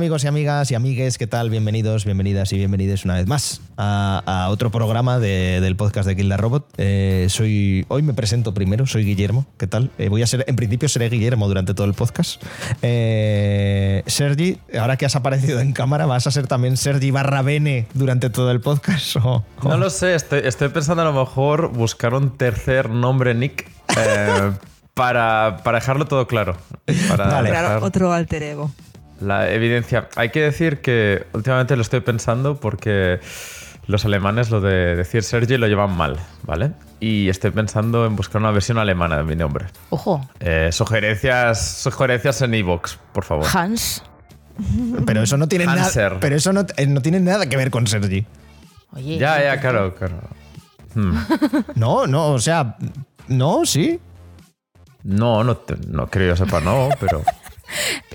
Amigos y amigas y amigues, ¿qué tal? Bienvenidos, bienvenidas y bienvenidos una vez más a, a otro programa de- del podcast de Kill the Robot. Eh, soy, hoy me presento primero, soy Guillermo, ¿qué tal? Eh, voy a ser, en principio seré Guillermo durante todo el podcast. Eh, Sergi, ahora que has aparecido en cámara, ¿vas a ser también Sergi barra Bene durante todo el podcast? o- o- No lo sé, estoy, estoy pensando a lo mejor buscar un tercer nombre Nick eh, para, para dejarlo todo claro. Para Vale. dejar otro alter ego. La evidencia. Hay que decir que últimamente lo estoy pensando porque los alemanes lo de decir Sergi lo llevan mal, ¿vale? Y estoy pensando en buscar una versión alemana de mi nombre. Ojo, Eh, sugerencias, sugerencias en iVoox, por favor. Hans. Pero eso no tiene nada. Hanser. Pero eso no, eh, no tiene nada que ver con Sergi. Oye. Ya, ya, claro, claro. Hmm. No, no, o sea, no, sí. No, no, te- no creo yo sepa, no, pero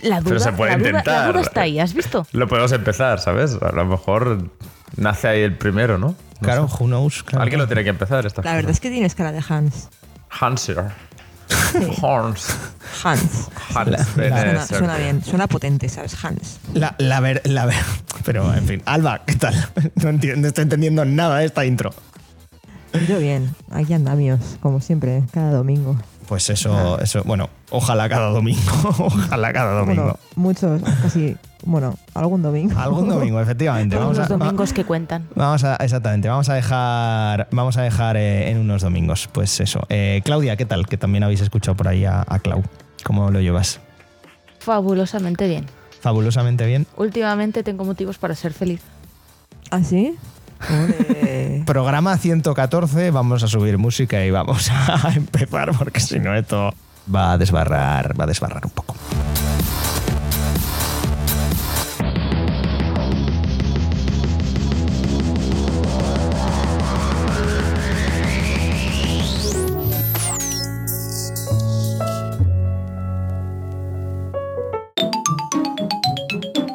La duda, Pero se puede la duda- intentar. La duda está ahí, ¿has visto? lo podemos empezar, ¿sabes? A lo mejor nace ahí el primero, ¿no? No Claro, sé. who knows. claro. Alguien lo tiene que empezar. Esta La verdad es que tienes cara de Hans. Hanser. Horns. Hans. Hans. Suena, suena bien, suena potente, ¿sabes? Hans. La, la ver, la ver. Pero, en fin. Alba, ¿qué tal? No, entiendo, no estoy entendiendo nada de esta intro. Yo bien, aquí andamios, como siempre, cada domingo. Pues eso, eso, bueno, ojalá cada domingo. ojalá cada domingo. Bueno, muchos, casi, bueno, algún domingo. Algún domingo, efectivamente. Todos Vamos los a, domingos que cuentan. Vamos a, exactamente, vamos a dejar, vamos a dejar eh, en unos domingos. Pues eso. Eh, Claudia, ¿qué tal? Que también habéis escuchado por ahí a, a Clau. ¿Cómo lo llevas? Fabulosamente bien. Fabulosamente bien. Últimamente tengo motivos para ser feliz. ¿Ah, sí? Ole. Programa 114, vamos a subir música y vamos a empezar porque si no esto va a desbarrar, va a desbarrar un poco.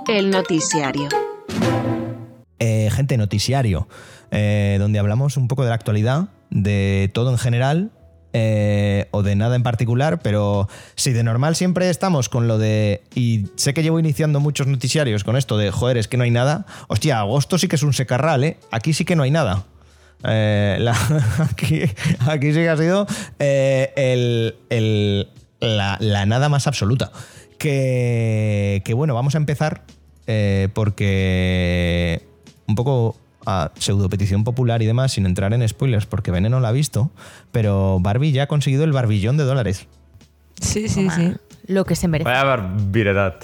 El noticiario. Eh, gente, noticiario, eh, donde hablamos un poco de la actualidad, de todo en general eh, o de nada en particular, pero si de normal siempre estamos con lo de, y sé que llevo iniciando muchos noticiarios con esto de, joder, es que no hay nada, hostia, agosto sí que es un secarral, ¿eh? Aquí sí que no hay nada. Aquí, aquí sí que ha sido el- el- la, la nada más absoluta. Que, que bueno, vamos a empezar porque un poco a pseudo petición popular y demás, sin entrar en spoilers, porque Bene no la ha visto, pero Barbie ya ha conseguido el barbillón de dólares. Sí, sí, Toma, sí. Lo que se merece. Vaya barbaridad.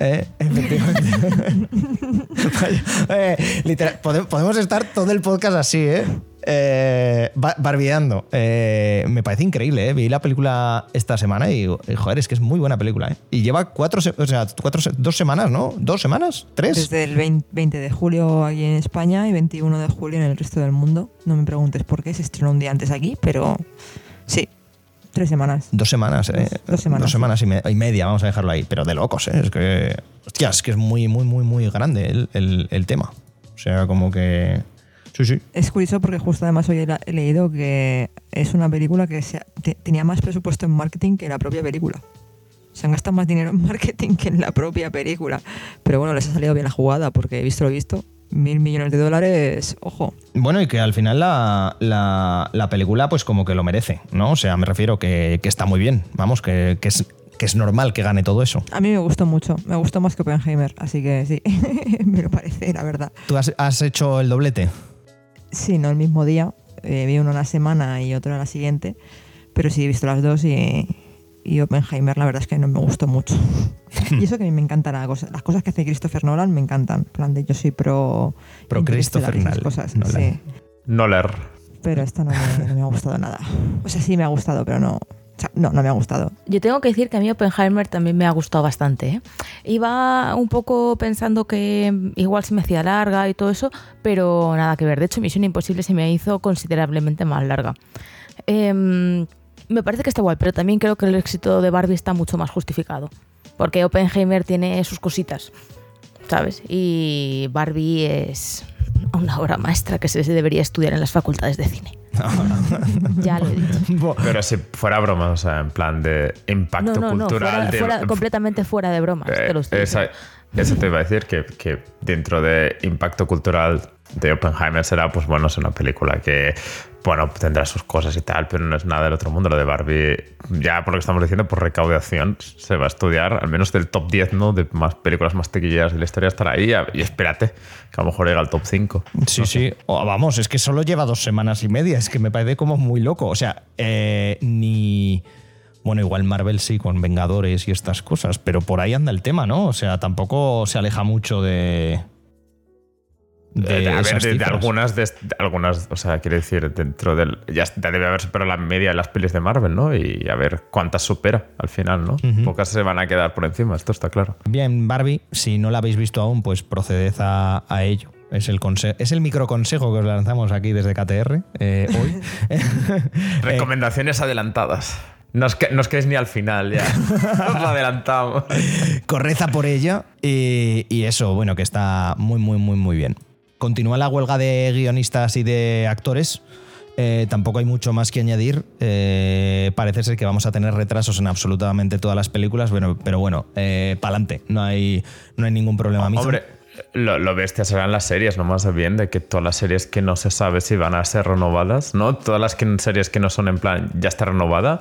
Eh, efectivamente. Vaya, eh, literal, pode- podemos estar todo el podcast así, ¿eh? Eh. Eh, me parece increíble, ¿eh? Vi la película esta semana y, y, joder, es que es muy buena película, ¿eh? Y lleva cuatro, o sea, cuatro, dos semanas, ¿no? ¿Dos semanas? ¿Tres? Desde el 20 20 de julio aquí en España y 21 de julio en el resto del mundo. No me preguntes por qué, se estrenó un día antes aquí, pero sí, tres semanas. Dos semanas, ¿eh? Dos- dos semanas, Dos semanas y, me- y media, vamos a dejarlo ahí. Pero de locos, ¿eh? Es que. Hostia, es que es muy, muy, muy, muy grande el, el- el tema. O sea, como que. Sí, sí. Es curioso porque justo además hoy he leído que es una película que se- te- tenía más presupuesto en marketing que la propia película. Se han gastado más dinero en marketing que en la propia película. Pero bueno, les ha salido bien la jugada porque he visto lo visto. Mil millones de dólares, ojo. Bueno, y que al final la, la- la película, pues como que lo merece, ¿no? O sea, me refiero que, que está muy bien. Vamos, que, que es, que es normal que gane todo eso. A mí me gustó mucho, me gustó más que Oppenheimer, así que sí, me lo parece, la verdad. ¿Tú has, has hecho el doblete? Sí, no el mismo día, eh, vi uno una semana y otro a la siguiente, pero sí he visto las dos y, y Oppenheimer la verdad es que no me gustó mucho. y eso que a mí me encantan las cosas, las cosas que hace Christopher Nolan me encantan, en plan de yo soy pro... Pro Christopher Nolan. cosas, Nolan. sí. Pero esta no me, no me ha gustado nada. O sea, sí me ha gustado, pero no... o sea, no, no me ha gustado. Yo tengo que decir que a mí Oppenheimer también me ha gustado bastante. ¿eh? Iba un poco pensando que igual se me hacía larga y todo eso, pero nada que ver. De hecho, Misión Imposible se me hizo considerablemente más larga. Em, me parece que está igual, pero también creo que el éxito de Barbie está mucho más justificado. Porque Oppenheimer tiene sus cositas, ¿sabes? Y Barbie es una obra maestra que se debería estudiar en las facultades de cine. ya lo he dicho. Pero si fuera broma, o sea, en plan de impacto No, no, no, cultural. fuera, de- fuera- completamente fuera de bromas, Eh, te lo estoy esa- diciendo. Eso te iba a decir, que, que dentro de impacto cultural de Oppenheimer será, pues bueno, es una película que, bueno, tendrá sus cosas y tal, pero no es nada del otro mundo. Lo de Barbie, ya por lo que estamos diciendo, por recaudación se va a estudiar, al menos del top 10, ¿no? De más películas más tequilleras de la historia estará ahí. Y espérate, que a lo mejor llega al top 5. Sí, sí. O, vamos, es que solo lleva dos semanas y media. Es que me parece como muy loco. O sea, eh, ni. Bueno, igual Marvel sí, con Vengadores y estas cosas, pero por ahí anda el tema, ¿no? O sea, tampoco se aleja mucho de. De, a ver, esas de, de algunas, de, algunas, o sea, quiero decir, dentro del. Ya debe haber superado la media de las pelis de Marvel, ¿no? Y a ver cuántas supera al final, ¿no? Pocas se van a quedar por encima, esto está claro. Bien, Barbie, si no la habéis visto aún, pues proceded a, a ello. Es el, es el microconsejo que os lanzamos aquí desde KTR eh, hoy. Recomendaciones adelantadas. No os, que- no os quedéis ni al final, ya. Os lo adelantamos. Corred a por ella y, y eso, bueno, que está muy, muy, muy, muy bien. Continúa la huelga de guionistas y de actores. Eh, tampoco hay mucho más que añadir. Eh, parece ser que vamos a tener retrasos en absolutamente todas las películas, bueno, pero bueno, pa'lante. No hay, no hay ningún problema. Amazon. Hombre, lo, lo bestia serán las series, no más bien de que todas las series que no se sabe si van a ser renovadas, ¿no? Todas las que- series que no son en plan ya está renovada.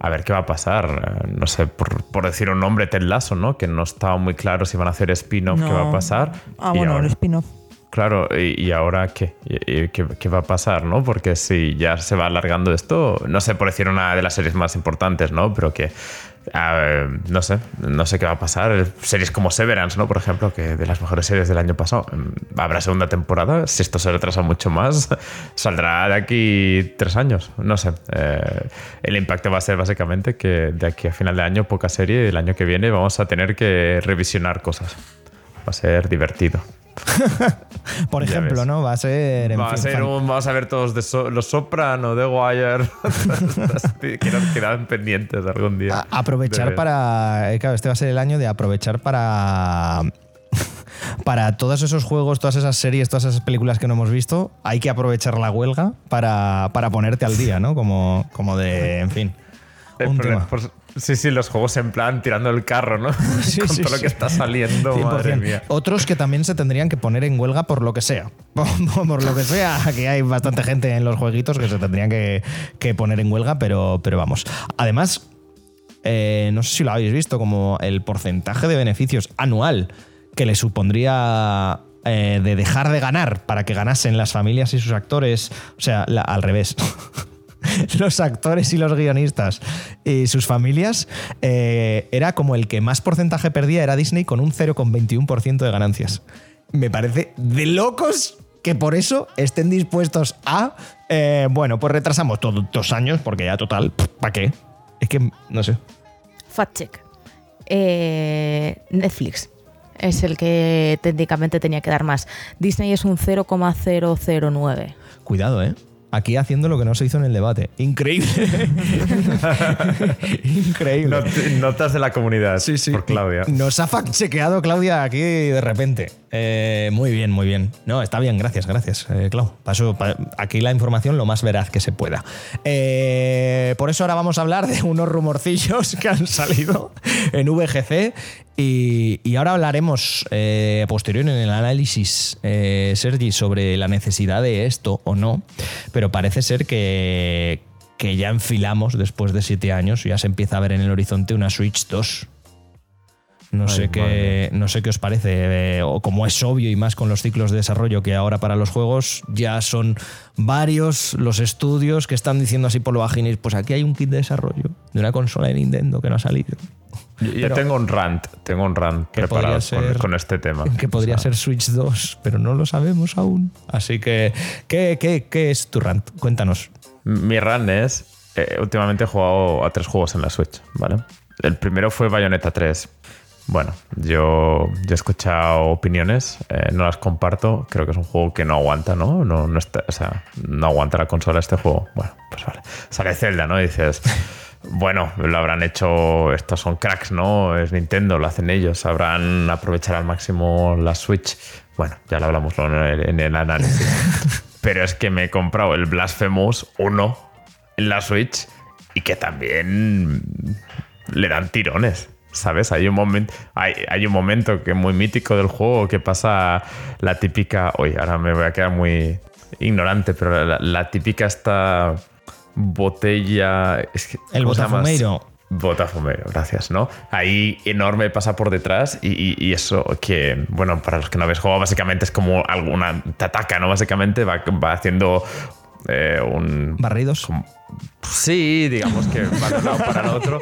A ver qué va a pasar. Eh, No sé, por, por decir un nombre, Ted Lasso, ¿no? Que no estaba muy claro si van a hacer spin-off, qué va a pasar. Ah, Y bueno, ahora- el spin-off. Claro, y, y ahora qué? ¿Y- y qué? qué va a pasar, no? Porque si ya se va alargando esto, no sé por decir una de las series más importantes, ¿no? Pero que, a ver, no sé, no sé qué va a pasar. Series como Severance, ¿no? Por ejemplo, que de las mejores series del año pasado. mm, Habrá segunda temporada, si esto se retrasa mucho más, saldrá de aquí tres años, no sé. Eh, el impacto va a ser básicamente que de aquí a final de año, poca serie, y el año que viene vamos a tener que revisionar cosas. Va a ser divertido. Por ejemplo. ¿no? Va a ser. en Va a ser un- vamos a ver todos de So- los Soprano, de Wire. quedan, quedan pendientes algún día. a- aprovechar para. eh, Claro, este va a ser el año de aprovechar para. Para todos esos juegos, todas esas series, todas esas películas que no hemos visto, hay que aprovechar la huelga para, para ponerte al día, ¿no? Como, como de, en fin. Un tema. por- sí, sí, los juegos en plan tirando el carro, ¿no? Sí, Con sí, todo lo que está saliendo, 100%. madre mía. Otros que también se tendrían que poner en huelga por lo que sea. Por, por lo que sea, que hay bastante gente en los jueguitos que se tendrían que, que poner en huelga, pero, pero vamos. Además, eh, no sé si lo habéis visto, como el porcentaje de beneficios anual que le supondría eh, de dejar de ganar para que ganasen las familias y sus actores. O sea, la- al revés. los actores y los guionistas y sus familias, eh, era como el que más porcentaje perdía era Disney con un 0,21% de ganancias. Me parece de locos que por eso estén dispuestos a, eh, bueno, pues retrasamos todos dos años porque ya total, ¿para qué? Es que, no sé. Fact check. Eh, Netflix es el que técnicamente tenía que dar más. Disney es un 0,009. Cuidado, ¿eh? Aquí haciendo lo que no se hizo en el debate. Increíble. Increíble. Not- notas de la comunidad Sí, sí. por Claudia. Nos ha fact-chequeado Claudia aquí de repente. Eh, muy bien, muy bien. No, está bien, gracias, gracias, eh, Clau. Paso pa- aquí la información lo más veraz que se pueda. Eh, por eso ahora vamos a hablar de unos rumorcillos que han salido en VGC. Y, y ahora hablaremos eh, posterior en el análisis, eh, Sergi, sobre la necesidad de esto o no. Pero parece ser que, que ya enfilamos después de siete años, ya se empieza a ver en el horizonte una Switch 2. No Ay, sé, qué, no sé qué os parece, eh, o como es obvio y más con los ciclos de desarrollo que ahora para los juegos ya son varios los estudios que están diciendo así por lo bajinis, pues aquí hay un kit de desarrollo de una consola de Nintendo que no ha salido. Yo, yo Pero- tengo un rant, tengo un rant preparado con, ser- con este tema. Que podría O sea, ser Switch 2, pero no lo sabemos aún. Así que, ¿qué, qué, qué es tu rant? Cuéntanos. Mi run es. eh, últimamente he jugado a tres juegos en la Switch, ¿vale? El primero fue Bayonetta 3. Bueno, yo, yo he escuchado opiniones, eh, no las comparto. Creo que es un juego que no aguanta, ¿no? No, no está, o sea, no aguanta la consola este juego. Bueno, pues vale. Sale Zelda, ¿no? Y dices, bueno, lo habrán hecho. Estos son cracks, ¿no? Es Nintendo, lo hacen ellos. Sabrán aprovechar al máximo la Switch. Bueno, ya lo hablamos en el, en el análisis. Pero es que me he comprado el Blasphemous 1 en la Switch y que también le dan tirones. ¿Sabes? Hay un, momento hay, hay, un momento que es muy mítico del juego que pasa la típica. Oye, ahora me voy a quedar muy ignorante, pero la, la típica esta botella. Es que, el botafumeiro. Botafumeiro, gracias, ¿no? Ahí enorme pasa por detrás y, y, eso que, bueno, para los que no habéis jugado, básicamente es como alguna. Te ataca, ¿no? Básicamente va, va haciendo eh, un. ¿Barridos? Como, sí, digamos que va de un lado para el otro.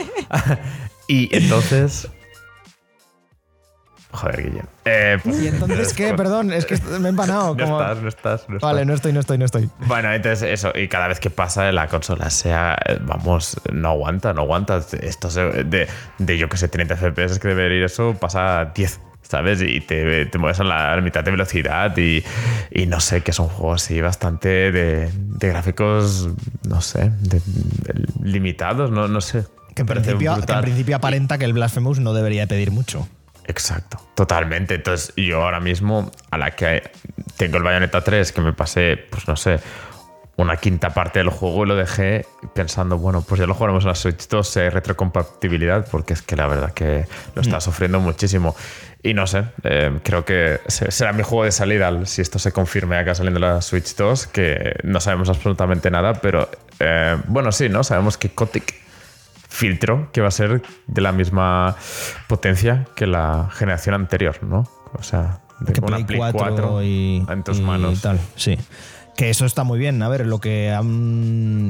y entonces Joder, Guillermo. Eh, pues, ¿Y entonces qué? Perdón, es que me he empanado. No estás, no estás, no Vale, no estoy, no estoy, no estoy. Bueno, entonces eso, y cada vez que pasa la consola sea, vamos, no aguanta, no aguanta. Esto de, de yo que sé, 30 FPS que debería ir eso, pasa 10. ¿sabes? Y te, te mueves a la, mitad de velocidad y, y, no sé, que son juegos así bastante de, de gráficos, no sé, limitados, no, no sé. Que en, principio, que en principio aparenta que el Blasphemous no debería pedir mucho. Exacto, totalmente. Entonces, yo ahora mismo, a la que tengo el Bayonetta 3, que me pasé, pues no sé, una quinta parte del juego y lo dejé pensando, bueno, pues ya lo jugaremos en la Switch 2, hay retrocompatibilidad, porque es que la verdad que lo está mm. sufriendo muchísimo. Y no sé, eh, creo que será mi juego de salida si esto se confirme acá saliendo la Switch 2, que no sabemos absolutamente nada, pero eh, bueno, sí, ¿no? Sabemos que Kotick filtro que va a ser de la misma potencia que la generación anterior, ¿no? O sea, de que Play, 4, y, en tus manos. tal, sí. Que eso está muy bien. A ver, lo que,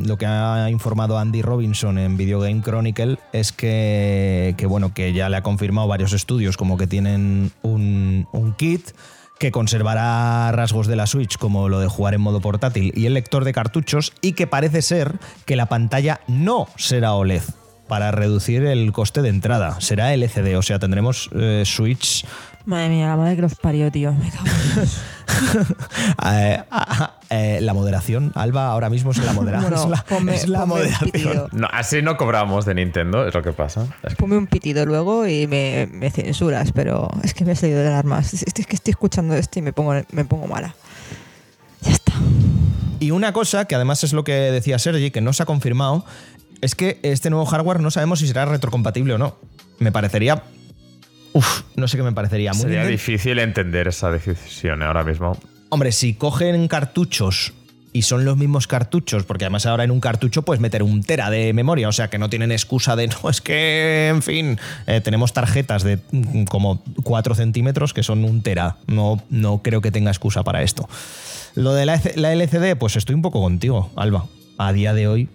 lo que ha informado Andy Robinson en Video Game Chronicle es que, que, bueno, que ya le ha confirmado varios estudios como que tienen un, un kit que conservará rasgos de la Switch como lo de jugar en modo portátil y el lector de cartuchos y que parece ser que la pantalla no será OLED para reducir el coste de entrada. Será LCD, o sea, tendremos eh, Switch. Madre mía, la madre que los parió, tío. Me cago eh, eh, la moderación, Alba, ahora mismo es la moderación. es la, moderación. No, así no cobramos de Nintendo, es lo que pasa. Ponme un pitido luego y me, censuras, pero es que me he salido de alarmas. Es, es que estoy escuchando esto y me pongo, me pongo mala. Ya está. Y una cosa que además es lo que decía Sergi, que no se ha confirmado, es que este nuevo hardware no sabemos si será retrocompatible o no. Me parecería. Uf, no sé qué me parecería. Muy Sería difícil entender esa decisión ahora mismo. Hombre, si cogen cartuchos y son los mismos cartuchos, porque además ahora en un cartucho puedes meter un tera de memoria, o sea que no tienen excusa de no, es que, en fin, eh, tenemos tarjetas de mm, como 4 centímetros que son un tera. No, no creo que tenga excusa para esto. Lo de la, la LCD, pues estoy un poco contigo, Alba. A día de hoy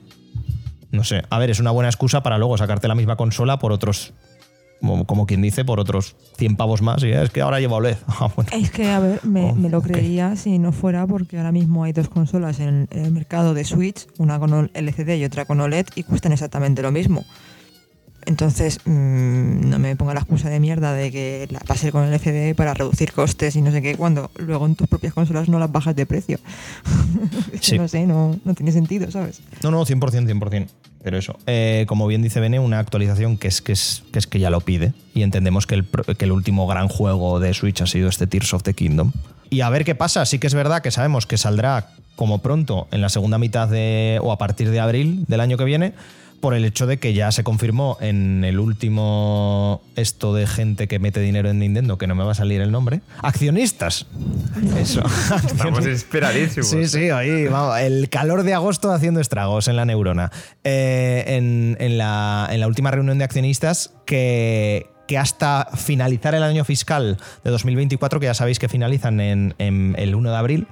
no sé, a ver, es una buena excusa para luego sacarte la misma consola por otros como, quien dice, por otros 100 pavos más. Y es que ahora lleva OLED. Ah, es que, a ver, me, oh, lo creería si no fuera porque ahora mismo hay dos consolas en el mercado de Switch, una con LCD y otra con OLED, y cuestan exactamente lo mismo. Entonces, mmm, no me ponga la excusa de mierda de que la pases con el FD para reducir costes y no sé qué, cuando luego en tus propias consolas no las bajas de precio. no sé, no, no, tiene sentido, ¿sabes? No, no, 100%, 100%. Pero eso, eh, como bien dice Bene, una actualización que es que, es, que es que ya lo pide. Y entendemos que el, que el último gran juego de Switch ha sido este Tears of the Kingdom. Y a ver qué pasa. Sí que es verdad que sabemos que saldrá como pronto en la segunda mitad de. o a partir de abril del año que viene por el hecho de que ya se confirmó en el último esto de gente que mete dinero en Nintendo, que no me va a salir el nombre. Accionistas. Eso. Estamos inspiradísimos. Sí, sí, ahí, vamos, el calor de agosto haciendo estragos en la neurona. Eh, en, la, última reunión de accionistas que, que hasta finalizar el año fiscal de 2024, que ya sabéis que finalizan en, en el 1 de abril,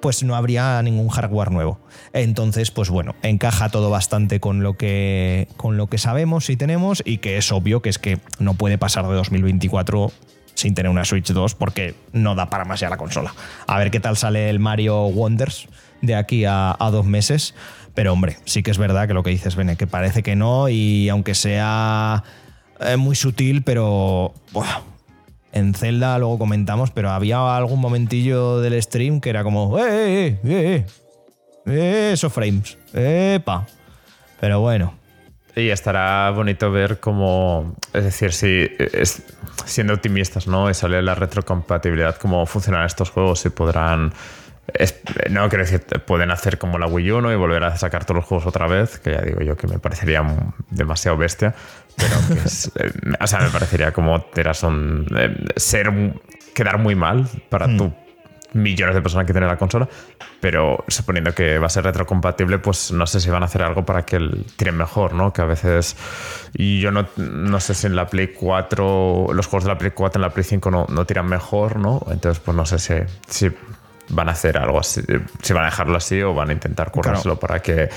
pues no habría ningún hardware nuevo. Entonces, pues bueno, encaja todo bastante con lo que, con lo que sabemos y tenemos y que es obvio que es que no puede pasar de 2024 sin tener una Switch 2 porque no da para más ya la consola. A ver qué tal sale el Mario Wonders de aquí a, dos meses. Pero hombre, sí que es verdad que lo que dices, Bene, que parece que no y aunque sea eh, muy sutil, pero en Zelda luego comentamos, pero había algún momentillo del stream que era como, ¡eh, eh, eh! eh, eh esos frames, ¡epa! Pero bueno. Y estará bonito ver cómo, es decir, si siendo optimistas, ¿no? Y sale la retrocompatibilidad, cómo funcionarán estos juegos, si podrán es- no, quiero decir, pueden hacer como la Wii U ¿no? y volver a sacar todos los juegos otra vez, que ya digo yo que me parecería demasiado bestia, pero que es, eh, o sea, me parecería como teras un, eh, ser quedar muy mal para tú millones de personas que tienen la consola, pero suponiendo que va a ser retrocompatible, pues no sé si van a hacer algo para que el tiren mejor, ¿no? Que a veces. Y yo no, no sé si en la Play 4, los juegos de la Play 4 en la Play 5 no, no tiran mejor, ¿no? Entonces, pues no sé si, si van a hacer algo así, si van a dejarlo así o van a intentar currárselo para que.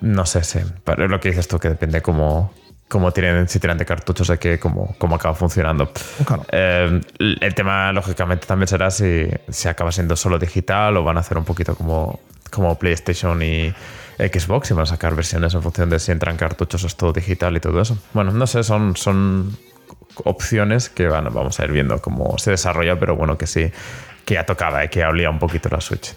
No sé, sí. Pero lo que dices tú, que depende cómo. cómo tienen, si tiran de cartuchos, de que cómo, cómo acaba funcionando. Claro. Eh, el tema, lógicamente, también será si, si acaba siendo solo digital o van a hacer un poquito como, como PlayStation y Xbox y van a sacar versiones en función de si entran cartuchos o es todo digital y todo eso. Bueno, no sé, son, son opciones que van, vamos a ir viendo cómo se desarrolla, pero bueno, que sí, que ya tocaba, eh, que ya olía un poquito la Switch.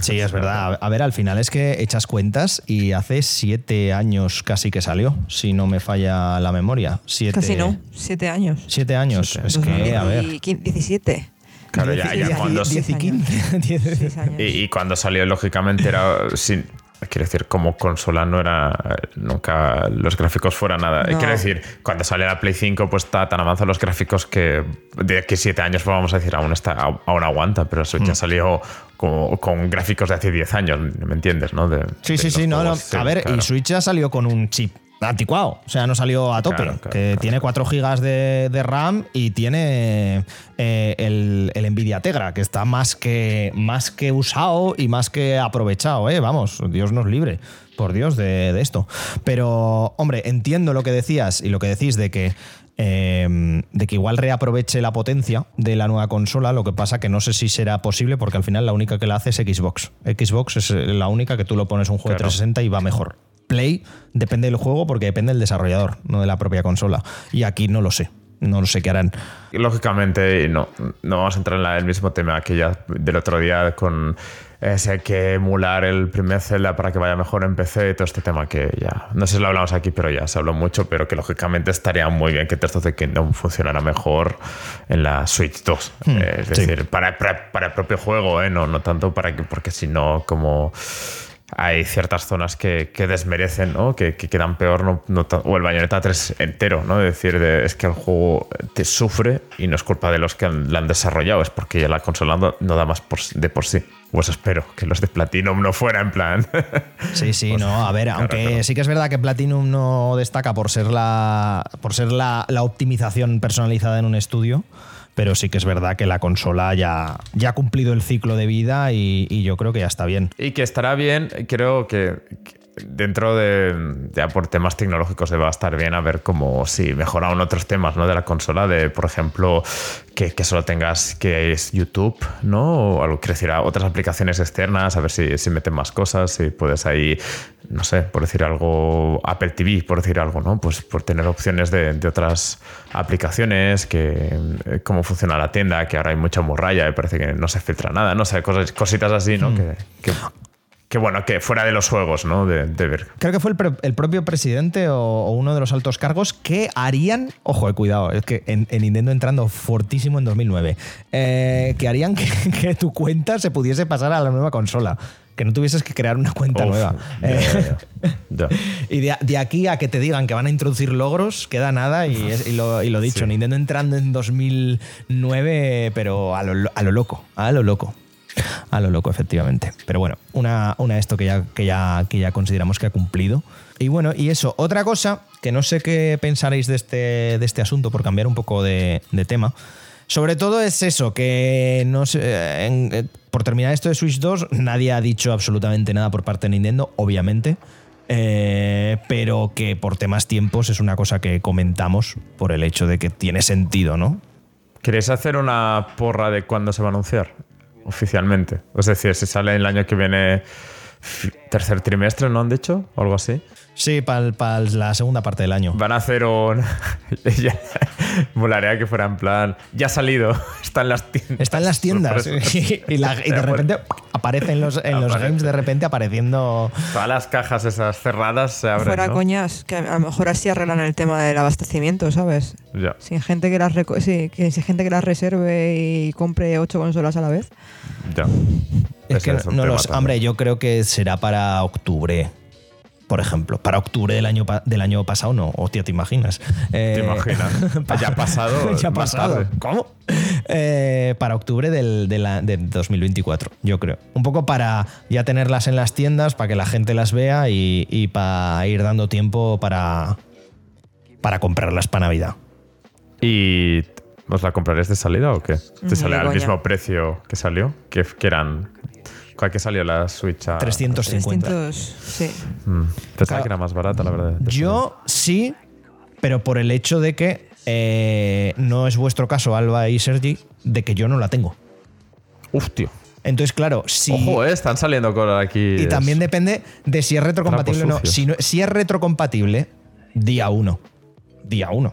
Sí, es verdad. A ver, al final es que echas cuentas y hace siete años casi que salió, si no me falla la memoria. Siete, Casi no, siete años. Siete años. Es que, a ver. 17. Claro, ya, cuando... Y, y cuando salió, lógicamente, era sin. Quiero decir, como consola no era. Nunca los gráficos fueran nada. No. Quiero decir, cuando sale la Play 5, pues está tan avanzados los gráficos que de aquí siete años, pues vamos a decir, aún, está, aún aguanta. Pero Switch ya salió como- con gráficos de hace 10 años, ¿me entiendes? ¿no? De- Sí, de sí, sí, no, A ver, claro. y Switch ya salió con un chip anticuado, o sea, no salió a tope, Claro, claro, que claro. tiene 4 GB de, de RAM y tiene eh, el, el Nvidia Tegra, que está más que, más que usado y más que aprovechado, ¿eh? Vamos, Dios nos libre, por Dios, de, de esto. Pero, hombre, entiendo lo que decías y lo que decís de que eh, de que igual reaproveche la potencia de la nueva consola, lo que pasa que no sé si será posible porque al final la única que la hace es Xbox. Xbox es eh, la única que tú lo pones un juego de Claro. 360 y va mejor. Play depende del juego porque depende del desarrollador, no de la propia consola. Y aquí no lo sé. No lo sé qué harán. Lógicamente, no, no vamos a entrar en la- el mismo tema que ya del otro día con eh, si hay que emular el primer Zelda para que vaya mejor en PC y todo este tema que ya, no sé si lo hablamos aquí, pero ya se habló mucho, pero que lógicamente estaría muy bien que Tears of the Kingdom funcionara mejor en la Switch 2. Eh, es Hmm, sí. decir, para, para, para el propio juego, ¿eh? no, no tanto para que, porque si no, como hay ciertas zonas que, que desmerecen, ¿no? que, que quedan peor, no, o el Bayonetta 3 entero, ¿no? Es decir, de- es que el juego te sufre y no es culpa de los que han- la han desarrollado, es porque ya la consola no, no da más por, de por sí. Pues espero que los de Platinum no fuera en plan. Sí, sí, no, a ver, aunque claro. sí que es verdad que Platinum no destaca por ser la por ser la, la optimización personalizada en un estudio, pero sí que es verdad que la consola ya, ya ha cumplido el ciclo de vida y, y yo creo que ya está bien. Y que estará bien, creo que que dentro de, ya por temas tecnológicos va a estar bien a ver cómo si mejoran otros temas ¿no? de la consola, de por ejemplo que, que solo tengas que es YouTube, ¿no? O algo a otras aplicaciones externas, a ver si, si meten más cosas, si puedes ahí, no sé, por decir algo, Apple TV, por decir algo, ¿no? Pues por tener opciones de, de otras aplicaciones, que eh, cómo funciona la tienda, que ahora hay mucha morralla, me parece que no se filtra nada, no sé, cosas, cositas así, ¿no? Que, que, que bueno, que fuera de los juegos, ¿no? De, de ver. Creo que fue el, pre- el propio presidente o, o uno de los altos cargos que harían, ojo, eh, cuidado, es que en, en Nintendo entrando fortísimo en 2009, eh, que harían que, que tu cuenta se pudiese pasar a la nueva consola, que no tuvieses que crear una cuenta Uf, nueva. ya, ya, ya. Ya. Y de, de aquí a que te digan que van a introducir logros, queda nada. Y, es- y lo, y lo dicho, Sí. Nintendo entrando en 2009, pero a lo- a lo loco, a lo loco. A lo loco, efectivamente. Pero bueno, una, una esto que ya, que, ya, que ya consideramos que ha cumplido. Y bueno, y eso, otra cosa que no sé qué pensaréis de este, de este asunto, por cambiar un poco de, tema. Sobre todo es eso, que no sé, eh, por terminar esto de Switch 2, nadie ha dicho absolutamente nada por parte de Nintendo, obviamente. Eh, pero que por temas tiempos es una cosa que comentamos por el hecho de que tiene sentido, ¿no? ¿Queréis hacer una porra de cuándo se va a anunciar oficialmente? Es decir, si sale el año que viene tercer trimestre, ¿no han dicho? O algo así. Sí, para la segunda parte del año. Van a hacer un... ya- Molaría que fuera en plan... Ya ha salido, está en las tiendas. Está en las tiendas y, la- y de repente aparecen los, en los Aparece. games de repente apareciendo... Todas las cajas esas cerradas se abren, Fuera ¿no? coñas, que a lo mejor así arreglan el tema del abastecimiento, ¿sabes? Ya. Sin gente que las sí, que sin gente que las reserve y compre ocho consolas a la vez. Ya. Es que no tema lo sé. también. Hombre, yo creo que será para octubre. Por ejemplo, para octubre del año, del año pasado, no. Hostia, ¿te imaginas? ¿Te Eh, imaginas? ya ha pasado. ya pasado. tarde. ¿Cómo? Eh, para octubre del, de la- de 2024, yo creo. Un poco para ya tenerlas en las tiendas, para que la gente las vea y, y para ir dando tiempo para, para comprarlas para Navidad. ¿Y os la compraréis de salida o qué? ¿Te sale al mismo precio que salió? Que, que eran. ¿Cuál que salió la Switch? A, 350. 300, sí. Mm, pensaba Claro. que era más barata, la verdad. Yo sí, pero por el hecho de que eh, no es vuestro caso, Alba y Sergi, de que yo no la tengo. Uf, tío. Entonces, claro, si. Ojo, eh, están saliendo cosas aquí. Y también depende de si es retrocompatible o no. Si, no- si es retrocompatible, día uno. Día uno.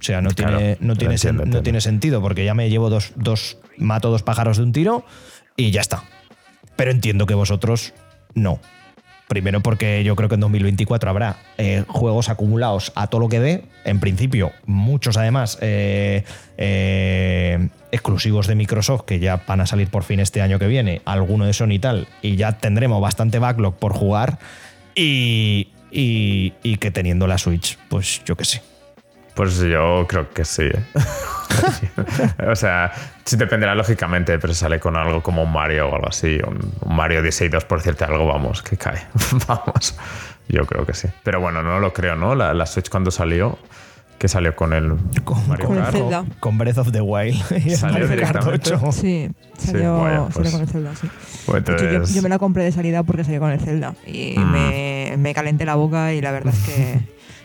O sea, no Claro, tiene, no tiene, sen- no tiene sentido porque ya me llevo dos, dos. Mato dos pájaros de un tiro y ya está. Pero entiendo que vosotros no. Primero porque yo creo que en 2024 habrá eh, juegos acumulados a todo lo que dé. En principio, muchos además eh, eh, exclusivos de Microsoft que ya van a salir por fin este año que viene. Alguno de Sony y tal. Y ya tendremos bastante backlog por jugar. Y, y, y que teniendo la Switch, pues yo qué sé. Pues yo creo que sí. ¿eh? o sea, sí dependerá lógicamente, pero sale con algo como un Mario o algo así. Un, un Mario 16 por cierto, algo, vamos, que cae. vamos. Yo creo que sí. Pero bueno, no lo creo, ¿no? La, la Switch cuando salió, que salió con el Con, Mario Con el Kart. Zelda. con Breath of the Wild. y el Salió Mario Kart directamente. 8. Sí, salió, vaya, salió pues- con el Zelda, sí. Pues yo, me la compré de salida porque salió con el Zelda. Y Mm. me, me calenté la boca y la verdad es que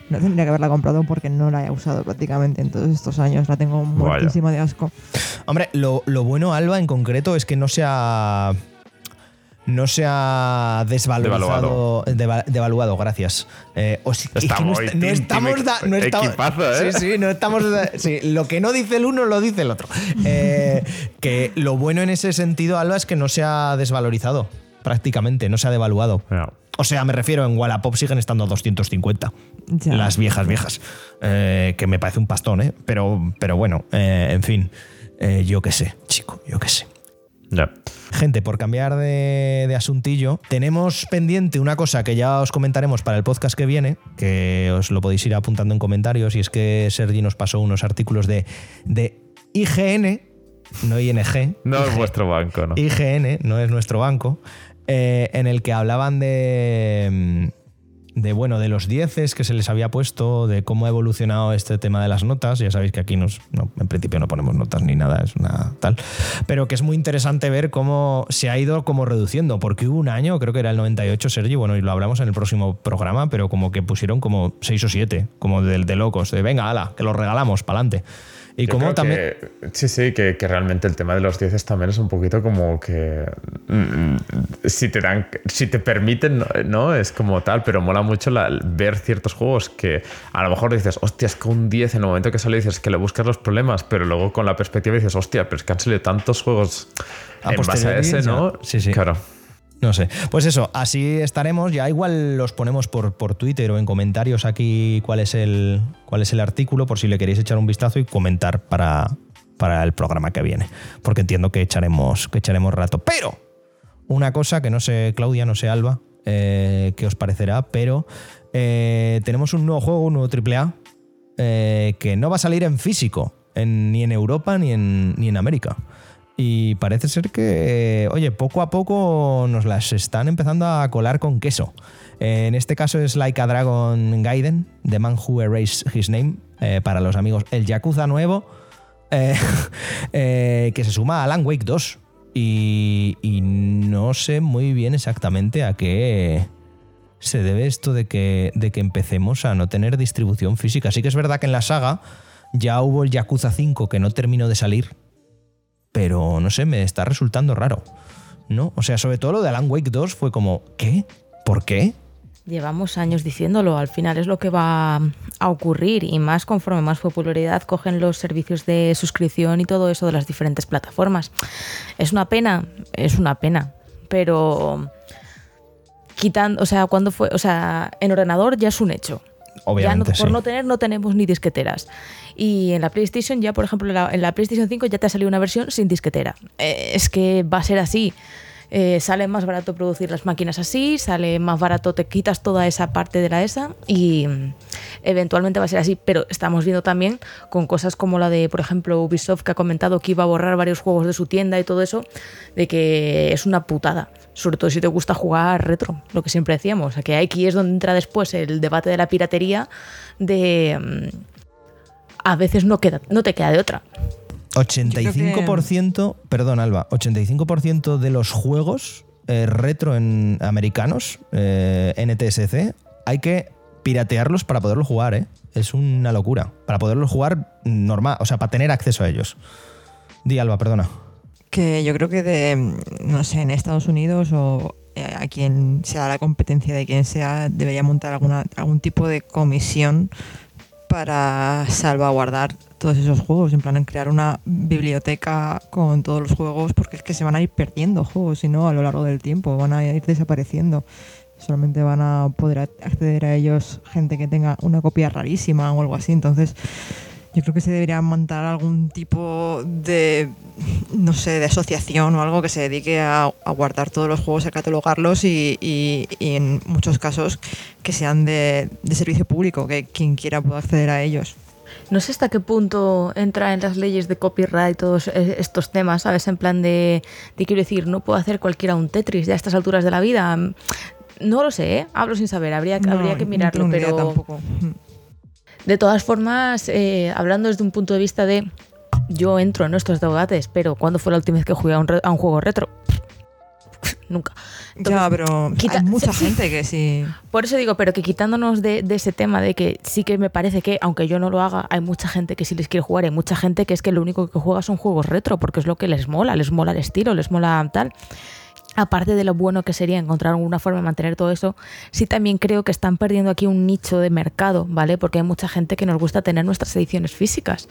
no tendría que haberla comprado porque no la he usado prácticamente en todos estos años. La tengo muertísima de asco. Hombre, lo, lo bueno, Alba, en concreto, es que no se ha. No se ha desvalorizado. deva- devaluado, gracias. Eh, o si- es que Estamos no, no estamos. da- no estamos equipazo, ¿eh? Sí, sí, no estamos. sí, lo que no dice el uno lo dice el otro. Eh, que lo bueno en ese sentido, Alba, es que no se ha desvalorizado prácticamente, no se ha devaluado. Ya. O sea, me refiero, en Wallapop siguen estando a 250. Ya. Las viejas, viejas. Eh, que me parece un pastón, ¿eh? Pero, pero bueno, eh, en fin. Eh, yo qué sé, chico, yo qué sé. Ya. Gente, por cambiar de, de asuntillo, tenemos pendiente una cosa que ya os comentaremos para el podcast que viene, que os lo podéis ir apuntando en comentarios, y es que Sergi nos pasó unos artículos de, de IGN, no ING, No es vuestro banco, ¿no? IGN, no es nuestro banco, eh, en el que hablaban de, mm, de, bueno, de los dieces que se les había puesto, de cómo ha evolucionado este tema de las notas. Ya sabéis que aquí nos, no, en principio no ponemos notas ni nada, es una tal. Pero que es muy interesante ver cómo se ha ido como reduciendo, porque hubo un año, creo que era el 98, Sergi, bueno, y lo hablamos en el próximo programa, pero como que pusieron como 6 o 7, como de, de locos, de venga, ala, que los regalamos, para adelante. Y Yo como también... que- sí, sí, que, que realmente el tema de los 10 también es un poquito como que. mm, si te dan. Si te permiten, no- es como tal, pero mola mucho la- ver ciertos juegos que a lo mejor dices, hostia, es que un 10 en el momento que sale dices que le buscas los problemas, pero luego con la perspectiva dices, hostia, pero es que han salido tantos juegos A en base a ese, ya. ¿no? Sí, sí. Claro. No sé. Pues eso, así estaremos. Ya igual los ponemos por, por Twitter o en comentarios aquí cuál es, el, cuál es el artículo, por si le queréis echar un vistazo y comentar para, para el programa que viene. Porque entiendo que echaremos, que echaremos rato. Pero, una cosa que no sé, Claudia, no sé, Alba, eh, qué os parecerá, pero eh, tenemos un nuevo juego, un nuevo AAA, eh, que no va a salir en físico, en- ni en Europa ni en, ni en América. Y parece ser que, eh, oye, poco a poco nos las están empezando a colar con queso. En este caso es Like a Dragon Gaiden, The Man Who Erased His Name, eh, para los amigos. El Yakuza nuevo, eh, que se suma a Alan Wake 2. Y, y no sé muy bien exactamente a qué se debe esto de que, de que empecemos a no tener distribución física. Sí que es verdad que en la saga ya hubo el Yakuza 5 que no terminó de salir, pero no sé, me está resultando raro. ¿No? O sea, sobre todo lo de Alan Wake 2 fue como, ¿qué? ¿Por qué? Llevamos años diciéndolo, al final es lo que va a ocurrir y más conforme más popularidad cogen los servicios de suscripción y todo eso de las diferentes plataformas. Es una pena, es una pena, pero quitando, o sea, cuando fue, o sea, en ordenador ya es un hecho. Obviamente, ya no- por sí. no tener no tenemos ni disqueteras. Y en la PlayStation ya, por ejemplo, en la, en la PlayStation 5 ya te ha salido una versión sin disquetera. Eh, es que va a ser así. Eh, sale más barato producir las máquinas así, sale más barato, te quitas toda esa parte de la ESA y mm, eventualmente va a ser así. Pero estamos viendo también con cosas como la de, por ejemplo, Ubisoft que ha comentado que iba a borrar varios juegos de su tienda y todo eso, de que es una putada. Sobre todo si te gusta jugar retro, lo que siempre decíamos. que aquí es donde entra después el debate de la piratería de... Mm, a veces no, queda, no te queda de otra. 85%, perdón Alba, 85% de los juegos eh, retro en americanos, eh, NTSC, hay que piratearlos para poderlos jugar, ¿eh? Es una locura. Para poderlos jugar normal, o sea, para tener acceso a ellos. Di Alba, perdona. Que yo creo que de, no sé, en Estados Unidos o eh, a quien sea la competencia de quien sea, debería montar alguna, algún tipo de comisión para salvaguardar todos esos juegos, en plan en crear una biblioteca con todos los juegos, porque es que se van a ir perdiendo juegos, si no, a lo largo del tiempo, van a ir desapareciendo. Solamente van a poder acceder a ellos gente que tenga una copia rarísima o algo así. Entonces, yo creo que se debería montar algún tipo de, no sé, de asociación o algo que se dedique a, guardar todos los juegos, a catalogarlos y, en muchos casos que sean de, servicio público, que quien quiera pueda acceder a ellos. No sé hasta qué punto entra en las leyes de copyright todos e, estos temas, ¿sabes? En plan de, de quiero decir, no puedo hacer cualquiera un Tetris ya a estas alturas de la vida. No lo sé, ¿eh? hablo sin saber, habría, habría que mirarlo, pero... Tampoco. De todas formas, eh, hablando desde un punto de vista de yo entro en estos debates, pero ¿cuándo fue la última vez que jugué a un, juego retro? Nunca. Ya, pero hay mucha gente que sí. Por eso digo, pero que quitándonos de, ese tema de que sí que me parece que, aunque yo no lo haga, hay mucha gente que sí les quiere jugar, hay mucha gente que es que lo único que juega son juegos retro, porque es lo que les mola, les mola el estilo, les mola tal aparte de lo bueno que sería encontrar alguna forma de mantener todo eso, sí también creo que están perdiendo aquí un nicho de mercado, ¿vale? Porque hay mucha gente que nos gusta tener nuestras ediciones físicas.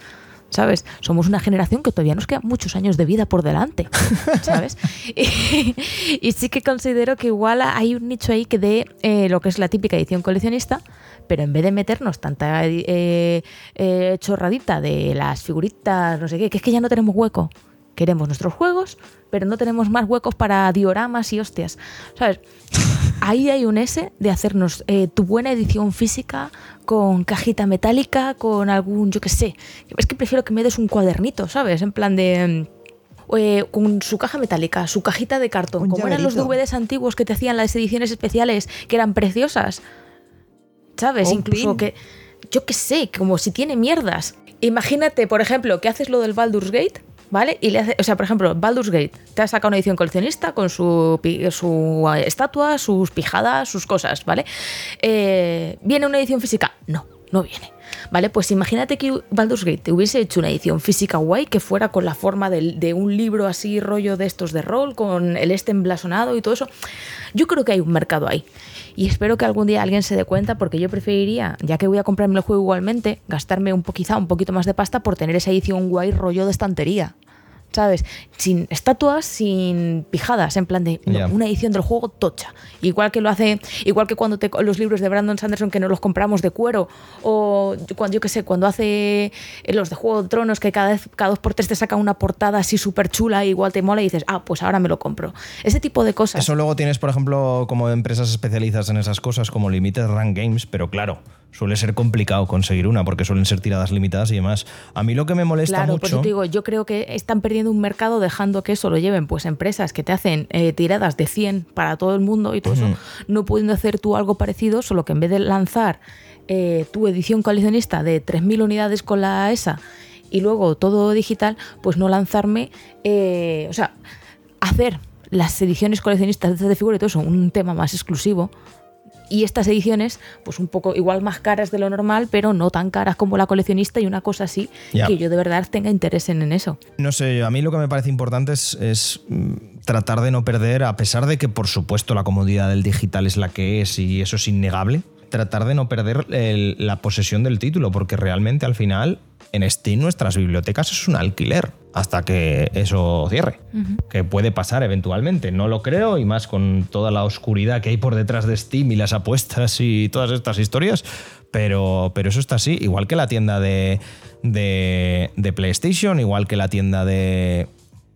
¿Sabes? Somos una generación que todavía nos quedan muchos años de vida por delante, ¿sabes? y, sí que considero que igual hay un nicho ahí que de eh, lo que es la típica edición coleccionista, pero en vez de meternos tanta eh, eh, chorradita de las figuritas, no sé qué, que es que ya no tenemos hueco. Queremos nuestros juegos, pero no tenemos más huecos para dioramas y hostias. ¿Sabes? Ahí hay un S de hacernos eh, tu buena edición física con cajita metálica, con algún, yo qué sé. Es que prefiero que me des un cuadernito, ¿sabes? En plan de... Mm, eh, con su caja metálica, su cajita de cartón, como eran los DVDs antiguos que te hacían las ediciones especiales, que eran preciosas. ¿Sabes? Incluso que, yo qué sé, como si tiene mierdas. Imagínate, por ejemplo, que haces lo del Baldur's Gate ¿vale? Y le hace, o sea, por ejemplo, Baldur's Gate te ha sacado una edición coleccionista con su, su estatua, sus pijadas, sus cosas, ¿vale? Eh, ¿Viene una edición física? No, no viene. ¿Vale? Pues imagínate que Baldur's Gate te hubiese hecho una edición física guay que fuera con la forma de, un libro así, rollo de estos de rol, con el este emblasonado y todo eso. Yo creo que hay un mercado ahí. Y espero que algún día alguien se dé cuenta, porque yo preferiría, ya que voy a comprarme el juego igualmente, gastarme un, quizá un poquito más de pasta por tener esa edición guay rollo de estantería. ¿Sabes? Sin estatuas, sin pijadas, en plan de una edición del juego tocha. Igual que lo hace, igual que cuando te, los libros de Brandon Sanderson que nos los compramos de cuero, o cuando yo qué sé, cuando hace eh, los de Juego de Tronos que cada, vez, cada dos por tres te saca una portada así súper chula, igual te mola y dices, ah, pues ahora me lo compro. Ese tipo de cosas. Eso luego tienes, por ejemplo, como empresas especializadas en esas cosas, como Limited Run Games, pero claro, suele ser complicado conseguir una porque suelen ser tiradas limitadas y demás. A mí lo que me molesta claro, mucho. Pues digo, yo creo que están perdiendo un mercado dejando que eso lo lleven pues empresas que te hacen eh, tiradas de 100 para todo el mundo y todo eso, no pudiendo hacer tú algo parecido, solo que en vez de lanzar eh, tu edición coleccionista de 3.000 unidades con la ESA y luego todo digital, pues no lanzarme, eh, o sea, hacer las ediciones coleccionistas de figura y todo eso un tema más exclusivo y estas ediciones, pues un poco igual más caras de lo normal, pero no tan caras como la coleccionista y una cosa así, que yo de verdad tenga interés en, eso. No sé, a mí lo que me parece importante es, mm, tratar de no perder, a pesar de que por supuesto la comodidad del digital es la que es y eso es innegable, tratar de no perder la posesión del título, porque realmente al final en Steam nuestras bibliotecas es un alquiler hasta que eso cierre, que puede pasar eventualmente. No lo creo y más con toda la oscuridad que hay por detrás de Steam y las apuestas y todas estas historias, pero, pero eso está así, igual que la tienda de, de, PlayStation, igual que la tienda de,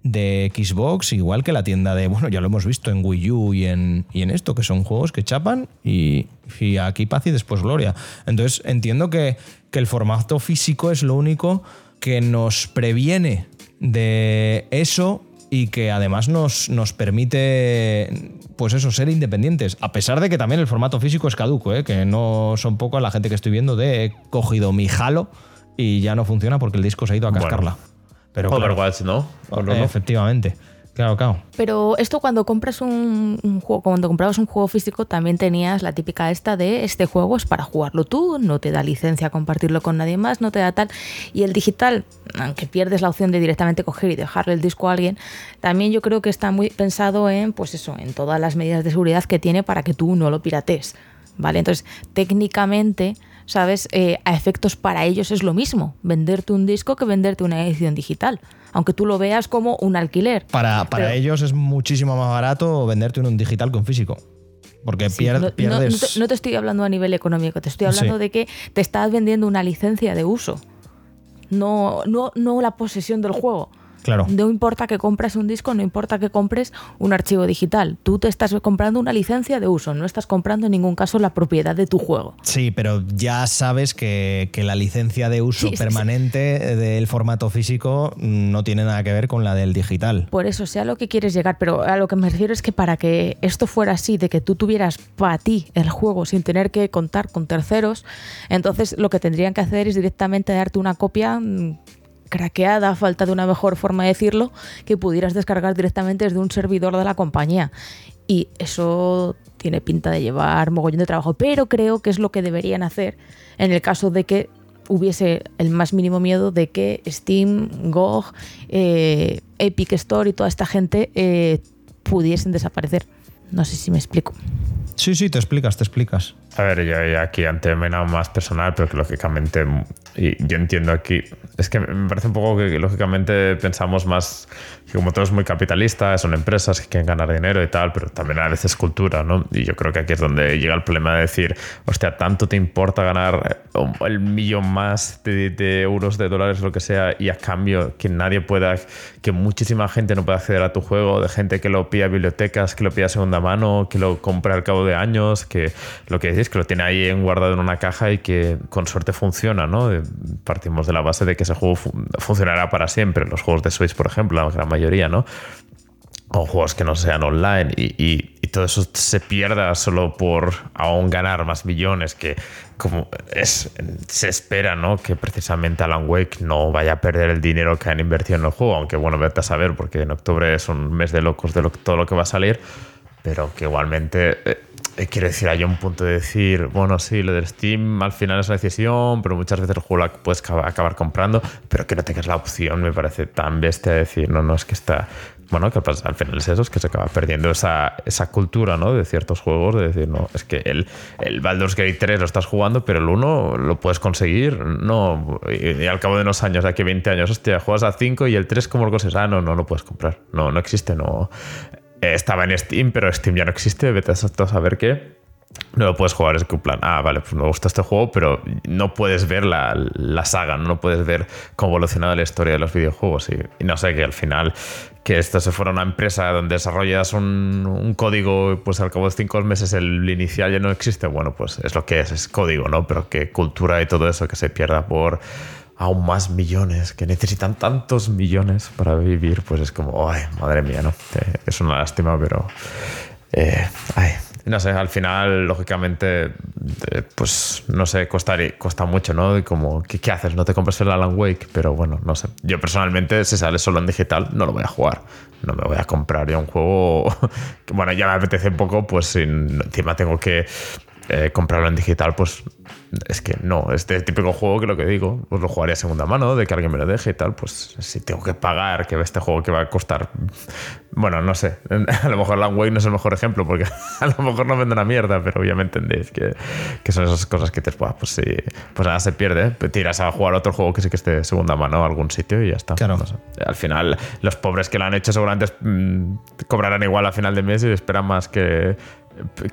de Xbox, igual que la tienda de, bueno, ya lo hemos visto en Wii U y en, y en esto, que son juegos que chapan y, y aquí paz y después gloria. Entonces entiendo que, que el formato físico es lo único que nos previene de eso y que además nos, nos permite, pues eso, ser independientes. A pesar de que también el formato físico es caduco, ¿eh? que no son poco la gente que estoy viendo de he cogido mi Halo y ya no funciona porque el disco se ha ido a Bueno. Pero Overwatch, ¿no? ¿O no, eh, no? efectivamente. Claro, claro. Pero esto cuando compras un, un juego, cuando comprabas un juego físico, también tenías la típica esta de este juego es para jugarlo tú, no te da licencia a compartirlo con nadie más, no te da tal. Y el digital, aunque pierdes la opción de directamente coger y dejarle el disco a alguien, también yo creo que está muy pensado en, pues eso, en todas las medidas de seguridad que tiene para que tú no lo pirates. ¿Vale? Entonces, técnicamente, ¿sabes? Eh, a efectos para ellos es lo mismo, venderte un disco que venderte una edición digital. Aunque tú lo veas como un alquiler. Para, para Pero- ellos es muchísimo más barato venderte un, digital que un físico. Porque Sí, pier- no, no- pierdes. no te, no te estoy hablando a nivel económico, te estoy hablando Sí. de que te estás vendiendo una licencia de uso, no, no, no la posesión del juego. Claro. No importa que compres un disco, no importa que compres un archivo digital. Tú te estás comprando una licencia de uso, no estás comprando en ningún caso la propiedad de tu juego. Sí, pero ya sabes que, que la licencia de uso Sí, sí, sí. permanente del formato físico no tiene nada que ver con la del digital. Por eso, sea lo que quieres llegar, pero a lo que me refiero es que para que esto fuera así, de que tú tuvieras para ti el juego sin tener que contar con terceros, entonces lo que tendrían que hacer es directamente darte una copia mm, craqueada, a falta de una mejor forma de decirlo, que pudieras descargar directamente desde un servidor de la compañía. Y eso tiene pinta de llevar mogollón de trabajo, pero creo que es lo que deberían hacer en el caso de que hubiese el más mínimo miedo de que Steam, GOG, eh, Epic Store y toda esta gente eh, pudiesen desaparecer. No sé si me explico. Sí, sí, te explicas, te explicas. A ver, yo yo aquí ante nada más personal, pero que lógicamente, y yo entiendo aquí, es que me parece un poco que lógicamente pensamos más que como todo es muy capitalista, son empresas que quieren ganar dinero y tal, pero también a veces cultura, ¿no? Y yo creo que aquí es donde llega el problema de decir, hostia, ¿tanto te importa ganar eh, el millón más de, de euros, de dólares, lo que sea, y a cambio que nadie pueda, que muchísima gente no pueda acceder a tu juego, de gente que lo pilla en bibliotecas, que lo pilla a segunda mano, que lo compra al cabo de años, que lo que decís, que lo tiene ahí guardado en una caja y que con suerte funciona, ¿no? De- Partimos de la base de que ese juego fu- funcionará para siempre. Los juegos de Switch, por ejemplo, la gran mayoría, ¿no? o juegos que no sean online y, todo eso se pierda solo por aún ganar más millones que como es se espera no que precisamente Alan Wake no vaya a perder el dinero que han invertido en el juego aunque bueno vete a saber porque en octubre es un mes de locos de lo- todo lo que va a salir pero que igualmente eh, quiero decir hay un punto de decir bueno sí lo del Steam al final es una decisión pero muchas veces el juego la puedes acaba- acabar comprando pero que no tengas la opción me parece tan bestia decir no no es que está bueno, que al final es eso, es que se acaba perdiendo esa, esa cultura, ¿no? De ciertos juegos, de decir, no, es que el, el Baldur's Gate 3 lo estás jugando, pero el 1 lo puedes conseguir, no, y, y al cabo de unos años, aquí a 20 años, hostia, juegas a 5 y el 3 como lo consigues, ah, no, no lo puedes comprar, no, no existe, no. Eh, Estaba en Steam, pero Steam ya no existe, vete a saber qué. No lo puedes jugar, es que plan, ah, vale, pues me gusta este juego, pero no puedes ver la, la saga, no puedes ver cómo evolucionado la historia de los videojuegos. Y, y no sé, que al final, que esto se fuera una empresa donde desarrollas un, un código, pues al cabo de cinco meses el inicial ya no existe, bueno, pues es lo que es, es código, ¿no? Pero que cultura y todo eso que se pierda por aún más millones, que necesitan tantos millones para vivir, pues es como, ay, madre mía, ¿no? Eh, es una lástima, pero... eh, no sé, al final, lógicamente, eh, pues no sé, cuesta, cuesta mucho, ¿no? Y como, ¿qué, haces? No te compras el Alan Wake, pero bueno, no sé. Yo personalmente, si sale solo en digital, no lo voy a jugar. No me voy a comprar ya un juego bueno, ya me apetece un poco, pues encima tengo que eh, comprarlo en digital, pues es que no, este típico juego que lo que digo, pues lo jugaría a segunda mano, de que alguien me lo deje y tal, pues si tengo que pagar, que este juego que va a costar, bueno, no sé, a lo mejor Alan Wake no es el mejor ejemplo, porque a lo mejor no vende una mierda, pero ya me entendéis que, que son esas cosas que te, pues sí, pues nada, se pierde, te tiras a jugar otro juego que sí que esté de segunda mano a algún sitio y ya está. Claro. No sé. Al final, los pobres que lo han hecho seguramente mm, cobrarán igual a final de mes y esperan más que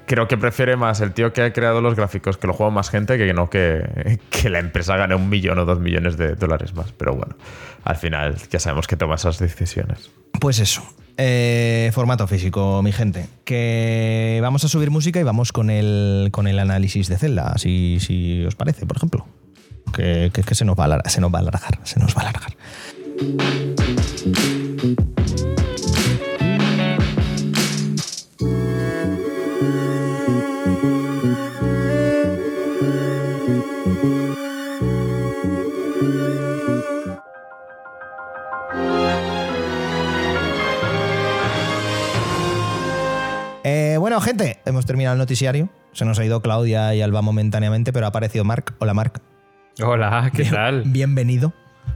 creo que prefiere más el tío que ha creado los gráficos que lo juega más gente que no que, la empresa gane un millón o dos millones de dólares más. Pero bueno, al final ya sabemos que toma esas decisiones. Pues eso. Eh, formato físico, mi gente. Que vamos a subir música y vamos con el, con el análisis de Zelda, si, si os parece, por ejemplo. Que, que- que se, nos va a se nos va a alargar, se nos va a alargar. Bueno, gente, hemos terminado el noticiario. Se nos ha ido Claudia y Alba momentáneamente, pero ha aparecido Marc. Hola, Marc. Hola, ¿qué tal? Bienvenido.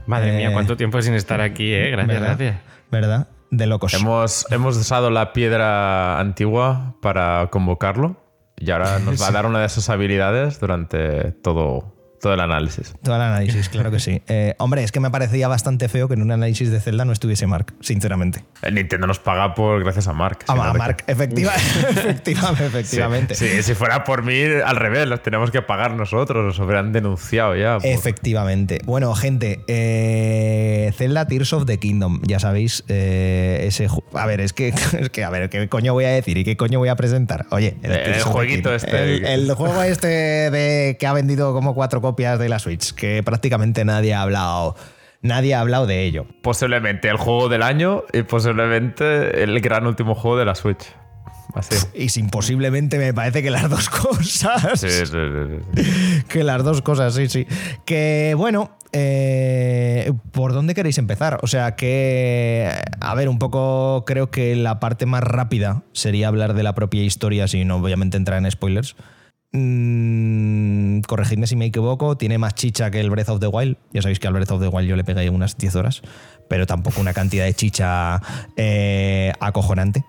Madre Eh, mía, cuánto tiempo sin estar aquí, ¿eh? Gracias, ¿verdad? gracias. ¿Verdad? De locos. Hemos, hemos usado la piedra antigua para convocarlo y ahora nos va a dar una de sus habilidades durante todo, todo el análisis. Todo el análisis, claro que sí. Eh, hombre, es que me parecía bastante feo que en un análisis de Zelda no estuviese Mark, sinceramente. El Nintendo nos paga por gracias a Mark. A te- Mark, efectiva, efectivamente, efectivamente. Sí, sí, si fuera por mí, al revés, los tenemos que pagar nosotros, nos hubieran denunciado ya. por- Efectivamente. Bueno, gente, eh, Zelda Tears of the Kingdom, ya sabéis, eh, ese... A ver, es que, es que, a ver, ¿qué coño voy a decir y qué coño voy a presentar? Oye, Eh, el jueguito este. El, el juego este de que ha vendido como cuatro copias de la Switch, que prácticamente nadie ha hablado, nadie ha hablado de ello. Posiblemente el juego del año y posiblemente el gran último juego de la Switch. Así. Y sin posiblemente me parece que las dos cosas. Sí, sí, sí, sí. Que las dos cosas, sí, sí. Que bueno, eh, ¿por dónde queréis empezar? O sea, que, a ver, un poco creo que la parte más rápida sería hablar de la propia historia, sin obviamente entrar en spoilers. Mm, corregidme si me equivoco, tiene más chicha que el Breath of the Wild. Ya sabéis que al Breath of the Wild yo le pegué unas 10 horas, pero tampoco una cantidad de chicha eh, acojonante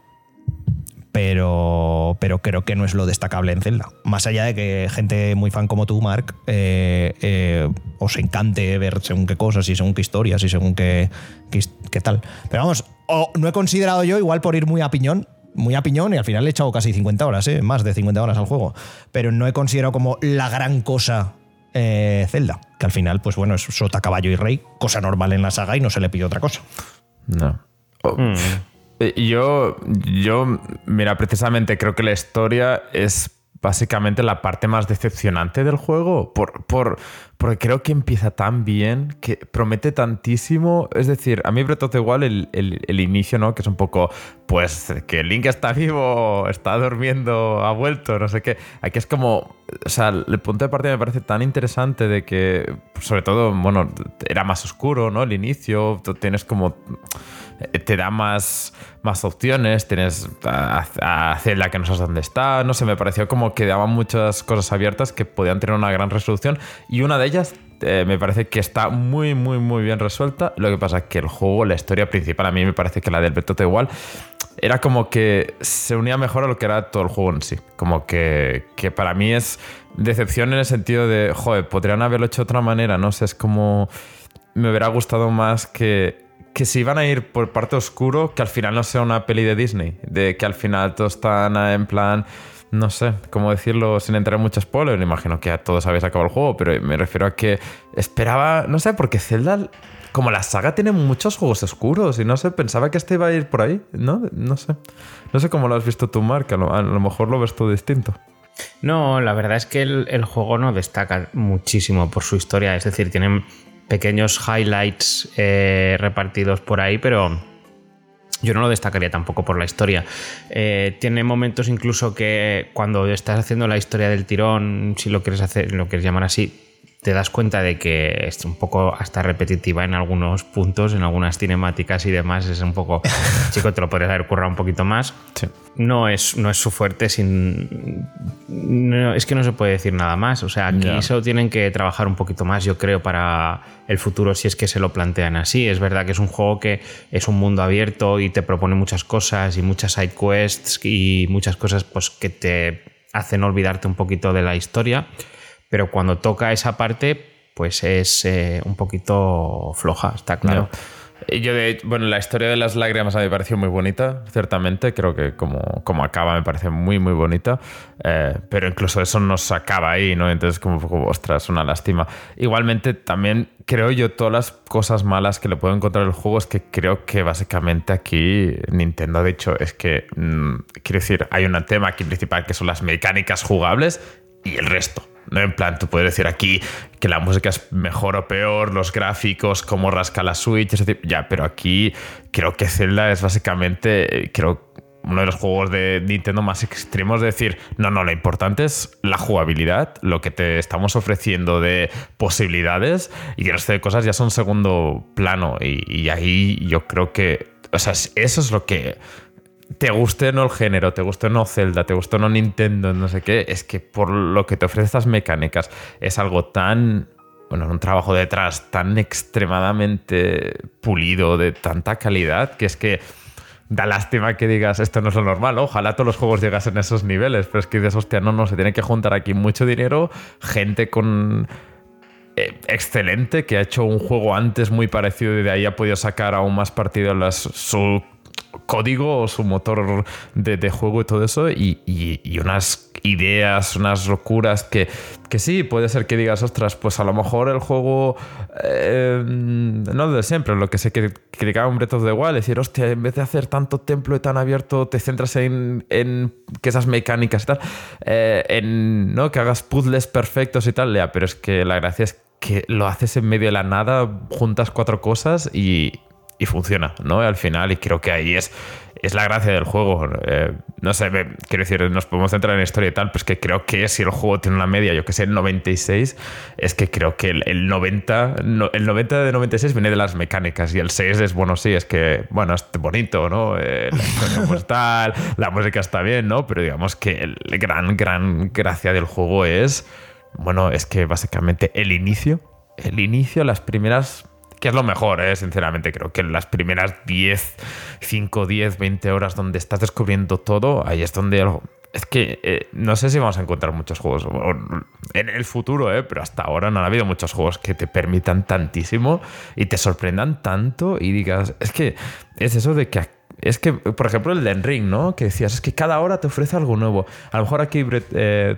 pero, pero creo que no es lo destacable en Zelda. Más allá de que gente muy fan como tú, Mark, eh, eh, os encante ver según qué cosas y según qué historias y según qué, qué, tal. Pero vamos, no he considerado yo, igual por ir muy a piñón, muy a piñón y al final le he echado casi 50 horas, ¿eh? más de 50 horas al juego. Pero no he considerado como la gran cosa eh, Zelda, que al final, pues bueno, es sota, caballo y rey, cosa normal en la saga y no se le pide otra cosa. No. Oh, eh, Yo, yo, mira, precisamente creo que la historia es básicamente la parte más decepcionante del juego, por, por, porque creo que empieza tan bien, que promete tantísimo. Es decir, a mí Breath of Wild el, el- el inicio, ¿no? Que es un poco, pues, que Link está vivo, está durmiendo, ha vuelto, no sé qué. Aquí es como, o sea, el punto de partida me parece tan interesante de que, sobre todo, bueno, era más oscuro, ¿no? El inicio, tienes como te da más, más opciones, tienes a, a Zelda que no sabes dónde está, no sé, me pareció como que daban muchas cosas abiertas que podían tener una gran resolución y una de ellas eh, me parece que está muy, muy, muy bien resuelta. Lo que pasa es que el juego, la historia principal, a mí me parece que la del the Wild era como que se unía mejor a lo que era todo el juego en sí. Como que, que para mí es decepción en el sentido de, joder, podrían haberlo hecho de otra manera, no sé, es como me hubiera gustado más que, que si iban a ir por parte oscuro, que al final no sea una peli de Disney, de que al final todos están en plan, no sé, cómo decirlo sin entrar en mucho spoiler, imagino que a todos habéis acabado el juego, pero me refiero a que esperaba, no sé, porque Zelda, como la saga tiene muchos juegos oscuros y no sé, pensaba que este iba a ir por ahí, ¿no? No sé. No sé cómo lo has visto tú, Mark, a lo, a lo mejor lo ves tú distinto. No, la verdad es que el, el juego no destaca muchísimo por su historia. Es decir, tienen pequeños highlights eh, repartidos por ahí, pero yo no lo destacaría tampoco por la historia. Eh, tiene momentos incluso que cuando estás haciendo la historia del tirón, si lo quieres hacer, lo quieres llamar así, te das cuenta de que es un poco hasta repetitiva en algunos puntos, en algunas cinemáticas y demás. Es un poco, chico, te lo podrías haber currado un poquito más. Sí. No es, no es su fuerte sin... no, es que no se puede decir nada más. O sea, aquí Ya. solo tienen que trabajar un poquito más, yo creo, para el futuro si es que se lo plantean así. Es verdad que es un juego que es un mundo abierto y te propone muchas cosas y muchas side quests y muchas cosas pues, que te hacen olvidarte un poquito de la historia. Pero cuando toca esa parte, pues es eh, un poquito floja, está claro. Y Yo de, bueno, la historia de las lágrimas a mí me pareció muy bonita, ciertamente. Creo que como, como acaba me parece muy, muy bonita. Eh, pero incluso eso nos acaba ahí, ¿no? Entonces, como, ostras, una lástima. Igualmente, también creo yo todas las cosas malas que le puedo encontrar el juego es que creo que básicamente aquí Nintendo ha dicho es que, mm, quiero decir, hay un tema aquí principal que son las mecánicas jugables y el resto. En plan, tú puedes decir aquí que la música es mejor o peor, los gráficos, cómo rasca la Switch, es decir, ya, pero aquí creo que Zelda es básicamente, creo, uno de los juegos de Nintendo más extremos de decir, no, no, lo importante es la jugabilidad, lo que te estamos ofreciendo de posibilidades y el resto de cosas ya son segundo plano y, y ahí yo creo que, o sea, eso es lo que te guste no el género, te guste no Zelda, te guste no Nintendo, no sé qué, es que por lo que te ofrece estas mecánicas es algo tan, bueno, un trabajo detrás tan extremadamente pulido, de tanta calidad, que es que da lástima que digas esto no es lo normal. Ojalá todos los juegos llegasen a esos niveles, pero es que dices, hostia, no, no, se tiene que juntar aquí mucho dinero, gente con eh, excelente que ha hecho un juego antes muy parecido y de ahí ha podido sacar aún más partido las, su código o su motor de, juego y todo eso y, y, unas ideas, unas locuras que, que sí, puede ser que digas, ostras, pues a lo mejor el juego eh, no de siempre, lo que sé que criticaba un Breath of the Wild, decir, hostia, en vez de hacer tanto templo y tan abierto, te centras en, en esas mecánicas y tal, eh, en ¿no? que hagas puzzles perfectos y tal, ya, pero es que la gracia es que lo haces en medio de la nada, juntas cuatro cosas y, y funciona, ¿no? Al final, y creo que ahí es, es la gracia del juego. Eh, no sé, quiero decir, nos podemos centrar en la historia y tal, pero es que creo que si el juego tiene una media, yo que sé, el 96, es que creo que el, el 90, no, el 90 de 96 viene de las mecánicas y el 6 es, bueno, sí, es que, bueno, es bonito, ¿no? Eh, la historia pues tal, la música está bien, ¿no? Pero digamos que el gran, gran gracia del juego es, bueno, es que básicamente el inicio, el inicio, las primeras que es lo mejor, ¿eh? sinceramente. Creo que en las primeras 10, 5, 10, 20 horas donde estás descubriendo todo, ahí es donde. Es que eh, no sé si vamos a encontrar muchos juegos en el futuro, ¿eh? pero hasta ahora no ha habido muchos juegos que te permitan tantísimo y te sorprendan tanto y digas, es que es eso de que es que, por ejemplo, el Den Ring, ¿no? Que decías, es que cada hora te ofrece algo nuevo. A lo mejor aquí eh,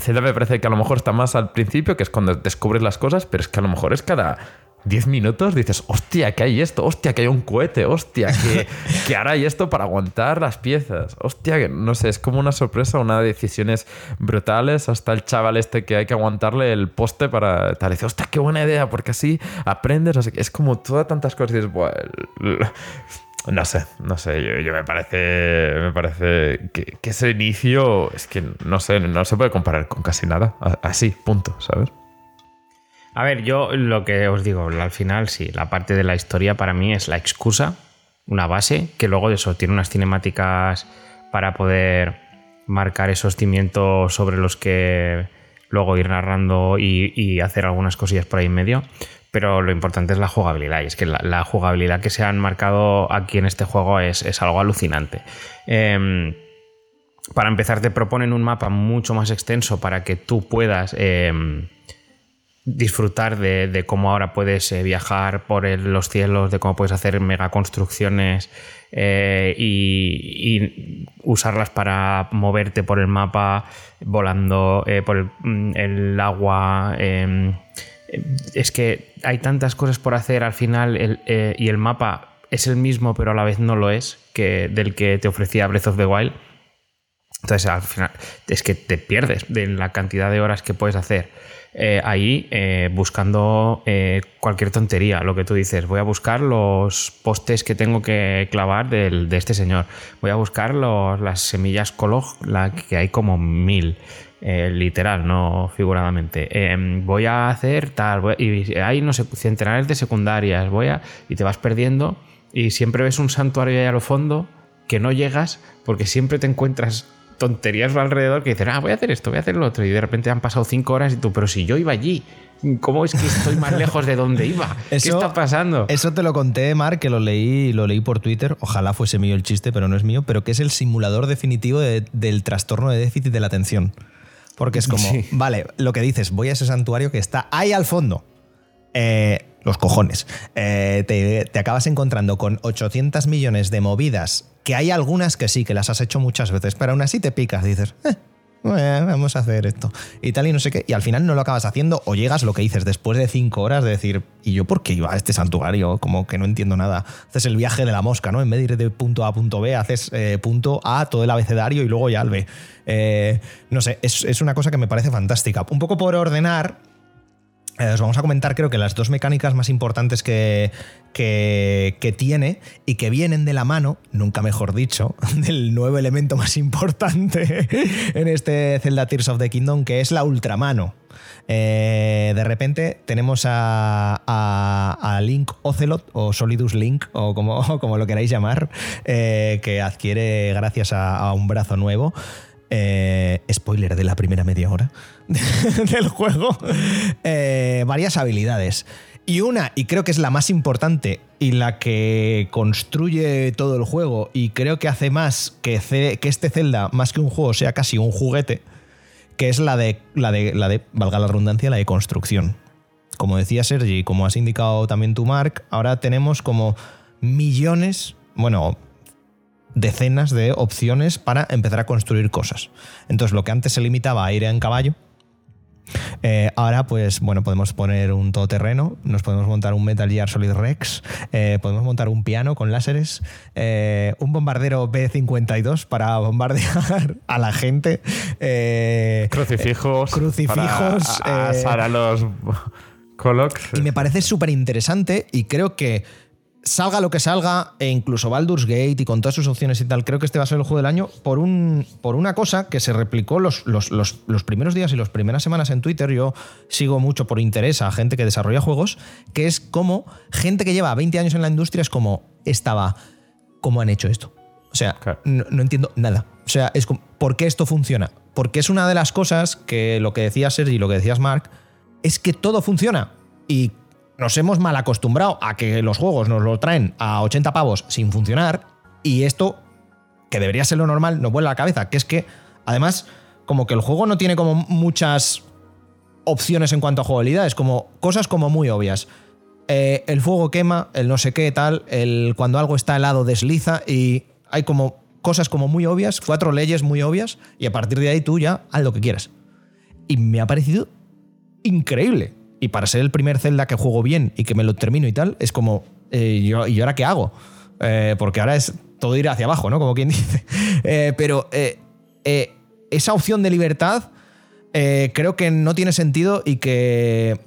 Zelda me parece que a lo mejor está más al principio, que es cuando descubres las cosas, pero es que a lo mejor es cada 10 minutos dices, hostia, que hay esto, hostia, que hay un cohete, hostia, que, que ahora hay esto para aguantar las piezas, hostia, que no sé, es como una sorpresa, una de decisiones brutales, hasta el chaval este que hay que aguantarle el poste para tal, dice, hostia, qué buena idea, porque así aprendes, o sea, es como todas tantas cosas, y dices, Buah, no sé, no sé, yo, yo, me parece, me parece que, que, ese inicio es que no sé, no se puede comparar con casi nada, así, punto, ¿sabes? A ver, yo lo que os digo, al final sí, la parte de la historia para mí es la excusa, una base, que luego de eso tiene unas cinemáticas para poder marcar esos cimientos sobre los que luego ir narrando y, hacer algunas cosillas por ahí en medio. Pero lo importante es la jugabilidad, y es que la, jugabilidad que se han marcado aquí en este juego es, es algo alucinante. Eh, para empezar, te proponen un mapa mucho más extenso para que tú puedas. Eh, disfrutar de, cómo ahora puedes eh, viajar por los cielos, de cómo puedes hacer megaconstrucciones eh, y, usarlas para moverte por el mapa, volando eh, por el, mm, agua. Em, es que hay tantas cosas por hacer al final eh, y el mapa es el mismo, pero a la vez no lo es, que del que te ofrecía Breath of the Wild. Entonces, al final, es que te pierdes de la cantidad de horas que puedes hacer eh, ahí eh, buscando eh, cualquier tontería, lo que tú dices. Voy a buscar los postes que tengo que clavar del, de este señor. Voy a buscar los, las semillas colog, la, que hay como mil. literal, no figuradamente. voy a hacer tal, voy, y hay no sé, centenares de secundarias, voy a. y te vas perdiendo y siempre ves un santuario ahí a lo fondo que no llegas porque siempre te encuentras tonterías alrededor que dicen, ah, voy a hacer esto, voy a hacer lo otro, y de repente han pasado cinco horas y tú, pero si yo iba allí, ¿cómo es que estoy más lejos de donde iba? Eso, ¿Qué está pasando? Eso te lo conté, Mar, que lo leí, lo leí por Twitter, ojalá fuese mío el chiste, pero no es mío, pero que es el simulador definitivo de, del trastorno de déficit de la atención. Porque es como, sí. vale, lo que dices, voy a ese santuario que está ahí al fondo. Eh, los cojones. Eh, te, acabas encontrando con 800 millones de movidas, que hay algunas que sí, que las has hecho muchas veces, pero aún así te picas, dices, eh, bueno, vamos a hacer esto. Y tal y no sé qué. Y al final no lo acabas haciendo o llegas lo que dices después de cinco horas de decir, ¿y yo por qué iba a este santuario? Como que no entiendo nada. Haces el viaje de la mosca, ¿no? En vez de ir de punto A a punto B, haces eh, punto A, todo el abecedario y luego ya al B. Eh, no sé, es, es una cosa que me parece fantástica. Un poco por ordenar, eh, os vamos a comentar creo que las dos mecánicas más importantes que, que, tiene y que vienen de la mano, nunca mejor dicho, del nuevo elemento más importante en este Zelda Tears of the Kingdom, que es la ultramano. Eh, de repente tenemos a, a- Link Ocelot o Solidus Link o como, como lo queráis llamar, eh, que adquiere gracias a un brazo nuevo. Eh, spoiler de la primera media hora del juego. Eh, varias habilidades. Y una, y creo que es la más importante y la que construye todo el juego, y creo que hace más que, este Zelda, más que un juego, sea casi un juguete, que es la de, la de, la de, valga la redundancia, la de construcción. Como decía Sergi, como has indicado también tú, Mark, ahora tenemos como millones, bueno, decenas de opciones para empezar a construir cosas. Entonces, lo que antes se limitaba a ir en caballo, eh, ahora, pues bueno, podemos poner un todoterreno, nos podemos montar un Metal Gear Solid Rex, eh, podemos montar un piano con láseres, eh, un bombardero B-52 para bombardear a la gente. Crucifijos. crucifijos, Para a- a los Colocs. y me parece súper interesante y creo que salga lo que salga, e incluso Baldur's Gate y con todas sus opciones y tal, creo que este va a ser el juego del año por, un, por una cosa que se replicó los, los, los- los primeros días y las primeras semanas en Twitter. Yo sigo mucho por interés a gente que desarrolla juegos, que es como gente que lleva 20 años en la industria es como estaba, ¿cómo han hecho esto? O sea, Claro. no, no entiendo nada. O sea, es como, ¿por qué esto funciona? Porque es una de las cosas que lo que decía Sergi y lo que decías Mark, es que todo funciona. Y nos hemos mal acostumbrado a que los juegos nos lo traen a 80 pavos sin funcionar. Y esto, que debería ser lo normal, nos vuelve a la cabeza. Que es que, además, como que el juego no tiene como muchas opciones en cuanto a jugabilidad. Es como cosas como muy obvias. Eh, el fuego quema, el no sé qué, tal. El cuando algo está helado desliza. Y hay como cosas como muy obvias, cuatro leyes muy obvias. Y a partir de ahí tú ya haz lo que quieras. Y me ha parecido increíble. Y para ser el primer Zelda que juego bien y que me lo termino y tal, es como, eh, ¿yo, ¿y ahora qué hago? Eh, porque ahora es todo ir hacia abajo, ¿no? Como quien dice. Eh, pero esa opción de libertad creo que no tiene sentido y que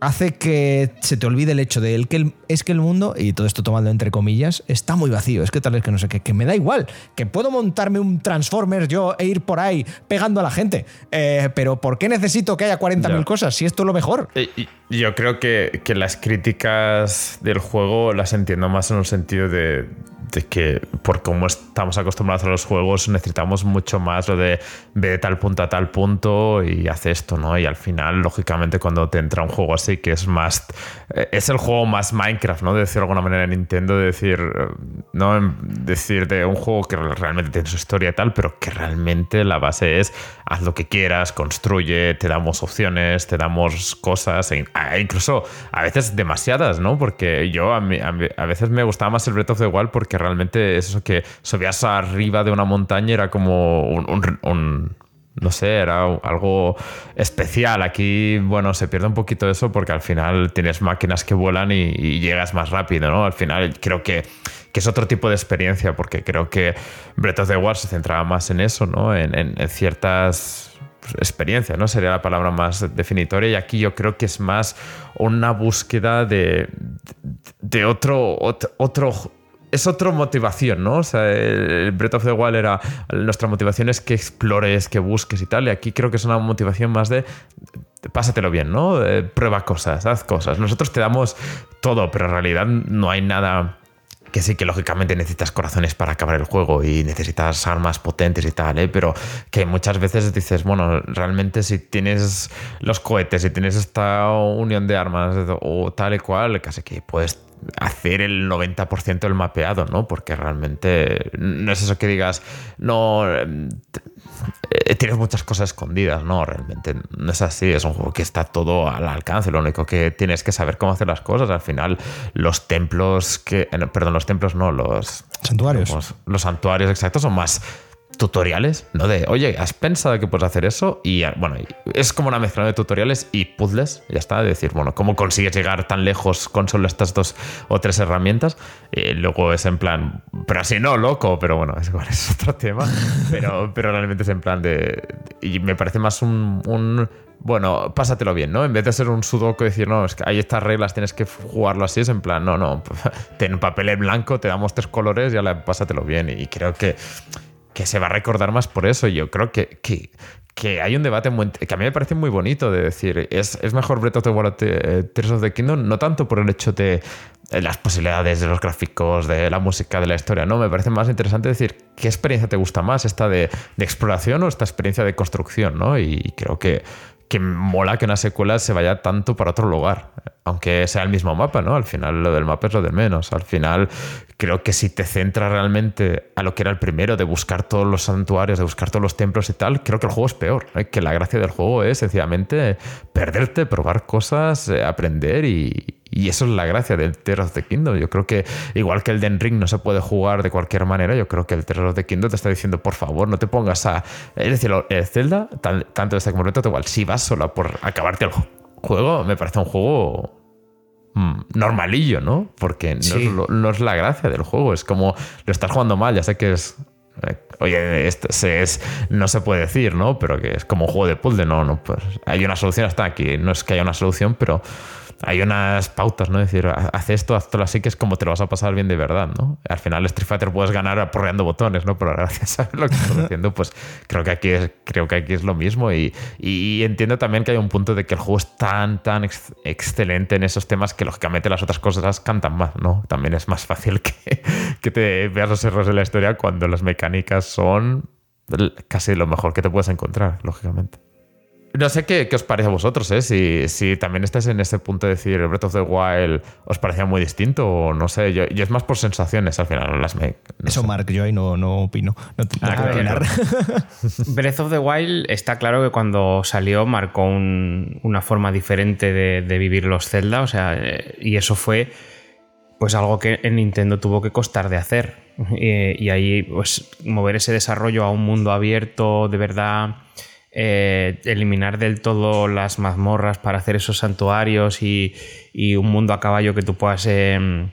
hace que se te olvide el hecho de el que el- es que el mundo, y todo esto tomando entre comillas, está muy vacío. Es que tal vez que no sé qué, que me da igual, que puedo montarme un Transformers yo e ir por ahí pegando a la gente. Eh, pero ¿por qué necesito que haya 40.000 Ya. cosas si esto es lo mejor? Y Yo creo que, que las críticas del juego las entiendo más en el sentido de, de que por cómo estamos acostumbrados a los juegos necesitamos mucho más lo de ve de tal punto a tal punto y hace esto, ¿no? Y al final, lógicamente, cuando te entra un juego así que es más... eh, Es el juego más Minecraft, ¿no? De decir de alguna manera en Nintendo, de decir, eh, ¿no? Decir de un juego que realmente tiene su historia y tal, pero que realmente la base es haz lo que quieras, construye, te damos opciones, te damos cosas, e incluso a veces demasiadas, ¿no? Porque yo a, mí- a, mí- a veces me gustaba más el Breath of the Wild porque realmente es eso que subías arriba de una montaña era como un- no sé, era algo especial. Aquí, bueno, se pierde un poquito eso porque al final tienes máquinas que vuelan y, llegas más rápido, ¿no? Al final creo que, que es otro tipo de experiencia porque creo que Breath of the Wild se centraba más en eso, ¿no? En, ciertas experiencias, ¿no? Sería la palabra más definitoria y aquí yo creo que es más una búsqueda de, de otro, otro es otra motivación, ¿no? O sea, el Breath of the Wild era. Nuestra motivación es que explores, que busques y tal. Y aquí creo que es una motivación más de. Pásatelo bien, ¿no? Eh, prueba cosas, haz cosas. Nosotros te damos todo, pero en realidad no hay nada. Que sí, que lógicamente necesitas corazones para acabar el juego y necesitas armas potentes y tal, ¿eh? pero que muchas veces dices, bueno, realmente si tienes los cohetes, si tienes esta unión de armas o tal y cual, casi que puedes hacer el 90% del mapeado, ¿no? Porque realmente no es eso que digas, no, eh, tienes muchas cosas escondidas, ¿no? Realmente no es así, es un juego que está todo al alcance, lo único que tienes que saber cómo hacer las cosas. Al final, los templos que. eh, Perdón, los templos no, los. Santuarios. Los, los santuarios exactos son más tutoriales, ¿no? De, oye, ¿has pensado que puedes hacer eso? Y ah, bueno, es como una mezcla de tutoriales y puzzles, ya está, de decir, bueno, ¿cómo consigues llegar tan lejos con solo estas dos o tres herramientas? Y luego es en plan, pero así no, loco, pero bueno, es, otro tema, pero, pero realmente es en plan de... Y me parece más un... bueno, pásatelo bien, ¿no? En vez de ser un sudoku decir, no, es que hay estas reglas, tienes que jugarlo así, es en plan, no, no, ten papel en blanco, te damos tres colores y ya pásatelo bien. Y creo que que se va a recordar más por eso. Yo creo que, que, que hay un debate muy, que a mí me parece muy bonito de decir, es, es mejor Breath of the Wild eh, Tears of the Kingdom, no tanto por el hecho de eh, las posibilidades de los gráficos, de la música, de la historia, no, me parece más interesante decir qué experiencia te gusta más, esta de, de exploración o esta experiencia de construcción, ¿no? Y creo que, que mola que una secuela se vaya tanto para otro lugar, aunque sea el mismo mapa, ¿no? Al final lo del mapa es lo de menos. Al final creo que si te centras realmente a lo que era el primero, de buscar todos los santuarios, de buscar todos los templos y tal, creo que el juego es peor. ¿eh? Que la gracia del juego es sencillamente perderte, probar cosas, eh, aprender y, y eso es la gracia del Tears of the Kingdom. Yo creo que, igual que el Den Ring no se puede jugar de cualquier manera, yo creo que el Tears of the Kingdom te está diciendo, por favor, no te pongas a. Es decir, el Zelda, tan- tanto este como el reto, igual, si vas solo por acabarte el juego, me parece un juego mm, normalillo, ¿no? Porque no, Sí. es lo- no es la gracia del juego. Es como lo estás jugando mal, ya sé que es. eh, Oye, esto se- es, no se puede decir, ¿no? Pero que es como un juego de puzzle, no, no, pues hay una solución hasta aquí. No es que haya una solución, pero hay unas pautas, ¿no? Es decir, haz esto, hazlo así, que es como te lo vas a pasar bien de verdad, ¿no? Al final Street Fighter puedes ganar aporreando botones, ¿no? Pero gracias a lo que estás haciendo, pues creo que aquí es, creo que aquí es lo mismo y, y entiendo también que hay un punto de que el juego es tan, tan ex- excelente en esos temas que lógicamente las otras cosas cantan más, ¿no? También es más fácil que, que te veas los errores de la historia cuando las mecánicas son casi lo mejor que te puedes encontrar, lógicamente. No sé qué, qué os parece a vosotros, ¿eh? Si, si también estáis en ese punto de decir Breath of the Wild os parecía muy distinto o no sé. Yo, yo es más por sensaciones al final. Las me, no Eso, sé. Mark, yo ahí no, no opino. No, Ah, puedo claro. opinar. Breath of the Wild está claro que cuando salió marcó un- una forma diferente de, de vivir los Zelda, o sea, eh, y eso fue pues algo que en Nintendo tuvo que costar de hacer. Y, y ahí pues mover ese desarrollo a un mundo abierto de verdad, eh, eliminar del todo las mazmorras para hacer esos santuarios y, un mundo a caballo que tú puedas... em,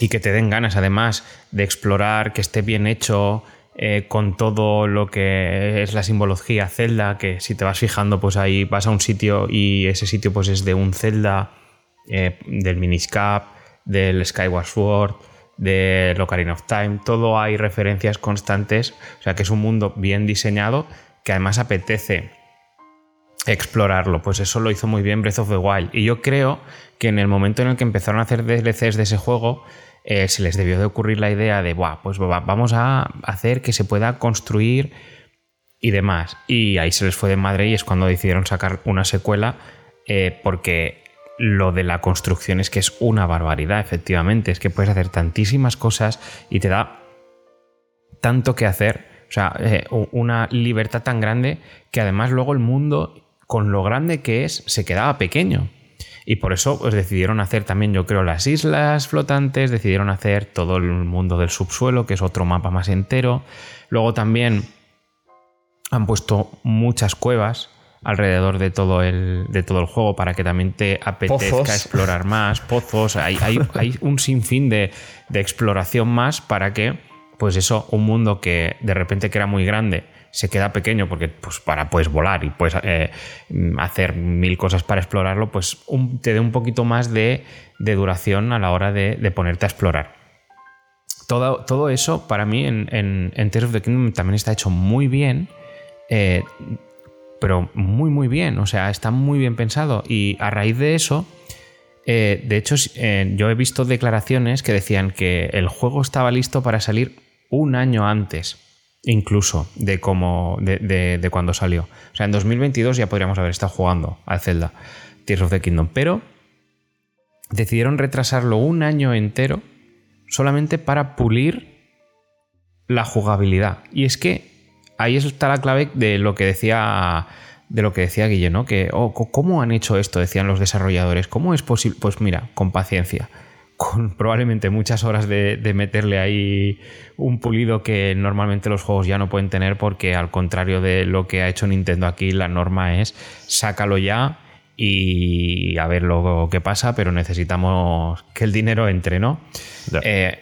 y que te den ganas además de explorar, que esté bien hecho eh, con todo lo que es la simbología Zelda, que si te vas fijando pues ahí vas a un sitio y ese sitio pues es de un Zelda, eh, del Minish Cap, del Skyward Sword, del Ocarina of Time, todo hay referencias constantes, o sea que es un mundo bien diseñado que además apetece explorarlo. Pues eso lo hizo muy bien Breath of the Wild. Y yo creo que en el momento en el que empezaron a hacer DLCs de ese juego, eh, se les debió de ocurrir la idea de, Buah, pues va- vamos a hacer que se pueda construir y demás. Y ahí se les fue de madre y es cuando decidieron sacar una secuela eh, porque lo de la construcción es que es una barbaridad, efectivamente. Es que puedes hacer tantísimas cosas y te da tanto que hacer. O sea, eh, una libertad tan grande que además luego el mundo, con lo grande que es, se quedaba pequeño. Y por eso pues, decidieron hacer también, yo creo, las islas flotantes, decidieron hacer todo el mundo del subsuelo, que es otro mapa más entero. Luego también han puesto muchas cuevas alrededor de todo el, de todo el juego para que también te apetezca Pozos. explorar más, pozos, hay, hay- hay un sinfín de, de exploración más para que, pues eso, un mundo que de repente que era muy grande se queda pequeño porque pues para puedes volar y puedes eh, hacer mil cosas para explorarlo, pues te dé un poquito más de, de duración a la hora de, de ponerte a explorar. Todo, todo eso para mí en, en, Tears of the Kingdom también está hecho muy bien. eh, pero muy muy bien, o sea, está muy bien pensado y a raíz de eso, eh, de hecho yo he visto declaraciones que decían que el juego estaba listo para salir un año antes, incluso de, como, de, de- de cuando salió. O sea, en 2022 ya podríamos haber estado jugando al Zelda Tears of the Kingdom, pero decidieron retrasarlo un año entero solamente para pulir la jugabilidad. Y es que ahí está la clave de lo que decía de lo que decía Guille, ¿no? Que, oh, ¿cómo han hecho esto? Decían los desarrolladores. ¿Cómo es posible? Pues mira, con paciencia. Con probablemente muchas horas de, meterle ahí un pulido que normalmente los juegos ya no pueden tener, porque al contrario de lo que ha hecho Nintendo aquí, la norma es sácalo ya y a ver lo que pasa, pero necesitamos que el dinero entre, ¿no? Eh,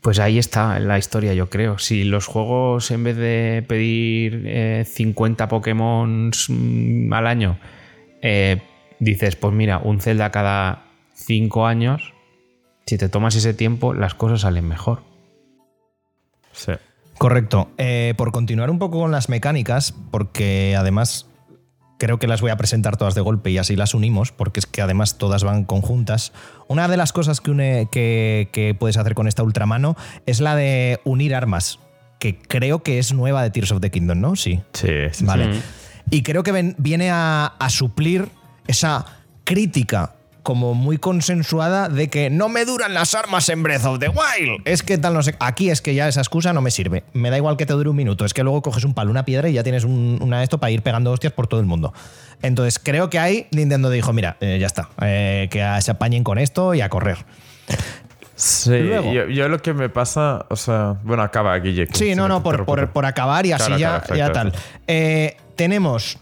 pues ahí está la historia, yo creo. Si los juegos, en vez de pedir 50 eh, Pokémon mm, al año, eh, dices, pues mira, un Zelda cada 5 años, si te tomas ese tiempo, las cosas salen mejor. Sí. Correcto. Eh, por continuar un poco con las mecánicas, porque además creo que las voy a presentar todas de golpe y así las unimos, porque es que además todas van conjuntas. Una de las cosas que, une, que, puedes hacer con esta ultramano es la de unir armas, que creo que es nueva de Tears of the Kingdom, ¿no? Sí. Sí, sí. Vale. Y creo que viene a, a suplir esa crítica como muy consensuada de que no me duran las armas en Breath of the Wild. Es que tal no sé. Aquí es que ya esa excusa no me sirve. Me da igual que te dure un minuto. Es que luego coges un palo, una piedra y ya tienes una de esto para ir pegando hostias por todo el mundo. Entonces creo que ahí Nintendo dijo: Mira, eh, ya está. Eh, que se apañen con esto y a correr. Sí, yo, lo que me pasa, o sea, bueno, acaba Guille. Sí, no, no, por, por, acabar y así ya, ya tal. Eh, tenemos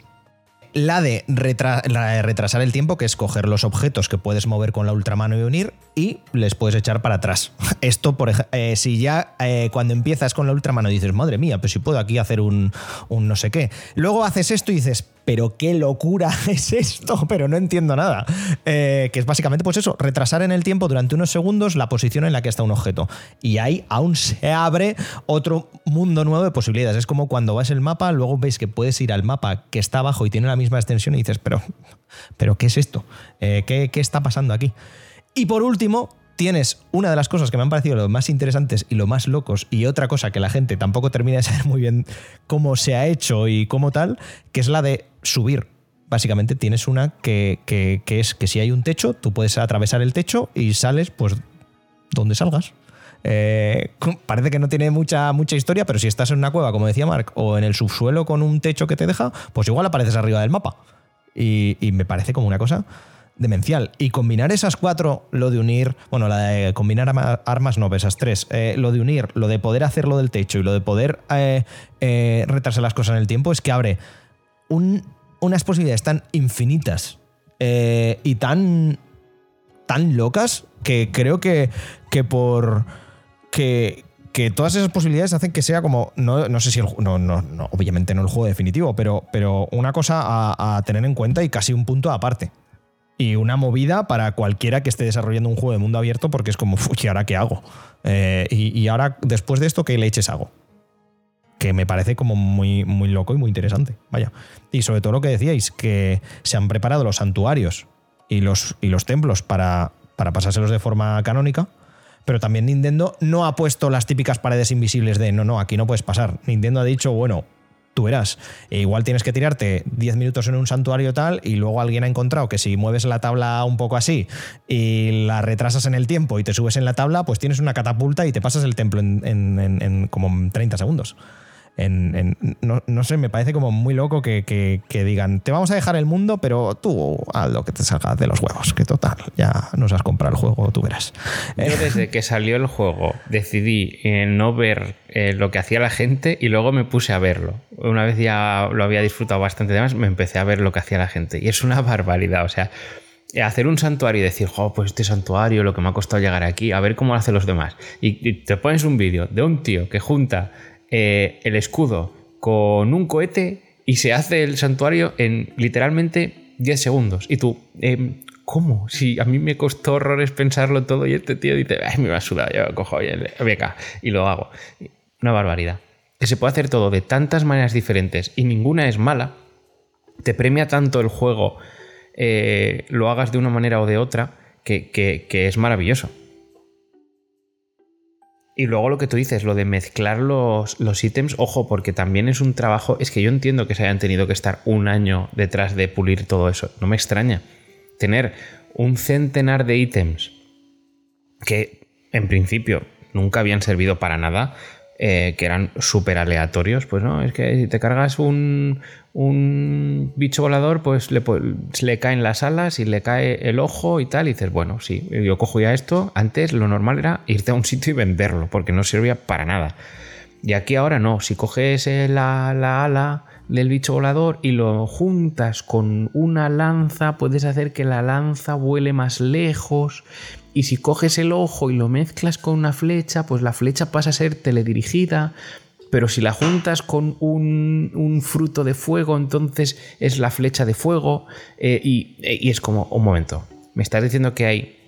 la de, retrasar el tiempo, que es coger los objetos que puedes mover con la ultramano y unir, y les puedes echar para atrás. Esto, por eh, si ya eh, cuando empiezas con la ultramano dices, madre mía, pues si puedo aquí hacer un, un no sé qué. Luego haces esto y dices, pero qué locura es esto, pero no entiendo nada. Eh, que es básicamente, pues eso, retrasar en el tiempo durante unos segundos la posición en la que está un objeto. Y ahí aún se abre otro mundo nuevo de posibilidades. Es como cuando vas el mapa, luego veis que puedes ir al mapa que está abajo y tiene la misma extensión y dices, pero, pero ¿qué es esto? Eh, ¿qué, ¿Qué está pasando aquí? Y por último, tienes una de las cosas que me han parecido lo más interesantes y lo más locos, y otra cosa que la gente tampoco termina de saber muy bien cómo se ha hecho y cómo tal, que es la de subir. Básicamente tienes una que, es que si hay un techo, tú puedes atravesar el techo y sales pues donde salgas. Eh, parece que no tiene mucha, mucha historia, pero si estás en una cueva, como decía Mark, o en el subsuelo con un techo que te deja, pues igual apareces arriba del mapa. Y me parece como una cosa demencial. Y combinar esas cuatro, lo de unir, bueno, la de combinar armas no, esas tres, eh, lo de unir, lo de poder hacerlo del techo y lo de poder eh, eh, retrasar las cosas en el tiempo, es que abre unas posibilidades tan infinitas y tan, tan locas que creo que, que por... Que, que todas esas posibilidades hacen que sea como, no, no sé si el no, no, no, obviamente no el juego definitivo, pero, pero una cosa a, tener en cuenta y casi un punto aparte y una movida para cualquiera que esté desarrollando un juego de mundo abierto porque es como, ¿y ahora qué hago? Eh, y, ahora, después de esto, ¿qué leches hago? Que me parece como muy, muy loco y muy interesante. Vaya. Y sobre todo lo que decíais, que se han preparado los santuarios y los, y los templos para, para pasárselos de forma canónica. Pero también Nintendo no ha puesto las típicas paredes invisibles de no, no, aquí no puedes pasar. Nintendo ha dicho, bueno, tú verás. E igual tienes que tirarte 10 minutos en un santuario tal y luego alguien ha encontrado que si mueves la tabla un poco así y la retrasas en el tiempo y te subes en la tabla, pues tienes una catapulta y te pasas el templo en, en como 30 segundos no, sé, me parece como muy loco que, digan, te vamos a dejar el mundo, pero tú haz lo que te salga de los huevos, que total, ya nos has comprado el juego, tú verás. Yo desde que salió el juego decidí eh, no ver eh, lo que hacía la gente y luego me puse a verlo. Una vez ya lo había disfrutado bastante de más, me empecé a ver lo que hacía la gente. Y es una barbaridad, o sea hacer un santuario y decir, oh, pues este santuario, lo que me ha costado llegar aquí, a ver cómo lo hacen los demás. y te pones un vídeo de un tío que junta eh, el escudo con un cohete y se hace el santuario en literalmente 10 segundos. Y tú, em, ¿cómo? Si a mí me costó horrores pensarlo todo y este tío dice, Ay, me va a sudar, yo cojo beca y lo hago. Una barbaridad. Que se puede hacer todo de tantas maneras diferentes y ninguna es mala. Te premia tanto el juego, eh, lo hagas de una manera o de otra, que es maravilloso. Y luego lo que tú dices, lo de mezclar los, los, ítems, ojo, porque también es un trabajo, es que yo entiendo que se hayan tenido que estar un año detrás de pulir todo eso, no me extraña. Tener un centenar de ítems que en principio nunca habían servido para nada, eh, que eran súper aleatorios. Pues no, es que si te cargas un, bicho volador, pues le, le, caen las alas y le cae el ojo y tal. Y dices, bueno, sí, yo cojo ya esto. Antes lo normal era irte a un sitio y venderlo, porque no servía para nada. Y aquí ahora no, si coges la, la ala del bicho volador y lo juntas con una lanza, puedes hacer que la lanza vuele más lejos. Y si coges el ojo y lo mezclas con una flecha, pues la flecha pasa a ser teledirigida. Pero si la juntas con un, fruto de fuego, entonces es la flecha de fuego. Eh, y, y es como, un momento, me estás diciendo que hay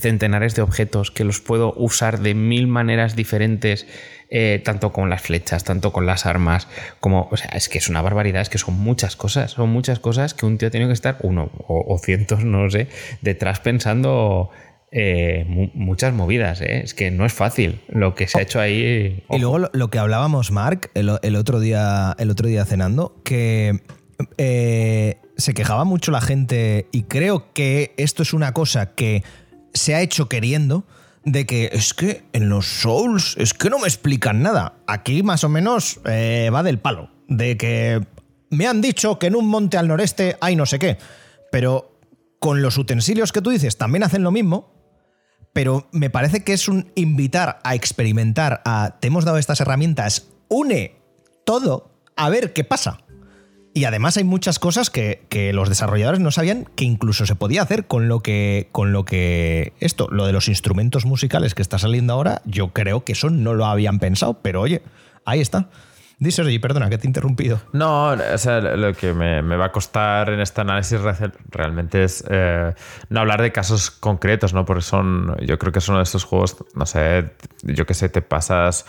centenares de objetos que los puedo usar de mil maneras diferentes eh, tanto con las flechas, tanto con las armas, como, o sea, es que es una barbaridad, es que son muchas cosas, son muchas cosas que un tío tiene que estar, uno o, cientos, no sé, detrás pensando eh, muchas movidas, ¿eh? es que no es fácil lo que se ha hecho ahí. Y luego lo, que hablábamos, Mark, el, otro día, el otro día cenando, que se quejaba mucho la gente y creo que esto es una cosa que se ha hecho queriendo de que es que en los Souls es que no me explican nada. Aquí más o menos eh, va del palo. De que me han dicho que en un monte al noreste hay no sé qué. Pero con los utensilios que tú dices también hacen lo mismo. Pero me parece que es un invitar a experimentar, a te hemos dado estas herramientas, une todo a ver qué pasa. Y además hay muchas cosas que, los desarrolladores no sabían que incluso se podía hacer con lo que. con lo que. Esto, lo de los instrumentos musicales que está saliendo ahora, yo creo que eso no lo habían pensado, pero oye, ahí está. Dice, oye, perdona, que te he interrumpido. No, o sea, lo que me, va a costar en este análisis realmente es eh, no hablar de casos concretos, ¿no? Porque son, yo creo que son uno de estos juegos, no sé, yo qué sé, te pasas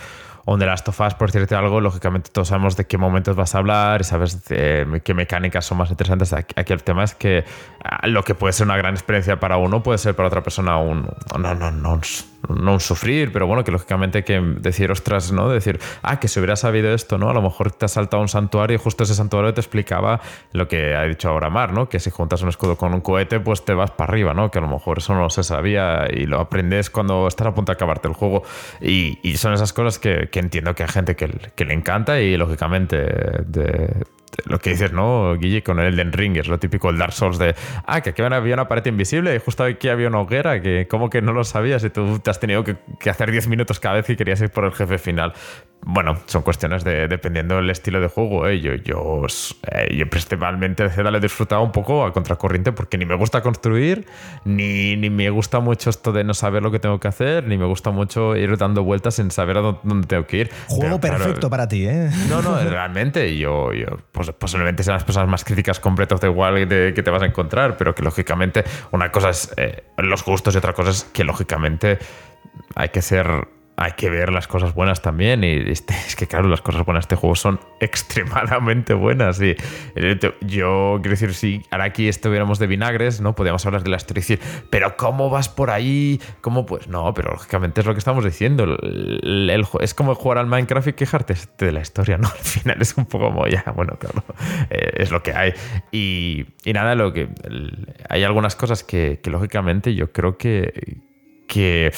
o de las tofas, por decirte algo, lógicamente todos sabemos de qué momentos vas a hablar y sabes qué mecánicas son más interesantes. Aquí el tema es que ah, lo que puede ser una gran experiencia para uno puede ser para otra persona un, no, no, no, no un sufrir, pero bueno, que lógicamente que decir, ostras, ¿no? Decir, ah, que si hubiera sabido esto, ¿no? A lo mejor te has saltado un santuario y justo ese santuario te explicaba lo que ha dicho ahora Mar, ¿no? Que si juntas un escudo con un cohete, pues te vas para arriba, ¿no? Que a lo mejor eso no se sabía y lo aprendes cuando estás a punto de acabarte el juego. Y, son esas cosas que, entiendo que hay gente que, que le encanta y lógicamente de, lo que dices, ¿no, Guille? Con el Elden Ring, es lo típico, el Dark Souls de, ah, que aquí había una pared invisible y justo aquí había una hoguera, que como que no lo sabías y tú te has tenido que, que hacer 10 minutos cada vez que querías ir por el jefe final. Bueno, son cuestiones de dependiendo del estilo de juego. ¿eh? Yo, yo, eh, yo principalmente de Zelda le he disfrutado un poco a contracorriente porque ni me gusta construir, ni, ni, me gusta mucho esto de no saber lo que tengo que hacer, ni me gusta mucho ir dando vueltas sin saber a dónde, tengo que ir. Juego perfecto para ti, ¿eh? No, no, realmente yo, yo pues, posiblemente sean las personas más críticas con Breath of Wild que te vas a encontrar, pero que lógicamente una cosa es eh, los gustos y otra cosa es que lógicamente hay que ser hay que ver las cosas buenas también. Y este, es que, claro, las cosas buenas de este juego son extremadamente buenas. Y eh, yo quiero decir, si ahora aquí estuviéramos de vinagres, ¿no? Podríamos hablar de la historia pero ¿cómo vas por ahí? ¿Cómo pues? No, pero lógicamente es lo que estamos diciendo. El, es como jugar al Minecraft y quejarte de la historia, ¿no? Al final es un poco como ya, bueno, claro, eh, es lo que hay. Y, y nada, lo que hay algunas cosas que, que lógicamente yo creo que. que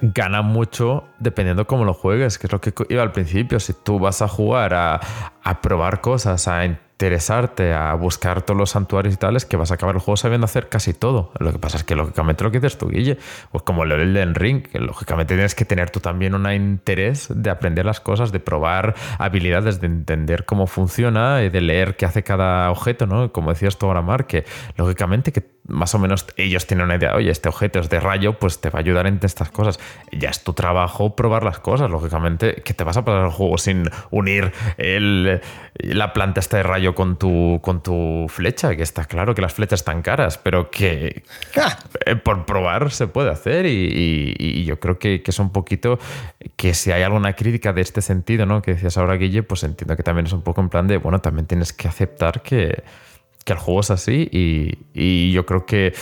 gana mucho dependiendo cómo lo juegues, que es lo que iba al principio. Si tú vas a jugar a, a probar cosas, a interesarte, a buscar todos los santuarios y tales, que vas a acabar el juego sabiendo hacer casi todo. Lo que pasa es que lógicamente lo que dices tú, Guille, pues como el Elden Ring, que lógicamente tienes que tener tú también un interés de aprender las cosas, de probar habilidades, de entender cómo funciona y de leer qué hace cada objeto, ¿no? Como decías tú ahora, Mar, que lógicamente que más o menos ellos tienen una idea, oye, este objeto es de rayo, pues te va a ayudar en estas cosas. Ya es tu trabajo probar las cosas, lógicamente, que te vas a pasar el juego sin unir la planta esta de rayo con tu, con tu flecha, que está claro que las flechas están caras, pero que eh, por probar se puede hacer y, yo creo que, que, es un poquito que si hay alguna crítica de este sentido, ¿no? Que decías ahora, Guille, pues entiendo que también es un poco en plan de, bueno, también tienes que aceptar que que el juego es así y, yo creo que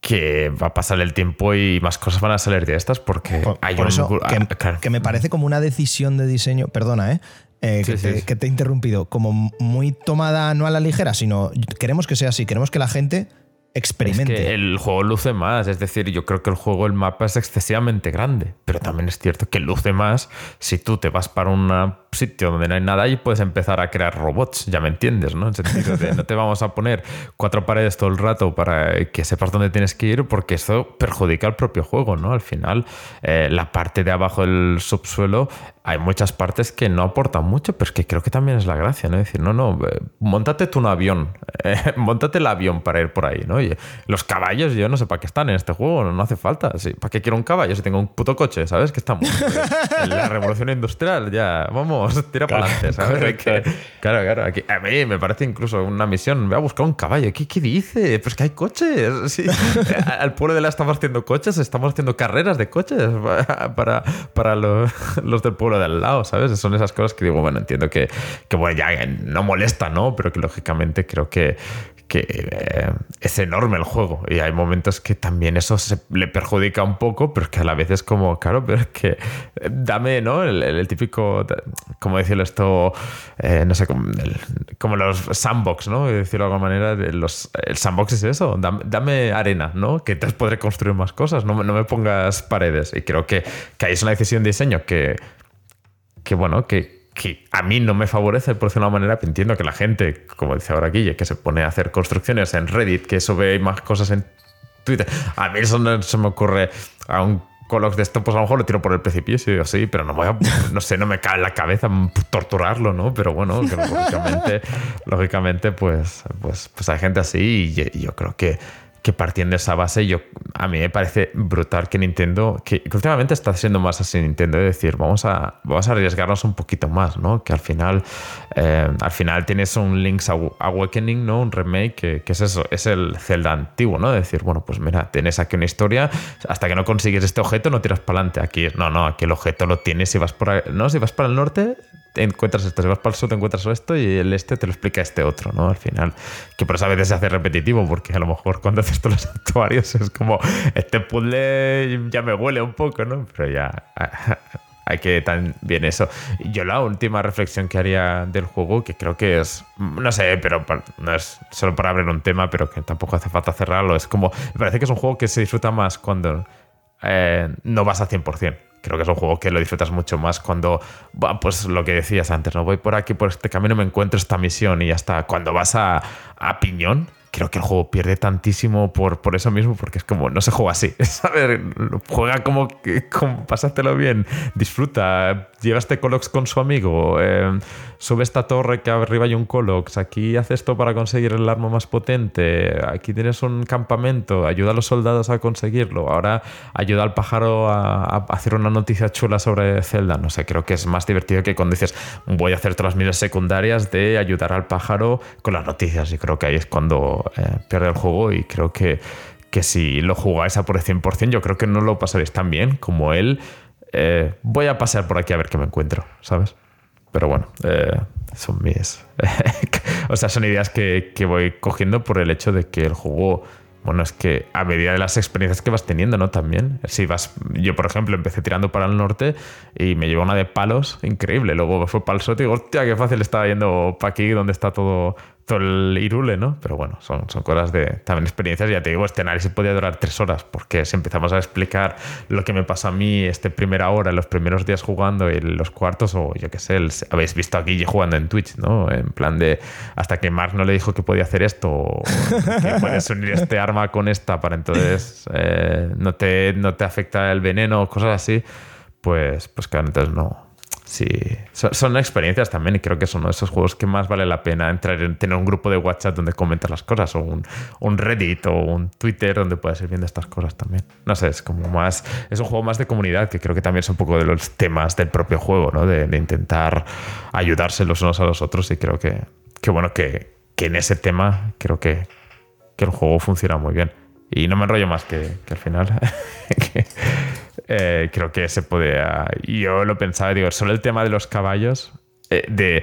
que va a pasar el tiempo y más cosas van a salir de estas porque hay un... Ah, que, me parece como una decisión de diseño, perdona, ¿eh? Eh que, te, he interrumpido, como muy tomada no a la ligera, sino queremos que sea así, queremos que la gente experimente. Es que el juego luce más, es decir, yo creo que el juego, el mapa es excesivamente grande, pero también es cierto que luce más si tú te vas para un sitio donde no hay nada y puedes empezar a crear robots, ya me entiendes, ¿no? En sentido de no te vamos a poner cuatro paredes todo el rato para que sepas dónde tienes que ir porque eso perjudica al propio juego, ¿no? Al final, eh, la parte de abajo del subsuelo hay muchas partes que no aportan mucho, pero es que creo que también es la gracia, ¿no? decir, no, no, eh, montate tú un avión, eh, montate el avión para ir por ahí, ¿no? Y los caballos, yo no sé para qué están en este juego, no, hace falta. Sí, ¿Para qué quiero un caballo si tengo un puto coche, ¿sabes? Que estamos en la revolución industrial, ya, vamos, tira para adelante, ¿sabes? claro, claro, aquí, a mí me parece incluso una misión, voy a buscar un caballo, ¿qué, qué dice? Pues que hay coches, sí. Al pueblo de la estamos haciendo coches, estamos haciendo carreras de coches para, para los, los del pueblo de al lado, ¿sabes? Son esas cosas que digo, bueno, entiendo que, que bueno, ya no molesta, ¿no? Pero que lógicamente creo que, que eh, es enorme el juego y hay momentos que también eso se le perjudica un poco, pero que a la vez es como, claro, pero es que eh, dame, ¿no? El, típico, como decirlo esto, eh, no sé, como, los sandbox, ¿no? Decirlo de alguna manera, los, el sandbox es eso, dame, arena, ¿no? Que te podré construir más cosas, no, no me pongas paredes. Y creo que, que ahí es una decisión de diseño que que bueno, que, que a mí no me favorece por decirlo de una manera, pero entiendo que la gente, como dice ahora Guille, que se pone a hacer construcciones en Reddit, que eso ve más cosas en Twitter. A mí eso no se me ocurre a un Colox de esto, pues a lo mejor lo tiro por el precipicio y digo, sí, pero no voy a, no sé, no me cae en la cabeza torturarlo, ¿no? Pero bueno, lógicamente, lógicamente pues, pues, pues hay gente así y yo creo que que partiendo de esa base, yo, a mí me parece brutal que Nintendo, que, últimamente está siendo más así Nintendo, de decir, vamos a, vamos a arriesgarnos un poquito más, ¿no? Que al final, eh, al final tienes un Link's Awakening, ¿no? Un remake, que, que, es eso, es el Zelda antiguo, ¿no? De decir, bueno, pues mira, tienes aquí una historia, hasta que no consigues este objeto no tiras para adelante. Aquí, no, no, aquí el objeto lo tienes si vas por, ¿no? Si vas para el norte, encuentras esto, si vas para el sur te encuentras esto y el este te lo explica este otro, ¿no? Al final, que por eso a veces se hace repetitivo, porque a lo mejor cuando haces todos los santuarios es como, este puzzle ya me huele un poco, ¿no? Pero ya hay que también eso. Yo la última reflexión que haría del juego, que creo que es, no sé, pero no es solo para abrir un tema, pero que tampoco hace falta cerrarlo, es como, me parece que es un juego que se disfruta más cuando eh, no vas a 100% creo que es un juego que lo disfrutas mucho más cuando, pues lo que decías antes, no voy por aquí, por este camino, me encuentro esta misión y ya está. Cuando vas a, a piñón, creo que el juego pierde tantísimo por, por eso mismo, porque es como, no se juega así, ¿sabes? Juega como, como pásatelo bien, disfruta, lleva este Colox con su amigo, eh, sube esta torre que arriba hay un Colox, aquí hace esto para conseguir el arma más potente, aquí tienes un campamento, ayuda a los soldados a conseguirlo, ahora ayuda al pájaro a, a hacer una noticia chula sobre Zelda, no sé, creo que es más divertido que cuando dices, voy a hacer todas las misiones secundarias de ayudar al pájaro con las noticias, y creo que ahí es cuando eh, pierde el juego y creo que, que si lo jugáis a por el 100%, yo creo que no lo pasaréis tan bien como él. Eh, voy a pasear por aquí a ver qué me encuentro, ¿sabes? Pero bueno, eh, son mis... o sea, son ideas que, que voy cogiendo por el hecho de que el juego bueno, es que a medida de las experiencias que vas teniendo, ¿no? También. Si vas. Yo, por ejemplo, empecé tirando para el norte y me llevó una de palos increíble. Luego fue para el sur y digo, hostia, qué fácil estaba yendo para aquí donde está todo, el Irule, ¿no? Pero bueno, son, son cosas de también experiencias. Ya te digo, este análisis podía durar tres horas, porque si empezamos a explicar lo que me pasó a mí este primera hora, los primeros días jugando y los cuartos, o yo qué sé, habéis visto aquí jugando en Twitch, ¿no? En plan de hasta que Mark no le dijo que podía hacer esto, o que puedes unir este arma con esta para entonces eh, no, te, no te afecta el veneno, cosas así, pues, pues claro, entonces no Sí, son, experiencias también y creo que son esos juegos que más vale la pena entrar en tener un grupo de WhatsApp donde comentas las cosas o un, Reddit o un Twitter donde puedas ir viendo estas cosas también. No sé, es como más, es un juego más de comunidad que creo que también es un poco de los temas del propio juego, ¿no? De, intentar ayudarse los unos a los otros y creo que, que bueno, que, que, en ese tema creo que, que el juego funciona muy bien. Y no me enrollo más que, que al final. Eh, creo que se. Ah, yo lo pensaba, digo, solo el tema de los caballos, eh, de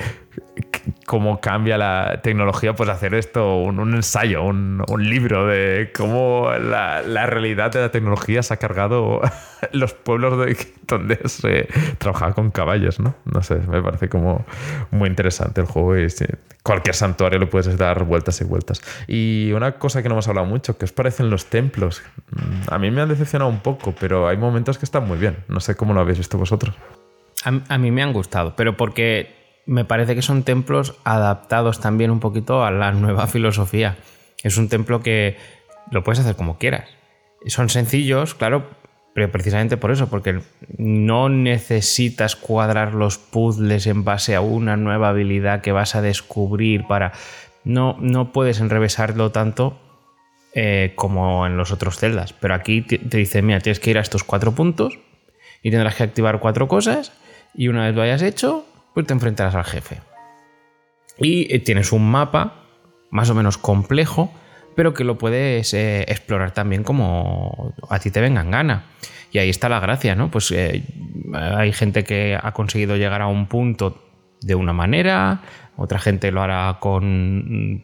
cómo cambia la tecnología, pues hacer esto, un, un ensayo, un, libro de cómo la, realidad de la tecnología se ha cargado los pueblos de, donde se trabajaba con caballos, ¿no? No sé, me parece como muy interesante el juego y cualquier santuario le puedes dar vueltas y vueltas. Y una cosa que no hemos hablado mucho, ¿qué os parecen los templos? Mm, a mí me han decepcionado un poco, pero hay momentos que están muy bien. No sé cómo lo habéis visto vosotros. A mí me han gustado, pero porque me parece que son templos adaptados también un poquito a la nueva filosofía. Es un templo que lo puedes hacer como quieras. Son sencillos, claro, pero precisamente por eso, porque no necesitas cuadrar los puzzles en base a una nueva habilidad que vas a descubrir para... No, no puedes enrevesarlo tanto eh, como en los otros celdas. Pero aquí te, te dice, mira, tienes que ir a estos cuatro puntos y tendrás que activar cuatro cosas y una vez lo hayas hecho, pues te enfrentarás al jefe. Y eh, tienes un mapa más o menos complejo, pero que lo puedes eh, explorar también como a ti te venga en gana. Y ahí está la gracia, ¿no? Pues eh, hay gente que ha conseguido llegar a un punto de una manera, otra gente lo hará con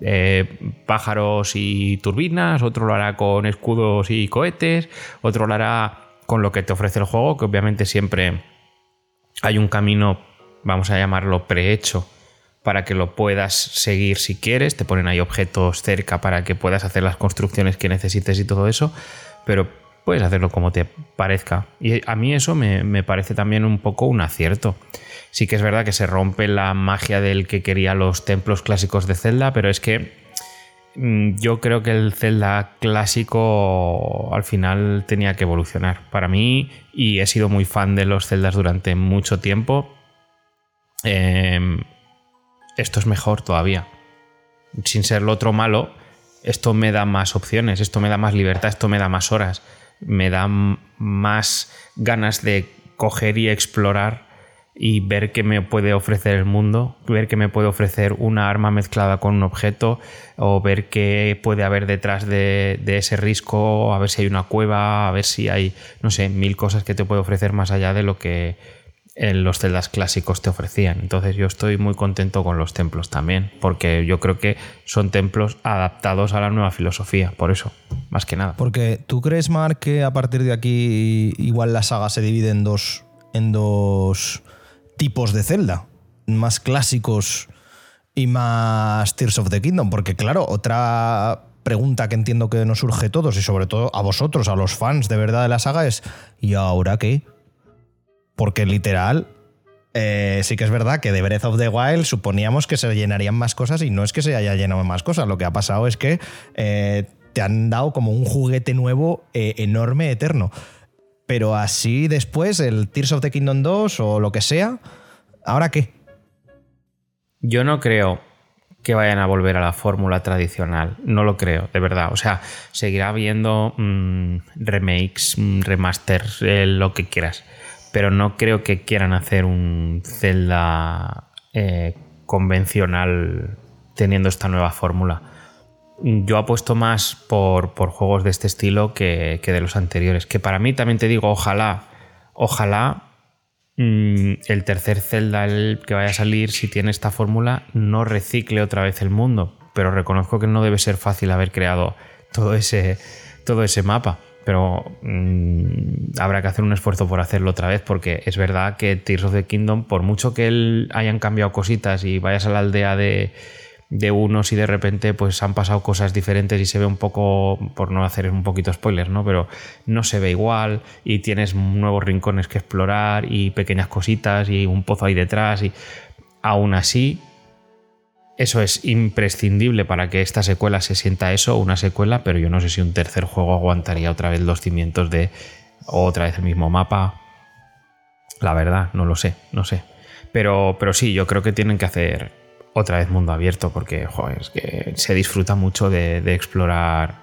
eh, pájaros y turbinas, otro lo hará con escudos y cohetes, otro lo hará con lo que te ofrece el juego, que obviamente siempre hay un camino, vamos a llamarlo prehecho, para que lo puedas seguir si quieres. Te ponen ahí objetos cerca para que puedas hacer las construcciones que necesites y todo eso, pero puedes hacerlo como te parezca. Y a mí eso me, me parece también un poco un acierto. Sí que es verdad que se rompe la magia del que quería los templos clásicos de Zelda, pero es que yo creo que el Zelda clásico al final tenía que evolucionar. Para mí, y he sido muy fan de los Zeldas durante mucho tiempo, eh, esto es mejor todavía. Sin ser lo otro malo, esto me da más opciones, esto me da más libertad, esto me da más horas, me da más ganas de coger y explorar y ver qué me puede ofrecer el mundo, ver qué me puede ofrecer una arma mezclada con un objeto o ver qué puede haber detrás de, ese risco, a ver si hay una cueva, a ver si hay, no sé, mil cosas que te puede ofrecer más allá de lo que en los celdas clásicos te ofrecían. Entonces yo estoy muy contento con los templos también, porque yo creo que son templos adaptados a la nueva filosofía, por eso, más que nada. Porque tú crees, Mark, que a partir de aquí igual la saga se divide en dos, en dos tipos de Zelda, más clásicos y más Tears of the Kingdom, porque claro, otra pregunta que entiendo que nos surge a todos y sobre todo a vosotros, a los fans de verdad de la saga es ¿y ahora qué? Porque literal, eh, sí que es verdad que de Breath of the Wild suponíamos que se llenarían más cosas y no es que se haya llenado más cosas, lo que ha pasado es que eh, te han dado como un juguete nuevo eh, enorme, eterno. Pero así después, el Tears of the Kingdom 2 o lo que sea, ¿ahora qué? Yo no creo que vayan a volver a la fórmula tradicional. No lo creo, de verdad. O sea, seguirá habiendo mmm, remakes, mmm, remasters, eh, lo que quieras pero no creo que quieran hacer un Zelda eh, convencional teniendo esta nueva fórmula. Yo apuesto más por, por juegos de este estilo que, que, de los anteriores. Que para mí también te digo, ojalá, ojalá mmm, el tercer Zelda el que vaya a salir, si tiene esta fórmula, no recicle otra vez el mundo. Pero reconozco que no debe ser fácil haber creado todo ese, todo ese mapa pero mmm, habrá que hacer un esfuerzo por hacerlo otra vez porque es verdad que Tears of the Kingdom, por mucho que él hayan cambiado cositas y vayas a la aldea de, de unos y de repente pues han pasado cosas diferentes y se ve un poco, por no hacer un poquito spoilers, ¿no? Pero no se ve igual y tienes nuevos rincones que explorar y pequeñas cositas y un pozo ahí detrás y aún así eso es imprescindible para que esta secuela se sienta eso, una secuela, pero yo no sé si un tercer juego aguantaría otra vez los cimientos de otra vez el mismo mapa. La verdad, no lo sé, no sé. Pero, pero sí, yo creo que tienen que hacer otra vez mundo abierto porque joder, es que se disfruta mucho de, de explorar.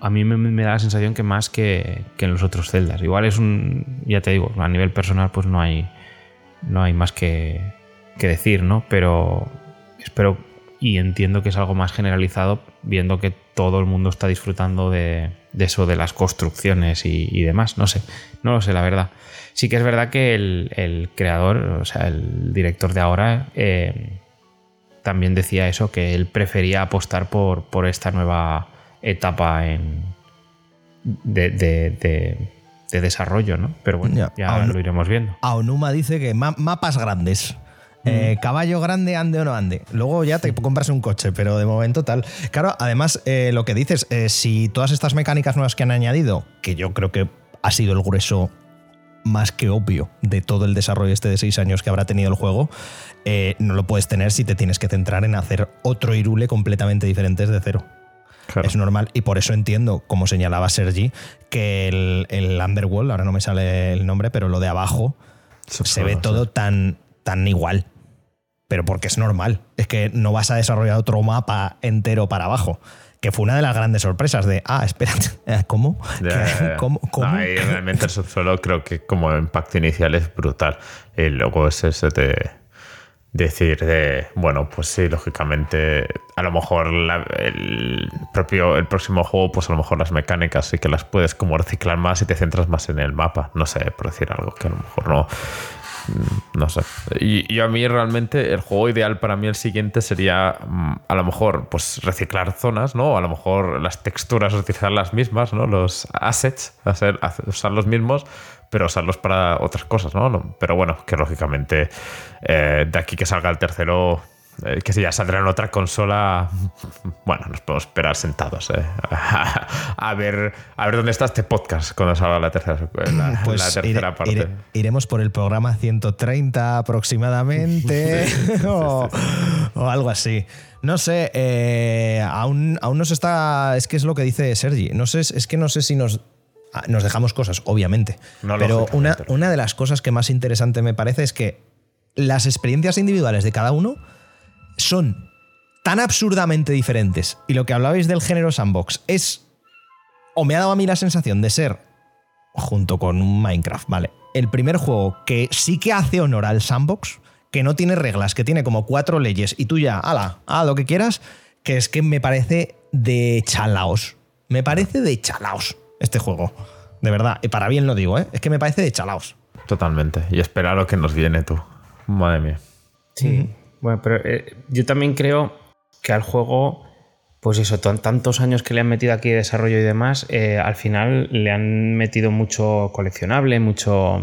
A mí me, da la sensación que más que, que, en los otros celdas. Igual es un. Ya te digo, a nivel personal, pues no hay. No hay más que, que decir, ¿no? Pero, espero y entiendo que es algo más generalizado viendo que todo el mundo está disfrutando de, eso, de las construcciones y, demás. No sé, no lo sé, la verdad. Sí que es verdad que el, creador, o sea, el director de ahora, eh, también decía eso, que él prefería apostar por, por esta nueva etapa en, de, desarrollo, ¿no? Pero bueno, ya, lo iremos viendo. Aonuma dice que mapas grandes. Eh, mm. caballo grande, ande o no ande. Luego ya te compras un coche, pero de momento tal. Claro, además, eh, lo que dices, eh, si todas estas mecánicas nuevas que han añadido, que yo creo que ha sido el grueso más que obvio de todo el desarrollo este de seis años que habrá tenido el juego, no lo puedes tener si te tienes que centrar en hacer otro Irule completamente diferente de cero. Es normal y por eso entiendo, como señalaba Sergi, que el, el, Underworld, ahora no me sale el nombre, pero lo de abajo, se ve todo tan tan igual. Pero porque es normal. Es que no vas a desarrollar otro mapa entero para abajo. Que fue una de las grandes sorpresas de, ah, espérate, ¿cómo? ¿Cómo? realmente el subsuelo creo que como impacto inicial es brutal. Y luego es ese de decir de, bueno, pues sí, lógicamente, a lo mejor el propio, el próximo juego, pues a lo mejor las mecánicas sí que las puedes como reciclar más y te centras más en el mapa. No sé, por decir algo que a lo mejor no no sé. Y, a mí realmente el juego ideal para mí el siguiente sería mm, a lo mejor pues reciclar zonas, ¿no? A lo mejor las texturas utilizar las mismas, ¿no? Los assets, hacer, usar los mismos, pero usarlos para otras cosas, ¿no? Pero bueno, que lógicamente eh, de aquí que salga el tercero eh, que si ya saldrá en otra consola, bueno, nos podemos esperar sentados eh, a, ver, a ver dónde está este podcast cuando salga la tercera, la, pues tercera parte. iremos por el programa 130 aproximadamente o, algo así. No sé, eh, aún, aún nos está. Es que es lo que dice Sergi. No sé, es que no sé si nos ah, nos dejamos cosas, obviamente. pero una, una, de las cosas que más interesante me parece es que las experiencias individuales de cada uno son tan absurdamente diferentes y lo que hablabais del género sandbox es, o me ha dado a mí la sensación de ser, junto con un Minecraft, ¿vale? El primer juego que sí que hace honor al sandbox, que no tiene reglas, que tiene como cuatro leyes y tú ya, ala, haz lo que quieras, que es que me parece de chalaos. Me parece de chalaos este juego. De verdad, y para bien lo digo, ¿eh? Es que me parece de chalaos. Totalmente. Y espera lo que nos viene tú. Madre mía. Sí. Bueno, pero eh, yo también creo que al juego, pues eso, tantos años que le han metido aquí de desarrollo y demás, eh, al final le han metido mucho coleccionable, mucho,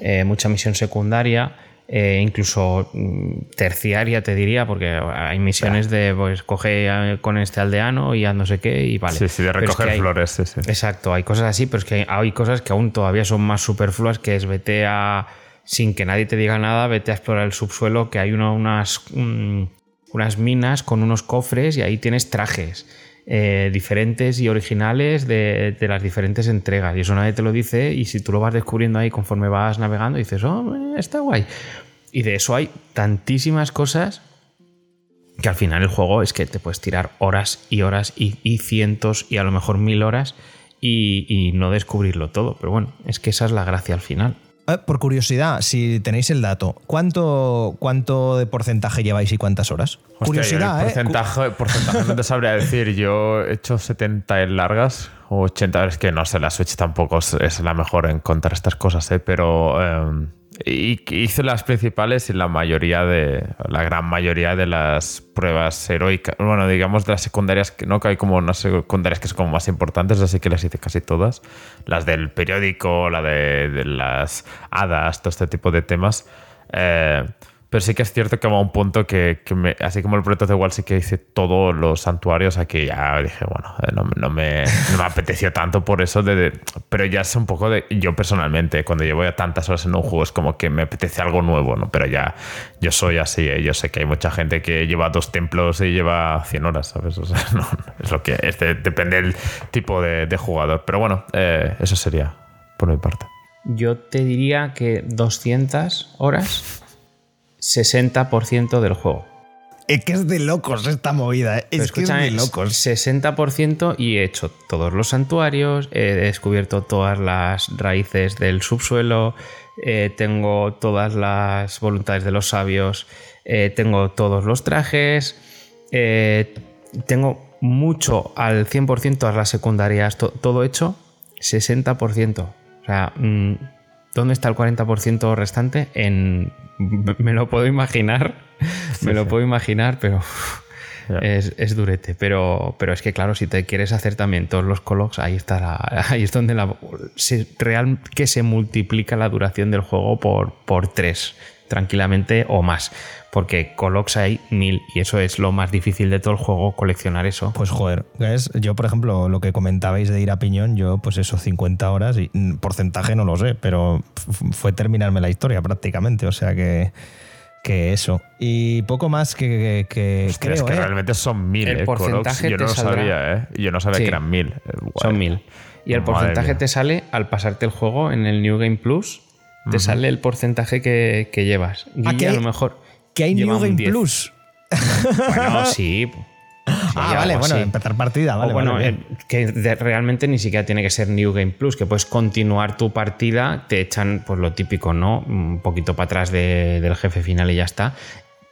eh, mucha misión secundaria. incluso mm, terciaria te diría porque hay misiones de pues coge con este aldeano y a no sé qué y vale sí, sí de recoger flores sí, sí. exacto hay cosas así pero es que hay cosas que aún todavía son más superfluas que es vete a sin que nadie te diga nada, vete a explorar el subsuelo, que hay unas, unas minas con unos cofres y ahí tienes trajes. Eh, diferentes y originales de, las diferentes entregas. Y eso nadie te lo dice. Y si tú lo vas descubriendo ahí conforme vas navegando, dices, oh, está guay. Y de eso hay tantísimas cosas que al final el juego es que te puedes tirar horas y horas y, cientos y a lo mejor mil horas y, no descubrirlo todo. Pero bueno, es que esa es la gracia al final. Eh, por curiosidad, si tenéis el dato, ¿cuánto, cuánto de porcentaje lleváis y cuántas horas? curiosidad, ¿eh? Porcentaje, porcentaje no te sabría decir. Yo he hecho 70 en largas 80. Es que no sé, la Switch tampoco es la mejor en contar estas cosas, ¿eh? pero. Y hice las principales y la mayoría de. La gran mayoría de las pruebas heroicas. Bueno, digamos de las secundarias, no que hay como unas secundarias que son como más importantes, así que las hice casi todas. Las del periódico, la de, las hadas, todo este tipo de temas. Eh, pero sí que es cierto que va a un punto que, así como el proyecto de igual sí que hice todos los santuarios, aquí ya dije, bueno, eh, no, me, no me apeteció tanto por eso, de, pero ya es un poco de, yo personalmente, cuando llevo ya tantas horas en un juego, es como que me apetece algo nuevo, ¿no? Pero ya, yo soy así, ¿eh? yo sé que hay mucha gente que lleva dos templos y lleva 100 horas, ¿sabes? O sea, no, es lo que, este, depende del tipo de, jugador. Pero bueno, eh, eso sería por mi parte. Yo te diría que 200 horas 60% del juego. Es que es de locos esta movida. ¿eh? Es que es de locos. 60% y he hecho todos los santuarios, he descubierto todas las raíces del subsuelo, eh, tengo todas las voluntades de los sabios, eh, tengo todos los trajes, Eh, tengo mucho al 100% todas las secundarias, to- todo hecho, 60%. O sea, mm, ¿dónde está el 40% restante? En, me lo puedo imaginar, me lo puedo imaginar, pero es, es durete. Pero, pero es que, claro, si te quieres hacer también todos los colocs, ahí está la- ahí es donde la, se, real que se multiplica la duración del juego por, por 3, tranquilamente o más. Porque colocs hay mil y eso es lo más difícil de todo el juego, coleccionar eso. Pues joder, es, yo por ejemplo, lo que comentabais de ir a piñón, yo pues eso, 50 horas y mm, porcentaje no lo sé, pero fue terminarme la historia prácticamente, o sea que, que eso. Y poco más que, que- que Hostia, creo, es que ¿eh? realmente son mil, El eh, Colox. porcentaje Yo te no lo saldrá- sabía, ¿eh? Yo no sabía Sí. que eran mil. Guay. Son mil. Y el Madre porcentaje mía. te sale al pasarte el juego en el New Game Plus. Te sale el porcentaje que, que llevas. Ah, Guille a hay- lo mejor. Que hay New Game 10. Plus. Bueno, sí. Sí, ah, vale, bueno, así. empezar partida, vale. o bueno, vale, eh, que de- realmente ni siquiera tiene que ser New Game Plus, que puedes continuar tu partida, te echan pues lo típico, ¿no? Un poquito para atrás de- del jefe final y ya está.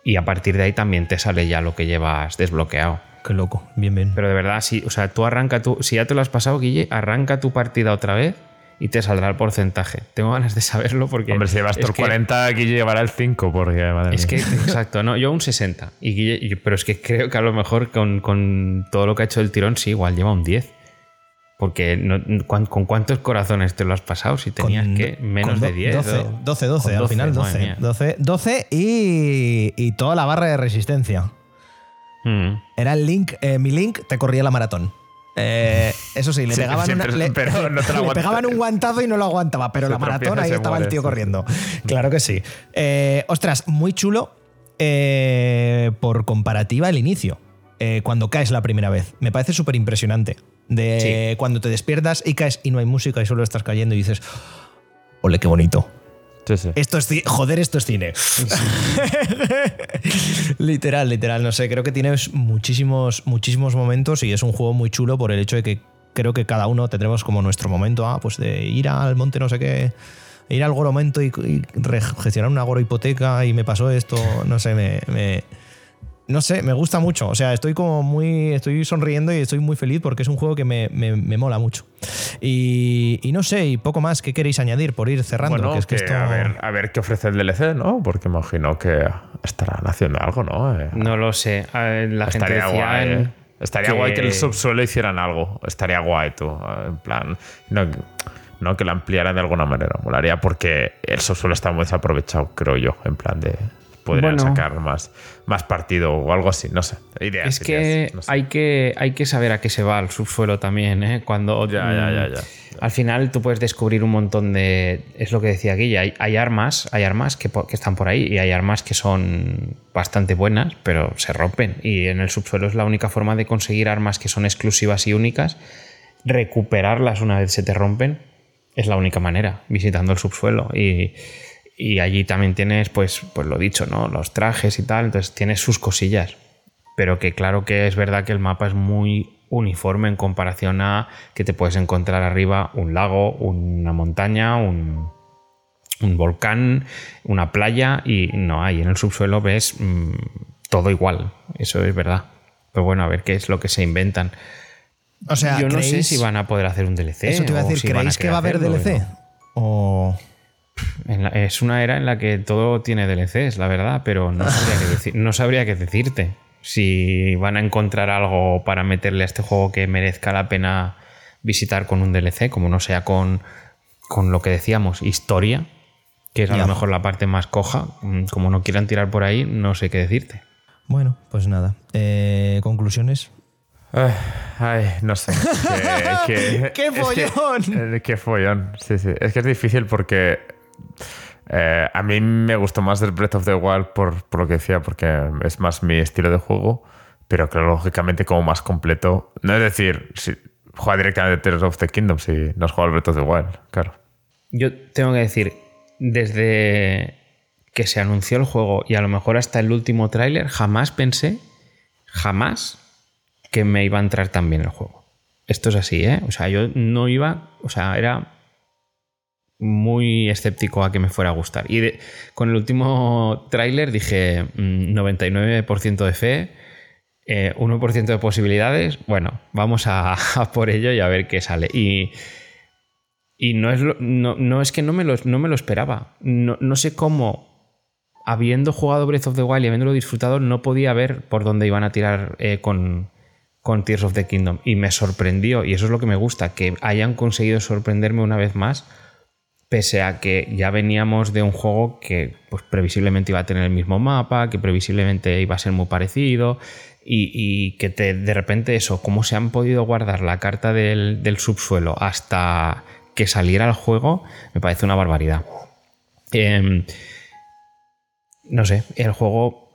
Y a partir de ahí también te sale ya lo que llevas desbloqueado. Qué loco, bien, bien. Pero de verdad, si, o sea, tú arranca tu. Si ya te lo has pasado, Guille, arranca tu partida otra vez y te saldrá el porcentaje. Tengo ganas de saberlo porque. Hombre, si llevas que- 40, aquí llevará el 5, porque madre Es que, mía. exacto, no, yo un 60. Y Guille- pero es que creo que a lo mejor con, con todo lo que ha hecho el tirón, sí, igual lleva un 10. Porque no- ¿cuán- ¿con cuántos corazones te lo has pasado? Si tenías Con- que menos con do- de 10. 12, o- 12, 12, con al final madre 12. mía. 12, 12 y, y toda la barra de resistencia. Mm. Era el link, eh, mi link te corría la maratón. Eh, eso sí, le Sí, pegaban, una- siempre- le- pero no te lo le aguanta. pegaban un guantazo y no lo aguantaba, pero Se la maratón ahí estaba el tío sí. corriendo. Claro que sí. Eh, ostras, muy chulo eh, por comparativa el inicio. cuando caes la primera vez. Me parece súper impresionante. De cuando te despiertas y caes y no hay música y solo estás cayendo y dices, ole, qué bonito. Sí, sí. Esto es joder, esto es cine. literal, literal, no sé, creo que tienes muchísimos, muchísimos momentos y es un juego muy chulo por el hecho de que creo que cada uno tendremos como nuestro momento, ah, pues de ir al monte no sé qué, ir al goromento y, y gestionar una goro hipoteca y me pasó esto, no sé, me, me- no sé, me gusta mucho. O sea, estoy como muy. Estoy sonriendo y estoy muy feliz porque es un juego que me, me- me mola mucho. Y, y no sé, y poco más, ¿qué queréis añadir por ir cerrando? Bueno, que es que que esto- a, ver, a ver qué ofrece el DLC, ¿no? Porque imagino que estarán haciendo algo, ¿no? Eh, No lo sé. Ver, La estaría guay, en- ¿eh? Estaría guay que el subsuelo hicieran algo. Estaría guay, tú. eh, En plan. No, no que lo ampliaran de alguna manera. Molaría porque el subsuelo está muy desaprovechado, creo yo. En plan de. Podrían Bueno. sacar más, más partido o algo así. No sé. Ideas. Es que, ideas, no sé. hay que hay que saber a qué se va el subsuelo también, ¿eh? Cuando Ya, ya, ya, ya. Al final tú puedes descubrir un montón de. Es lo que decía Guilla. Hay, hay armas, hay armas que, que están por ahí y hay armas que son bastante buenas, pero se rompen. Y en el subsuelo es la única forma de conseguir armas que son exclusivas y únicas. Recuperarlas una vez se te rompen es la única manera, visitando el subsuelo. Y, y allí también tienes, pues, pues lo dicho, ¿no? Los trajes y tal. Entonces tienes sus cosillas pero que claro que es verdad que el mapa es muy uniforme en comparación a que te puedes encontrar arriba un lago, una montaña, un, un volcán, una playa y no hay. En el subsuelo ves mm, todo igual, eso es verdad. Pero bueno, a ver qué es lo que se inventan. O sea, Yo no sé ¿creéis- si van a poder hacer un DLC. Eso te iba a decir, si ¿creéis que va a haber DLC? O. En la- es una era en la que todo tiene DLCs, la verdad, pero no sabría, qué decir- no sabría qué decirte. Si van a encontrar algo para meterle a este juego que merezca la pena visitar con un DLC, como no sea con, con lo que decíamos, historia, que es a Ya. lo mejor la parte más coja. Mm, Como no quieran tirar por ahí, no sé qué decirte. Bueno, pues nada. Eh, ¿Conclusiones? Ay, ay, no sé. Que- que- ¡Qué es que- follón! eh, ¡Qué follón! Sí, sí. Es que es difícil porque eh, a mí me gustó más el Breath of the Wild por, lo que decía, porque es más mi estilo de juego, pero que lógicamente como más completo. No es decir, si juega directamente Tears of the Kingdom si no has jugado al Breath of the Wild, claro. Yo tengo que decir, desde que se anunció el juego y a lo mejor hasta el último tráiler, jamás pensé, jamás, que me iba a entrar tan bien el juego. Esto es así, ¿eh? O sea, yo no iba, o sea, era muy escéptico a que me fuera a gustar. Y con el último tráiler dije mm, 99% de fe eh, 1% de posibilidades, bueno, vamos a, a por ello y a ver qué sale. Y, y no, es lo- no, no es que no me lo, no me lo esperaba. No, no sé cómo, habiendo jugado Breath of the Wild y habiéndolo disfrutado, no podía ver por dónde iban a tirar eh, con, con Tears of the Kingdom. Y me sorprendió, y eso es lo que me gusta, que hayan conseguido sorprenderme una vez más, pese a que ya veníamos de un juego que pues, previsiblemente iba a tener el mismo mapa, que previsiblemente iba a ser muy parecido. Y, y que de repente eso, cómo se han podido guardar la carta del, del subsuelo hasta que saliera el juego, me parece una barbaridad. Em, no sé, el juego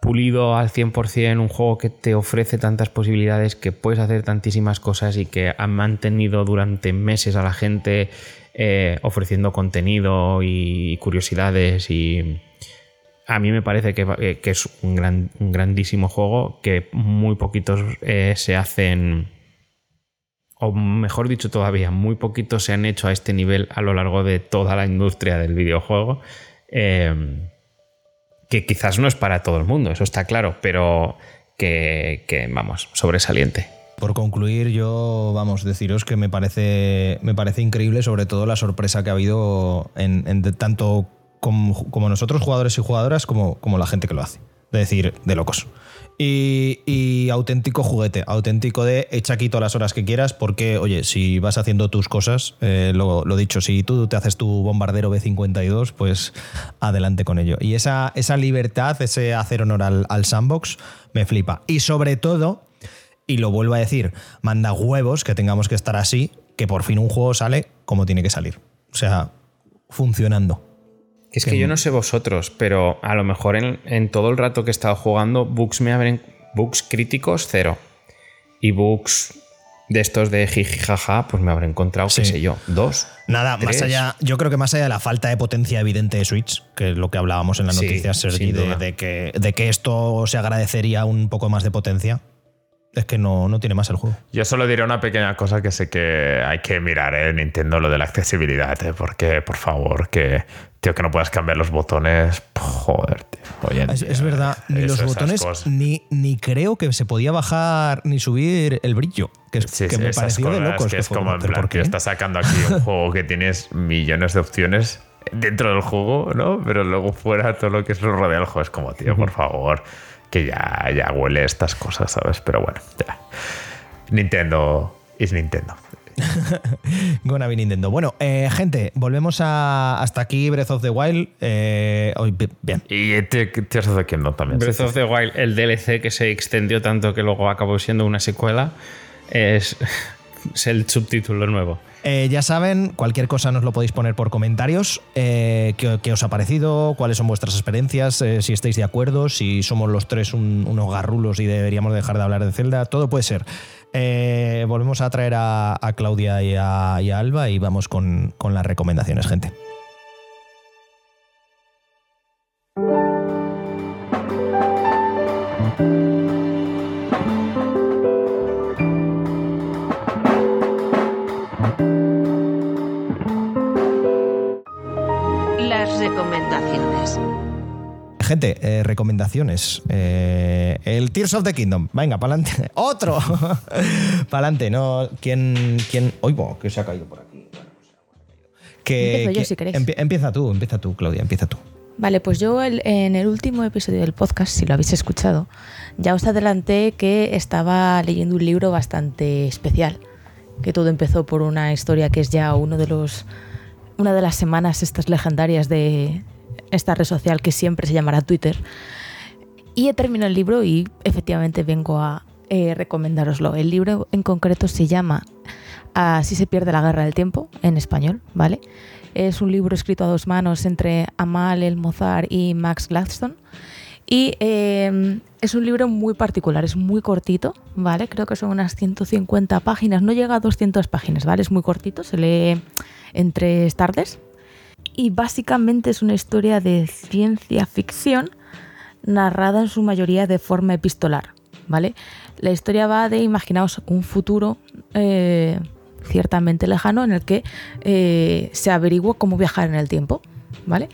pulido al 100%, un juego que te ofrece tantas posibilidades, que puedes hacer tantísimas cosas y que han mantenido durante meses a la gente eh, ofreciendo contenido y curiosidades y a mí me parece que, eh, que es un, gran, grandísimo juego que muy poquitos eh, se hacen o mejor dicho todavía, muy poquitos se han hecho a este nivel a lo largo de toda la industria del videojuego. eh, que quizás no es para todo el mundo, eso está claro, pero que, vamos, sobresaliente. Por concluir, yo vamos deciros que me parece, me parece increíble, sobre todo la sorpresa que ha habido en, tanto como, nosotros, jugadores y jugadoras, como, como la gente que lo hace. De decir, de locos. Y, y auténtico juguete, auténtico de echa aquí todas las horas que quieras, porque, oye, si vas haciendo tus cosas, eh, lo, lo dicho, si tú te haces tu bombardero B52, pues adelante con ello. Y esa, esa libertad, ese hacer honor al, al sandbox, me flipa. Y sobre todo, y lo vuelvo a decir, manda huevos que tengamos que estar así, que por fin un juego sale como tiene que salir. O sea, funcionando. Es que yo no sé vosotros, pero a lo mejor en, en todo el rato que he estado jugando, bugs me abren. Bugs críticos, cero. Y bugs de estos de jiji jaja, pues me habré encontrado, qué sé yo, dos. Nada, más allá, yo creo que más allá de la falta de potencia evidente de Switch, que es lo que hablábamos en las Sí, noticias, Sergi, de que, de que esto se agradecería un poco más de potencia, es que no, no tiene más el juego. Yo solo diré una pequeña cosa que sé que hay que mirar en Nintendo, lo de la accesibilidad, ¿eh? porque por favor, que, tío, que no puedas cambiar los botones, joder, tío. hoy en Es, es verdad, ni eso, los botones, ni, ni creo que se podía bajar ni subir el brillo, que, es- Sí, que sí, me pareció de locos. Que es fue como en estás sacando aquí un juego que tienes millones de opciones dentro del juego, ¿no? Pero luego fuera todo lo que es lo rodea el juego es como, tío, por favor, que ya, ya huele estas cosas, ¿sabes? Pero bueno, ya. Nintendo es Nintendo. Gonna be Nintendo. Bueno, eh, gente, volvemos a hasta aquí Breath of the Wild. Eh, hoy, bi- bien. Y te- Tears of the Kingdom también. sí, Breath sí, of the Wild, el DLC que se extendió tanto que luego acabó siendo una secuela, es, es el subtítulo nuevo. Eh, ya saben, cualquier cosa nos lo podéis poner por comentarios. Eh, ¿qué, os ha parecido? ¿Cuáles son vuestras experiencias? Eh, si estáis de acuerdo, si somos los tres un- unos garrulos y deberíamos dejar de hablar de Zelda, todo puede ser. Volvemos a traer a, a Claudia y a, y a Alba y vamos con, con las recomendaciones, gente. Gente, eh, recomendaciones. Eh, el Tears of the Kingdom. Venga, pa'lante. ¡Otro! pa'lante, ¿no? ¿Quién. quién... Oigo, que se ha caído por aquí. Bueno, pues. Que, Empiezo yo, si queréis. empie- empieza tú, empieza tú, Claudia, empieza tú. Vale, pues yo el- en el último episodio del podcast, si lo habéis escuchado, ya os adelanté que estaba leyendo un libro bastante especial, que todo empezó por una historia que es ya uno de los una de las semanas estas legendarias de esta red social que siempre se llamará Twitter. Y he terminado el libro y efectivamente vengo a eh, recomendároslo. El libro en concreto se llama Así se pierde la guerra del tiempo, en español, ¿vale? Es un libro escrito a dos manos entre Amal El Mozart y Max Gladstone. Y eh, es un libro muy particular, es muy cortito, ¿vale? Creo que son unas 150 páginas, no llega a 200 páginas, ¿vale? Es muy cortito, se lee en tres tardes. Y básicamente es una historia de ciencia ficción narrada en su mayoría de forma epistolar, ¿vale? La historia va de, imaginaos, un futuro eh, ciertamente lejano en el que eh, se averigua cómo viajar en el tiempo, ¿vale?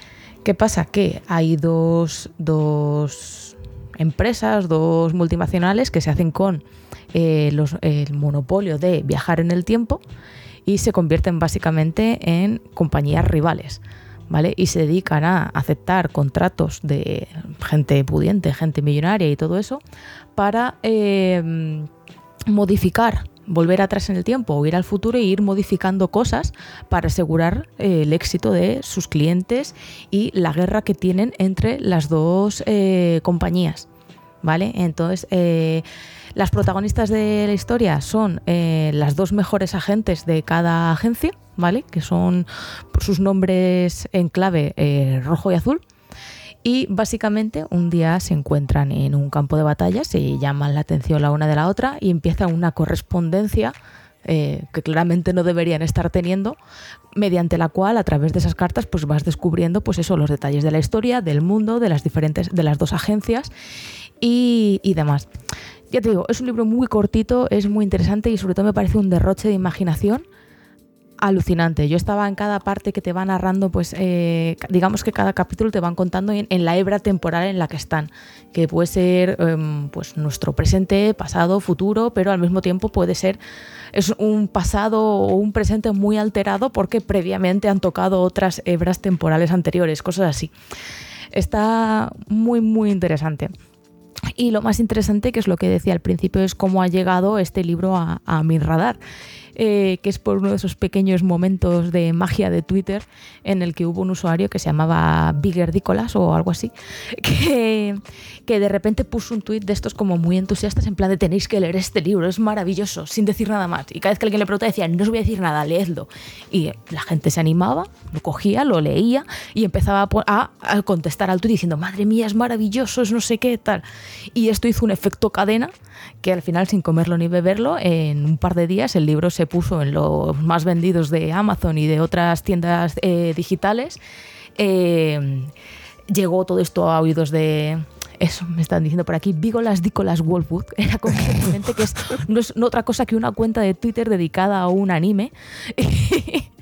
¿Qué pasa? Que hay dos, dos empresas, dos multinacionales que se hacen con eh, el monopolio de viajar en el tiempo y se convierten básicamente en compañías rivales. ¿Vale? Y se dedican a aceptar contratos de gente pudiente, gente millonaria y todo eso, para eh, modificar, volver atrás en el tiempo o ir al futuro e ir modificando cosas para asegurar eh, el éxito de sus clientes y la guerra que tienen entre las dos eh, compañías. ¿Vale? Entonces, las protagonistas de la historia son eh, las dos mejores agentes de cada agencia, ¿vale? Que son sus nombres en clave eh, rojo y azul. Y básicamente un día se encuentran en un campo de batalla, se llaman la atención la una de la otra y empiezan una correspondencia eh, que claramente no deberían estar teniendo, mediante la cual a través de esas cartas pues vas descubriendo pues eso, los detalles de la historia, del mundo, de las diferentes, de las dos agencias y demás. Ya te digo, es un libro muy cortito, es muy interesante y sobre todo me parece un derroche de imaginación alucinante. Yo estaba en cada parte que te va narrando, pues eh, digamos que cada capítulo te van contando en, la hebra temporal en la que están, que puede ser em, pues nuestro presente, pasado, futuro, pero al mismo tiempo puede ser es un pasado o un presente muy alterado porque previamente han tocado otras hebras temporales anteriores, cosas así. Está muy muy interesante. Y lo más interesante, que es lo que decía al principio, es cómo ha llegado este libro a, mi radar. Eh, que es por uno de esos pequeños momentos de magia de Twitter en el que hubo un usuario que se llamaba Bigger Dícolas o algo así, que, que de repente puso un tweet de estos como muy entusiastas en plan de tenéis que leer este libro, es maravilloso, sin decir nada más. Y cada vez que alguien le preguntaba decía, no os voy a decir nada, leedlo. Y la gente se animaba, lo cogía, lo leía y empezaba a- a contestar al tweet diciendo, madre mía, es maravilloso, es no sé qué, tal. Y esto hizo un efecto cadena que al final, sin comerlo ni beberlo, en un par de días el libro se puso en los más vendidos de Amazon y de otras tiendas eh, digitales. Eh, llegó todo esto a oídos de... Eso me están diciendo por aquí, Vígolas Dícolas Wolfwood, era completamente que es, no es otra cosa que una cuenta de Twitter dedicada a un anime.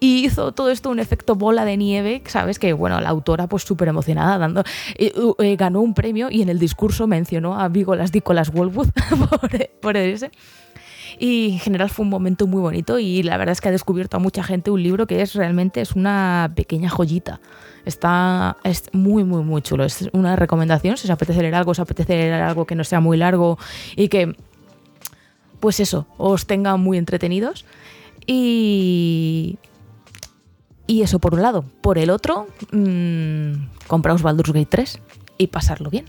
hizo todo esto un efecto bola de nieve, ¿sabes? Que bueno, la autora pues súper emocionada dando, eh, eh, ganó un premio y en el discurso mencionó a Vígolas Dícolas Wolfwood por, por ese. Y en general fue un momento muy bonito y la verdad es que ha descubierto a mucha gente un libro que es realmente es una pequeña joyita. Está es muy muy muy chulo. Es una recomendación si os apetece leer algo, os apetece leer algo que no sea muy largo y que pues eso, os tenga muy entretenidos. Y y eso por un lado. Por el otro, mmm, compraos Baldur's Gate 3 y pasarlo bien.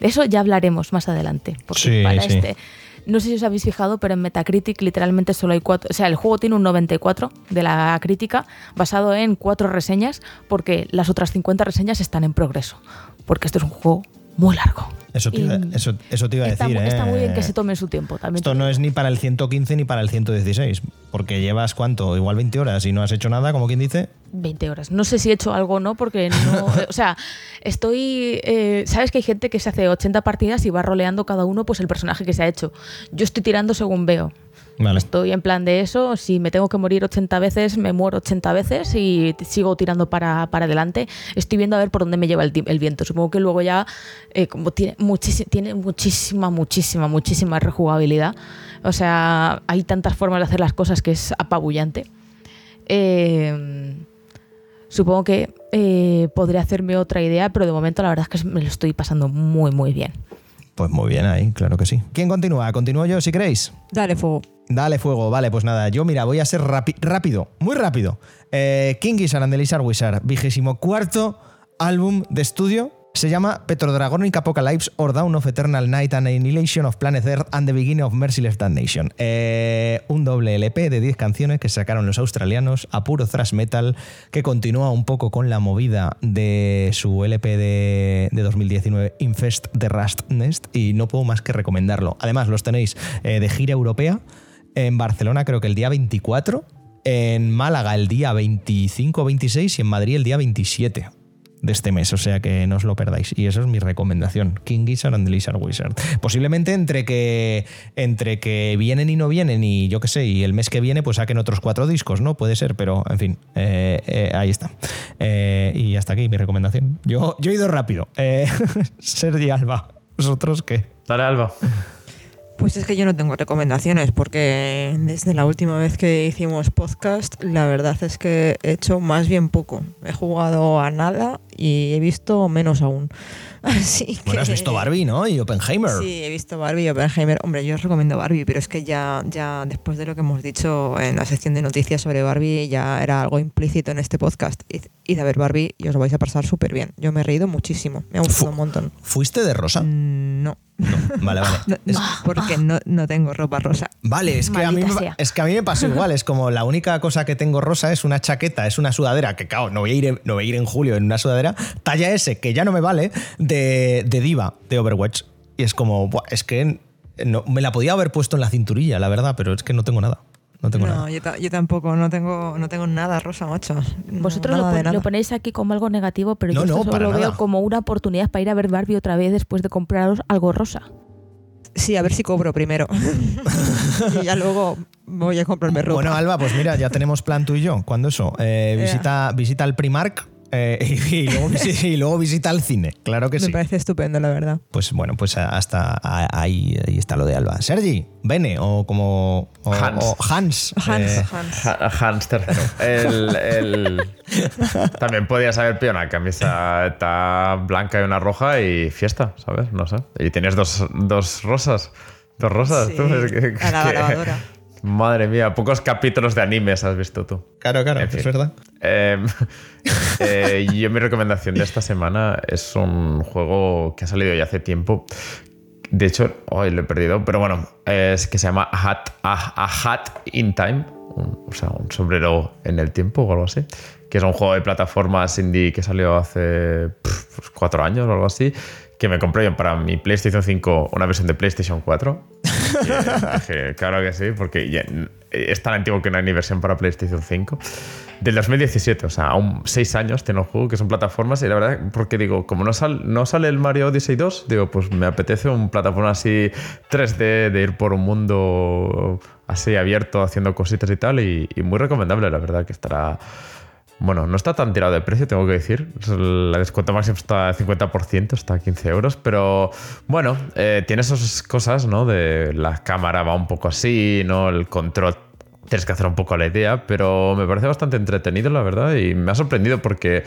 De eso ya hablaremos más adelante. Porque Sí, para sí. este. No sé si os habéis fijado, pero en Metacritic literalmente solo hay cuatro. O sea, el juego tiene un 94 de la crítica, basado en cuatro reseñas, porque las otras 50 reseñas están en progreso. Porque esto es un juego muy largo. Eso te, iba, eso, eso te iba a está, decir. está ¿eh? muy bien que se tome su tiempo también. Esto no es ni para el 115 ni para el 116, porque llevas cuánto, igual 20 horas y no has hecho nada, como quien dice. 20 horas. No sé si he hecho algo o no, porque no. o sea, estoy. eh, Sabes que hay gente que se hace 80 partidas y va roleando cada uno pues el personaje que se ha hecho. Yo estoy tirando según veo. Estoy en plan de eso. Si me tengo que morir 80 veces, me muero 80 veces y sigo tirando para, para adelante. Estoy viendo a ver por dónde me lleva el, el viento. Supongo que luego ya, eh, como tiene, tiene muchísima, muchísima, muchísima rejugabilidad. O sea, hay tantas formas de hacer las cosas que es apabullante. Eh, supongo que eh, podría hacerme otra idea, pero de momento la verdad es que me lo estoy pasando muy, muy bien. Pues muy bien ahí, claro que sí. ¿Quién continúa? Continúo yo si queréis. Dale fuego. Dale fuego, vale, pues nada, yo mira, voy a ser rápido, muy rápido. Eh, King Gizzard and the Lizard Wizard, vigésimo cuarto álbum de estudio. Se llama Petrodragonic Apocalypse or Dawn of Eternal Night and Annihilation of Planet Earth and the Beginning of Merciless Damnation. Eh, un doble LP de 10 canciones que sacaron los australianos a puro thrash metal, que continúa un poco con la movida de su LP de, de 2019, Infest the Rust Nest, y no puedo más que recomendarlo. Además, los tenéis eh, de gira europea en Barcelona creo que el día 24, en Málaga el día 25 o 26 y en Madrid el día 27 de este mes, o sea que no os lo perdáis. Y eso es mi recomendación, King Gizzard and the Lizard Wizard. Posiblemente entre que, entre que vienen y no vienen y yo qué sé, y el mes que viene pues saquen otros cuatro discos, ¿no? Puede ser, pero en fin, eh, eh, ahí está. Eh, y hasta aquí mi recomendación. Yo, yo he ido rápido. Eh, Sergi Alba, ¿vosotros qué? Dale, Alba. Pues es que yo no tengo recomendaciones porque desde la última vez que hicimos podcast, la verdad es que he hecho más bien poco. He jugado a nada y he visto menos aún. Así que... Bueno, has visto Barbie, ¿no? Y Oppenheimer. Sí, he visto Barbie y Oppenheimer. Hombre, yo os recomiendo Barbie, pero es que ya, ya después de lo que hemos dicho en la sección de noticias sobre Barbie, ya era algo implícito en este podcast. Id, id a ver Barbie y os lo vais a pasar súper bien. Yo me he reído muchísimo, me ha gustado un montón. ¿Fuiste de rosa? Mm, No, Vale, vale. no, no, porque no, no tengo ropa rosa. Vale, es que, a mí, es que a mí me pasó igual. Es como la única cosa que tengo rosa es una chaqueta, es una sudadera, que claro, no voy a ir no voy a ir en julio en una sudadera, talla S, que ya no me vale, de, de diva, de Overwatch. Y es como, buah, es que no, me la podía haber puesto en la cinturilla, la verdad, pero es que no tengo nada. No tengo No, nada. yo, ta- yo tampoco, no tengo, no tengo nada rosa, macho. Vosotros lo, nada de pon- nada. lo ponéis aquí como algo negativo, pero No, yo esto solo lo veo como una oportunidad para ir a ver Barbie otra vez después de compraros algo rosa. Sí, a ver si cobro primero. y ya luego voy a comprarme ropa. Bueno, Alba, pues mira, ya tenemos plan tú y yo. ¿Cuándo eso? Eh, Ea. visita, visita el Primark eh, y, y luego, visi- y luego visita el cine. Claro que Me sí. parece estupendo, la verdad. Pues bueno, pues hasta ahí, ahí está lo de Alba. Sergi, Bene o como o- Hans. o Hans. Hans, eh, Hans. Ha- Hans tercero. El, el- También podías haber pillado una camiseta blanca y una roja y fiesta, ¿sabes? No sé. Y tienes dos, dos rosas. Dos rosas, Sí, tú. Es que- a la que- lavadora. Madre mía, pocos capítulos de animes has visto tú. claro, claro, En es fin. verdad. Eh, eh, yo mi recomendación de esta semana es un juego que ha salido ya hace tiempo. De hecho, hoy lo he perdido, pero bueno, es que se llama A Hat, A- A Hat in Time, un- o sea, un sombrero en el tiempo o algo así, que es un juego de plataformas indie que salió hace pues, cuatro años o algo así, que me compré yo para mi PlayStation 5 una versión de PlayStation 4. Claro que sí, porque ya- es tan antiguo que no hay ni versión para PlayStation 5. Del 2017, o sea, aún 6 años tiene el juego, que son plataformas. Y la verdad, porque digo, como no, sal- no sale el Mario Odyssey 2, digo, pues me apetece un plataforma así 3D, de ir por un mundo así abierto, haciendo cositas y tal. Y, y muy recomendable, la verdad, que estará. Bueno, no está tan tirado de precio, tengo que decir. La descuento máximo está al 50%, está a 15 euros. Pero bueno, eh, tiene esas cosas, ¿no? De la cámara va un poco así, ¿no? El control tienes que hacer un poco la idea, pero me parece bastante entretenido, la verdad, y me ha sorprendido porque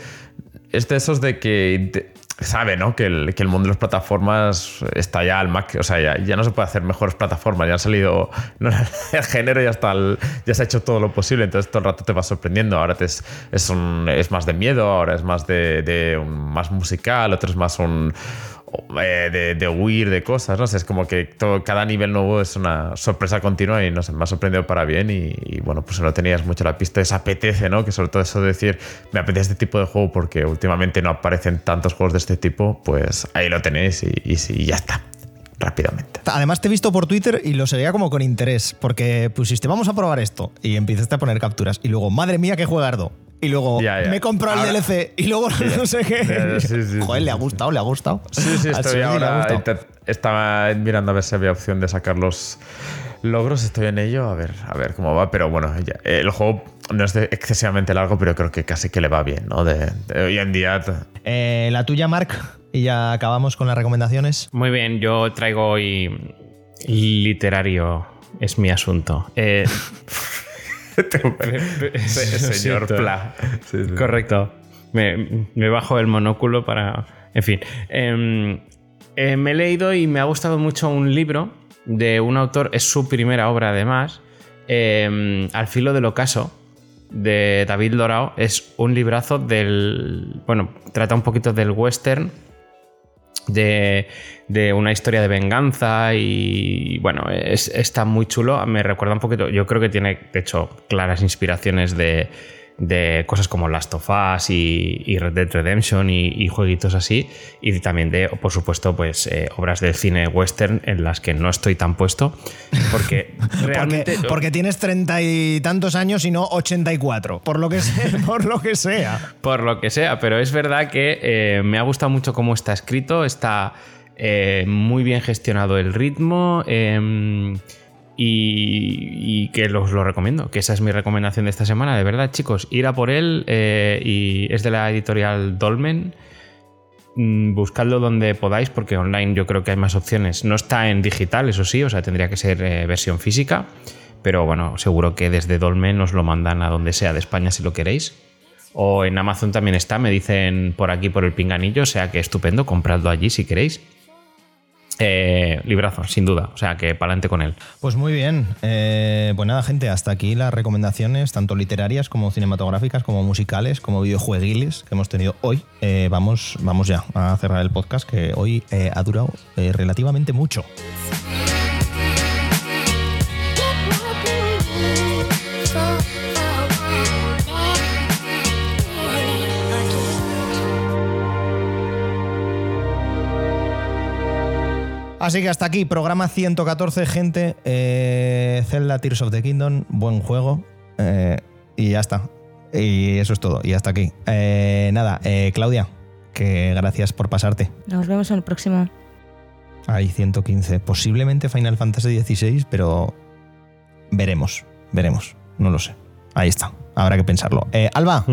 es de esos de que sabe, ¿no? Que el, que el mundo de las plataformas está ya al Mac, o sea, ya, ya no se puede hacer mejores plataformas, ya han salido, no, el género ya está, al- ya se ha hecho todo lo posible, entonces todo el rato te va sorprendiendo, ahora es, es, un- es más de miedo, ahora es más de, de más musical, otro es más un eh, de, de huir de cosas, no sé, es como que todo, cada nivel nuevo es una sorpresa continua y no sé, me ha sorprendido para bien y, bueno, pues no tenías mucho la pista, se apetece, ¿no? Que sobre todo eso de decir, me apetece este tipo de juego porque últimamente no aparecen tantos juegos de este tipo, pues ahí lo tenéis y, y ya está, rápidamente. Además te he visto por Twitter y lo seguía como con interés, porque pusiste, vamos a probar esto, y empezaste a poner capturas, y luego, madre mía, qué juegardo. Y luego, Ya, ya. me he comprado el DLC, y luego no sé qué. Ya, sí, sí, Joder, sí, le ha gustado, le ha gustado. Sí, sí, estoy ahora. Estaba mirando a ver si había opción de sacar los logros. Estoy en ello, a ver, a ver cómo va. Pero bueno, ya- el juego no es de- excesivamente largo, pero creo que casi que le va bien, ¿no? De, de hoy en día. Eh, la tuya, Mark, y ya acabamos con las recomendaciones. Muy bien, yo traigo hoy literario, es mi asunto. Eh, Se- señor. Pla. Sí, sí. Correcto. Me, me bajo el monóculo para. En fin. Em, eh, me he leído y me ha gustado mucho un libro de un autor, es su primera obra además, em, Al filo del ocaso, de David Dorao. Es un librazo del. Bueno, trata un poquito del western. De, de una historia de venganza y bueno, es- está muy chulo, me recuerda un poquito, yo creo que tiene de hecho claras inspiraciones de, de cosas como Last of Us y, y Red Dead Redemption y, y jueguitos así y también de, por supuesto, pues eh, obras del cine western en las que no estoy tan puesto porque realmente... Porque, porque tienes treinta y tantos años y no 84, por lo que sea. por lo que sea. por lo que sea, pero es verdad que eh, me ha gustado mucho cómo está escrito, está eh, muy bien gestionado el ritmo, eh, y, que los lo recomiendo, que esa es mi recomendación de esta semana, de verdad, chicos, ir a por él eh, y es de la editorial Dolmen. Mm, Buscadlo donde podáis, porque online yo creo que hay más opciones. No está en digital, eso sí, o sea, tendría que ser eh, versión física, pero bueno, seguro que desde Dolmen os lo mandan a donde sea de España si lo queréis. O en Amazon también está, me dicen por aquí por el pinganillo, o sea que estupendo, compradlo allí si queréis. Eh, librazo, sin duda. O sea que para adelante con él. Pues muy bien. Eh, pues nada, gente, hasta aquí las recomendaciones, tanto literarias como cinematográficas, como musicales, como videojueguiles que hemos tenido hoy. Eh, vamos, vamos ya a cerrar el podcast que hoy eh, ha durado relativamente mucho. Así que hasta aquí, programa 114, gente. Eh, Zelda Tears of the Kingdom, buen juego. eh, y ya está. Y eso es todo. Y hasta aquí. Eh, nada, eh, Claudia, que gracias por pasarte. Nos vemos en el próximo. Hay 115. Posiblemente Final Fantasy XVI, pero veremos. Veremos. No lo sé. Ahí está. Habrá que pensarlo. Eh, Alba,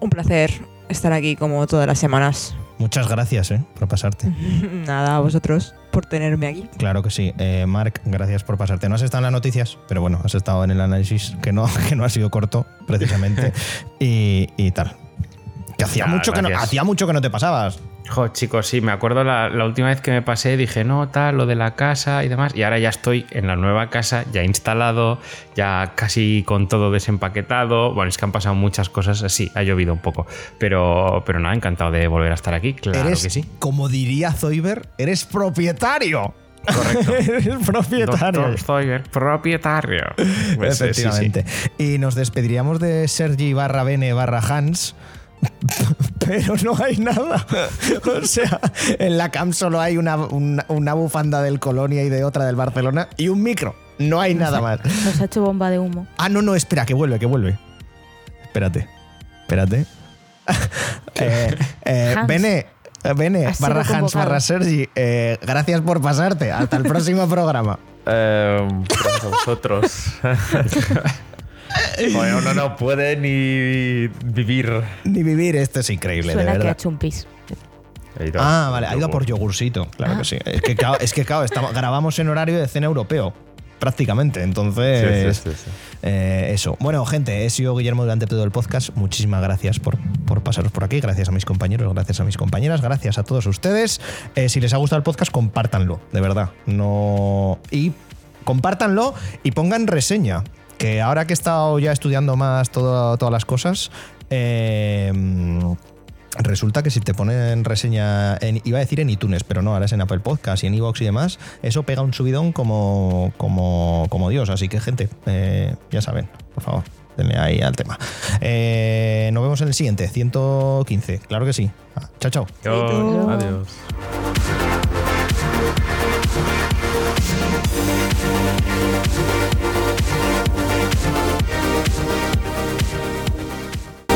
Un placer estar aquí como todas las semanas. Muchas gracias eh, por pasarte. Nada, a vosotros por tenerme aquí. Claro que sí. Eh, Marc, gracias por pasarte. No has estado en las noticias, pero bueno, has estado en el análisis que no, que no ha sido corto, precisamente. y, y tal. Que hacía mucho que no, hacía mucho que no te pasabas. Jo, chicos, sí, me acuerdo la, la última vez que me pasé, dije, no, tal, lo de la casa y demás. Y ahora ya estoy en la nueva casa, ya instalado, ya casi con todo desempaquetado. Bueno, es que han pasado muchas cosas así, ha llovido un poco. Pero, pero nada, encantado de volver a estar aquí, claro eres, que sí. como diría Zoiber, eres propietario. Correcto. eres propietario. Doctor propietario. Pues, eh, sí, sí. Efectivamente. Y nos despediríamos de Sergi barra Bene barra Hans. Pero no hay nada. O sea, en la cam solo hay una, una, una bufanda del Colonia y de otra del Barcelona y un micro. No hay nada más. Nos ha hecho bomba de humo. Ah, no, no, espera, que vuelve, que vuelve. Espérate. Espérate. eh, eh. Bene, eh, Bene, Has sido barra Hans, convocado. barra Sergi. eh, gracias por pasarte. Hasta el próximo programa. Eh, gracias a vosotros. Bueno, uno no puede ni vivir. Ni vivir, esto es increíble, Suena de que ha verdad. hecho un pis. Ah, vale, ha ido a por yogursito, claro que sí. Es que, claro, es que, claro, estamos, grabamos en horario de cena europeo, prácticamente. Entonces, Sí, sí, sí, sí. eh, eso. Bueno, gente, he sido Guillermo durante todo el podcast. Muchísimas gracias por, por pasaros por aquí. Gracias a mis compañeros, gracias a mis compañeras, gracias a todos ustedes. Eh, si les ha gustado el podcast, compártanlo, de verdad. No. Y compártanlo y pongan reseña que ahora que he estado ya estudiando más todo, todas las cosas, eh, resulta que si te ponen reseña, iba a decir en iTunes, pero no, ahora es en Apple Podcast y en Evox y demás, eso pega un subidón como, como, como Dios. Así que, gente, eh, ya saben, por favor, denle ahí al tema. Eh, nos vemos en el siguiente, 115, claro que sí. Chao, chao. Adiós.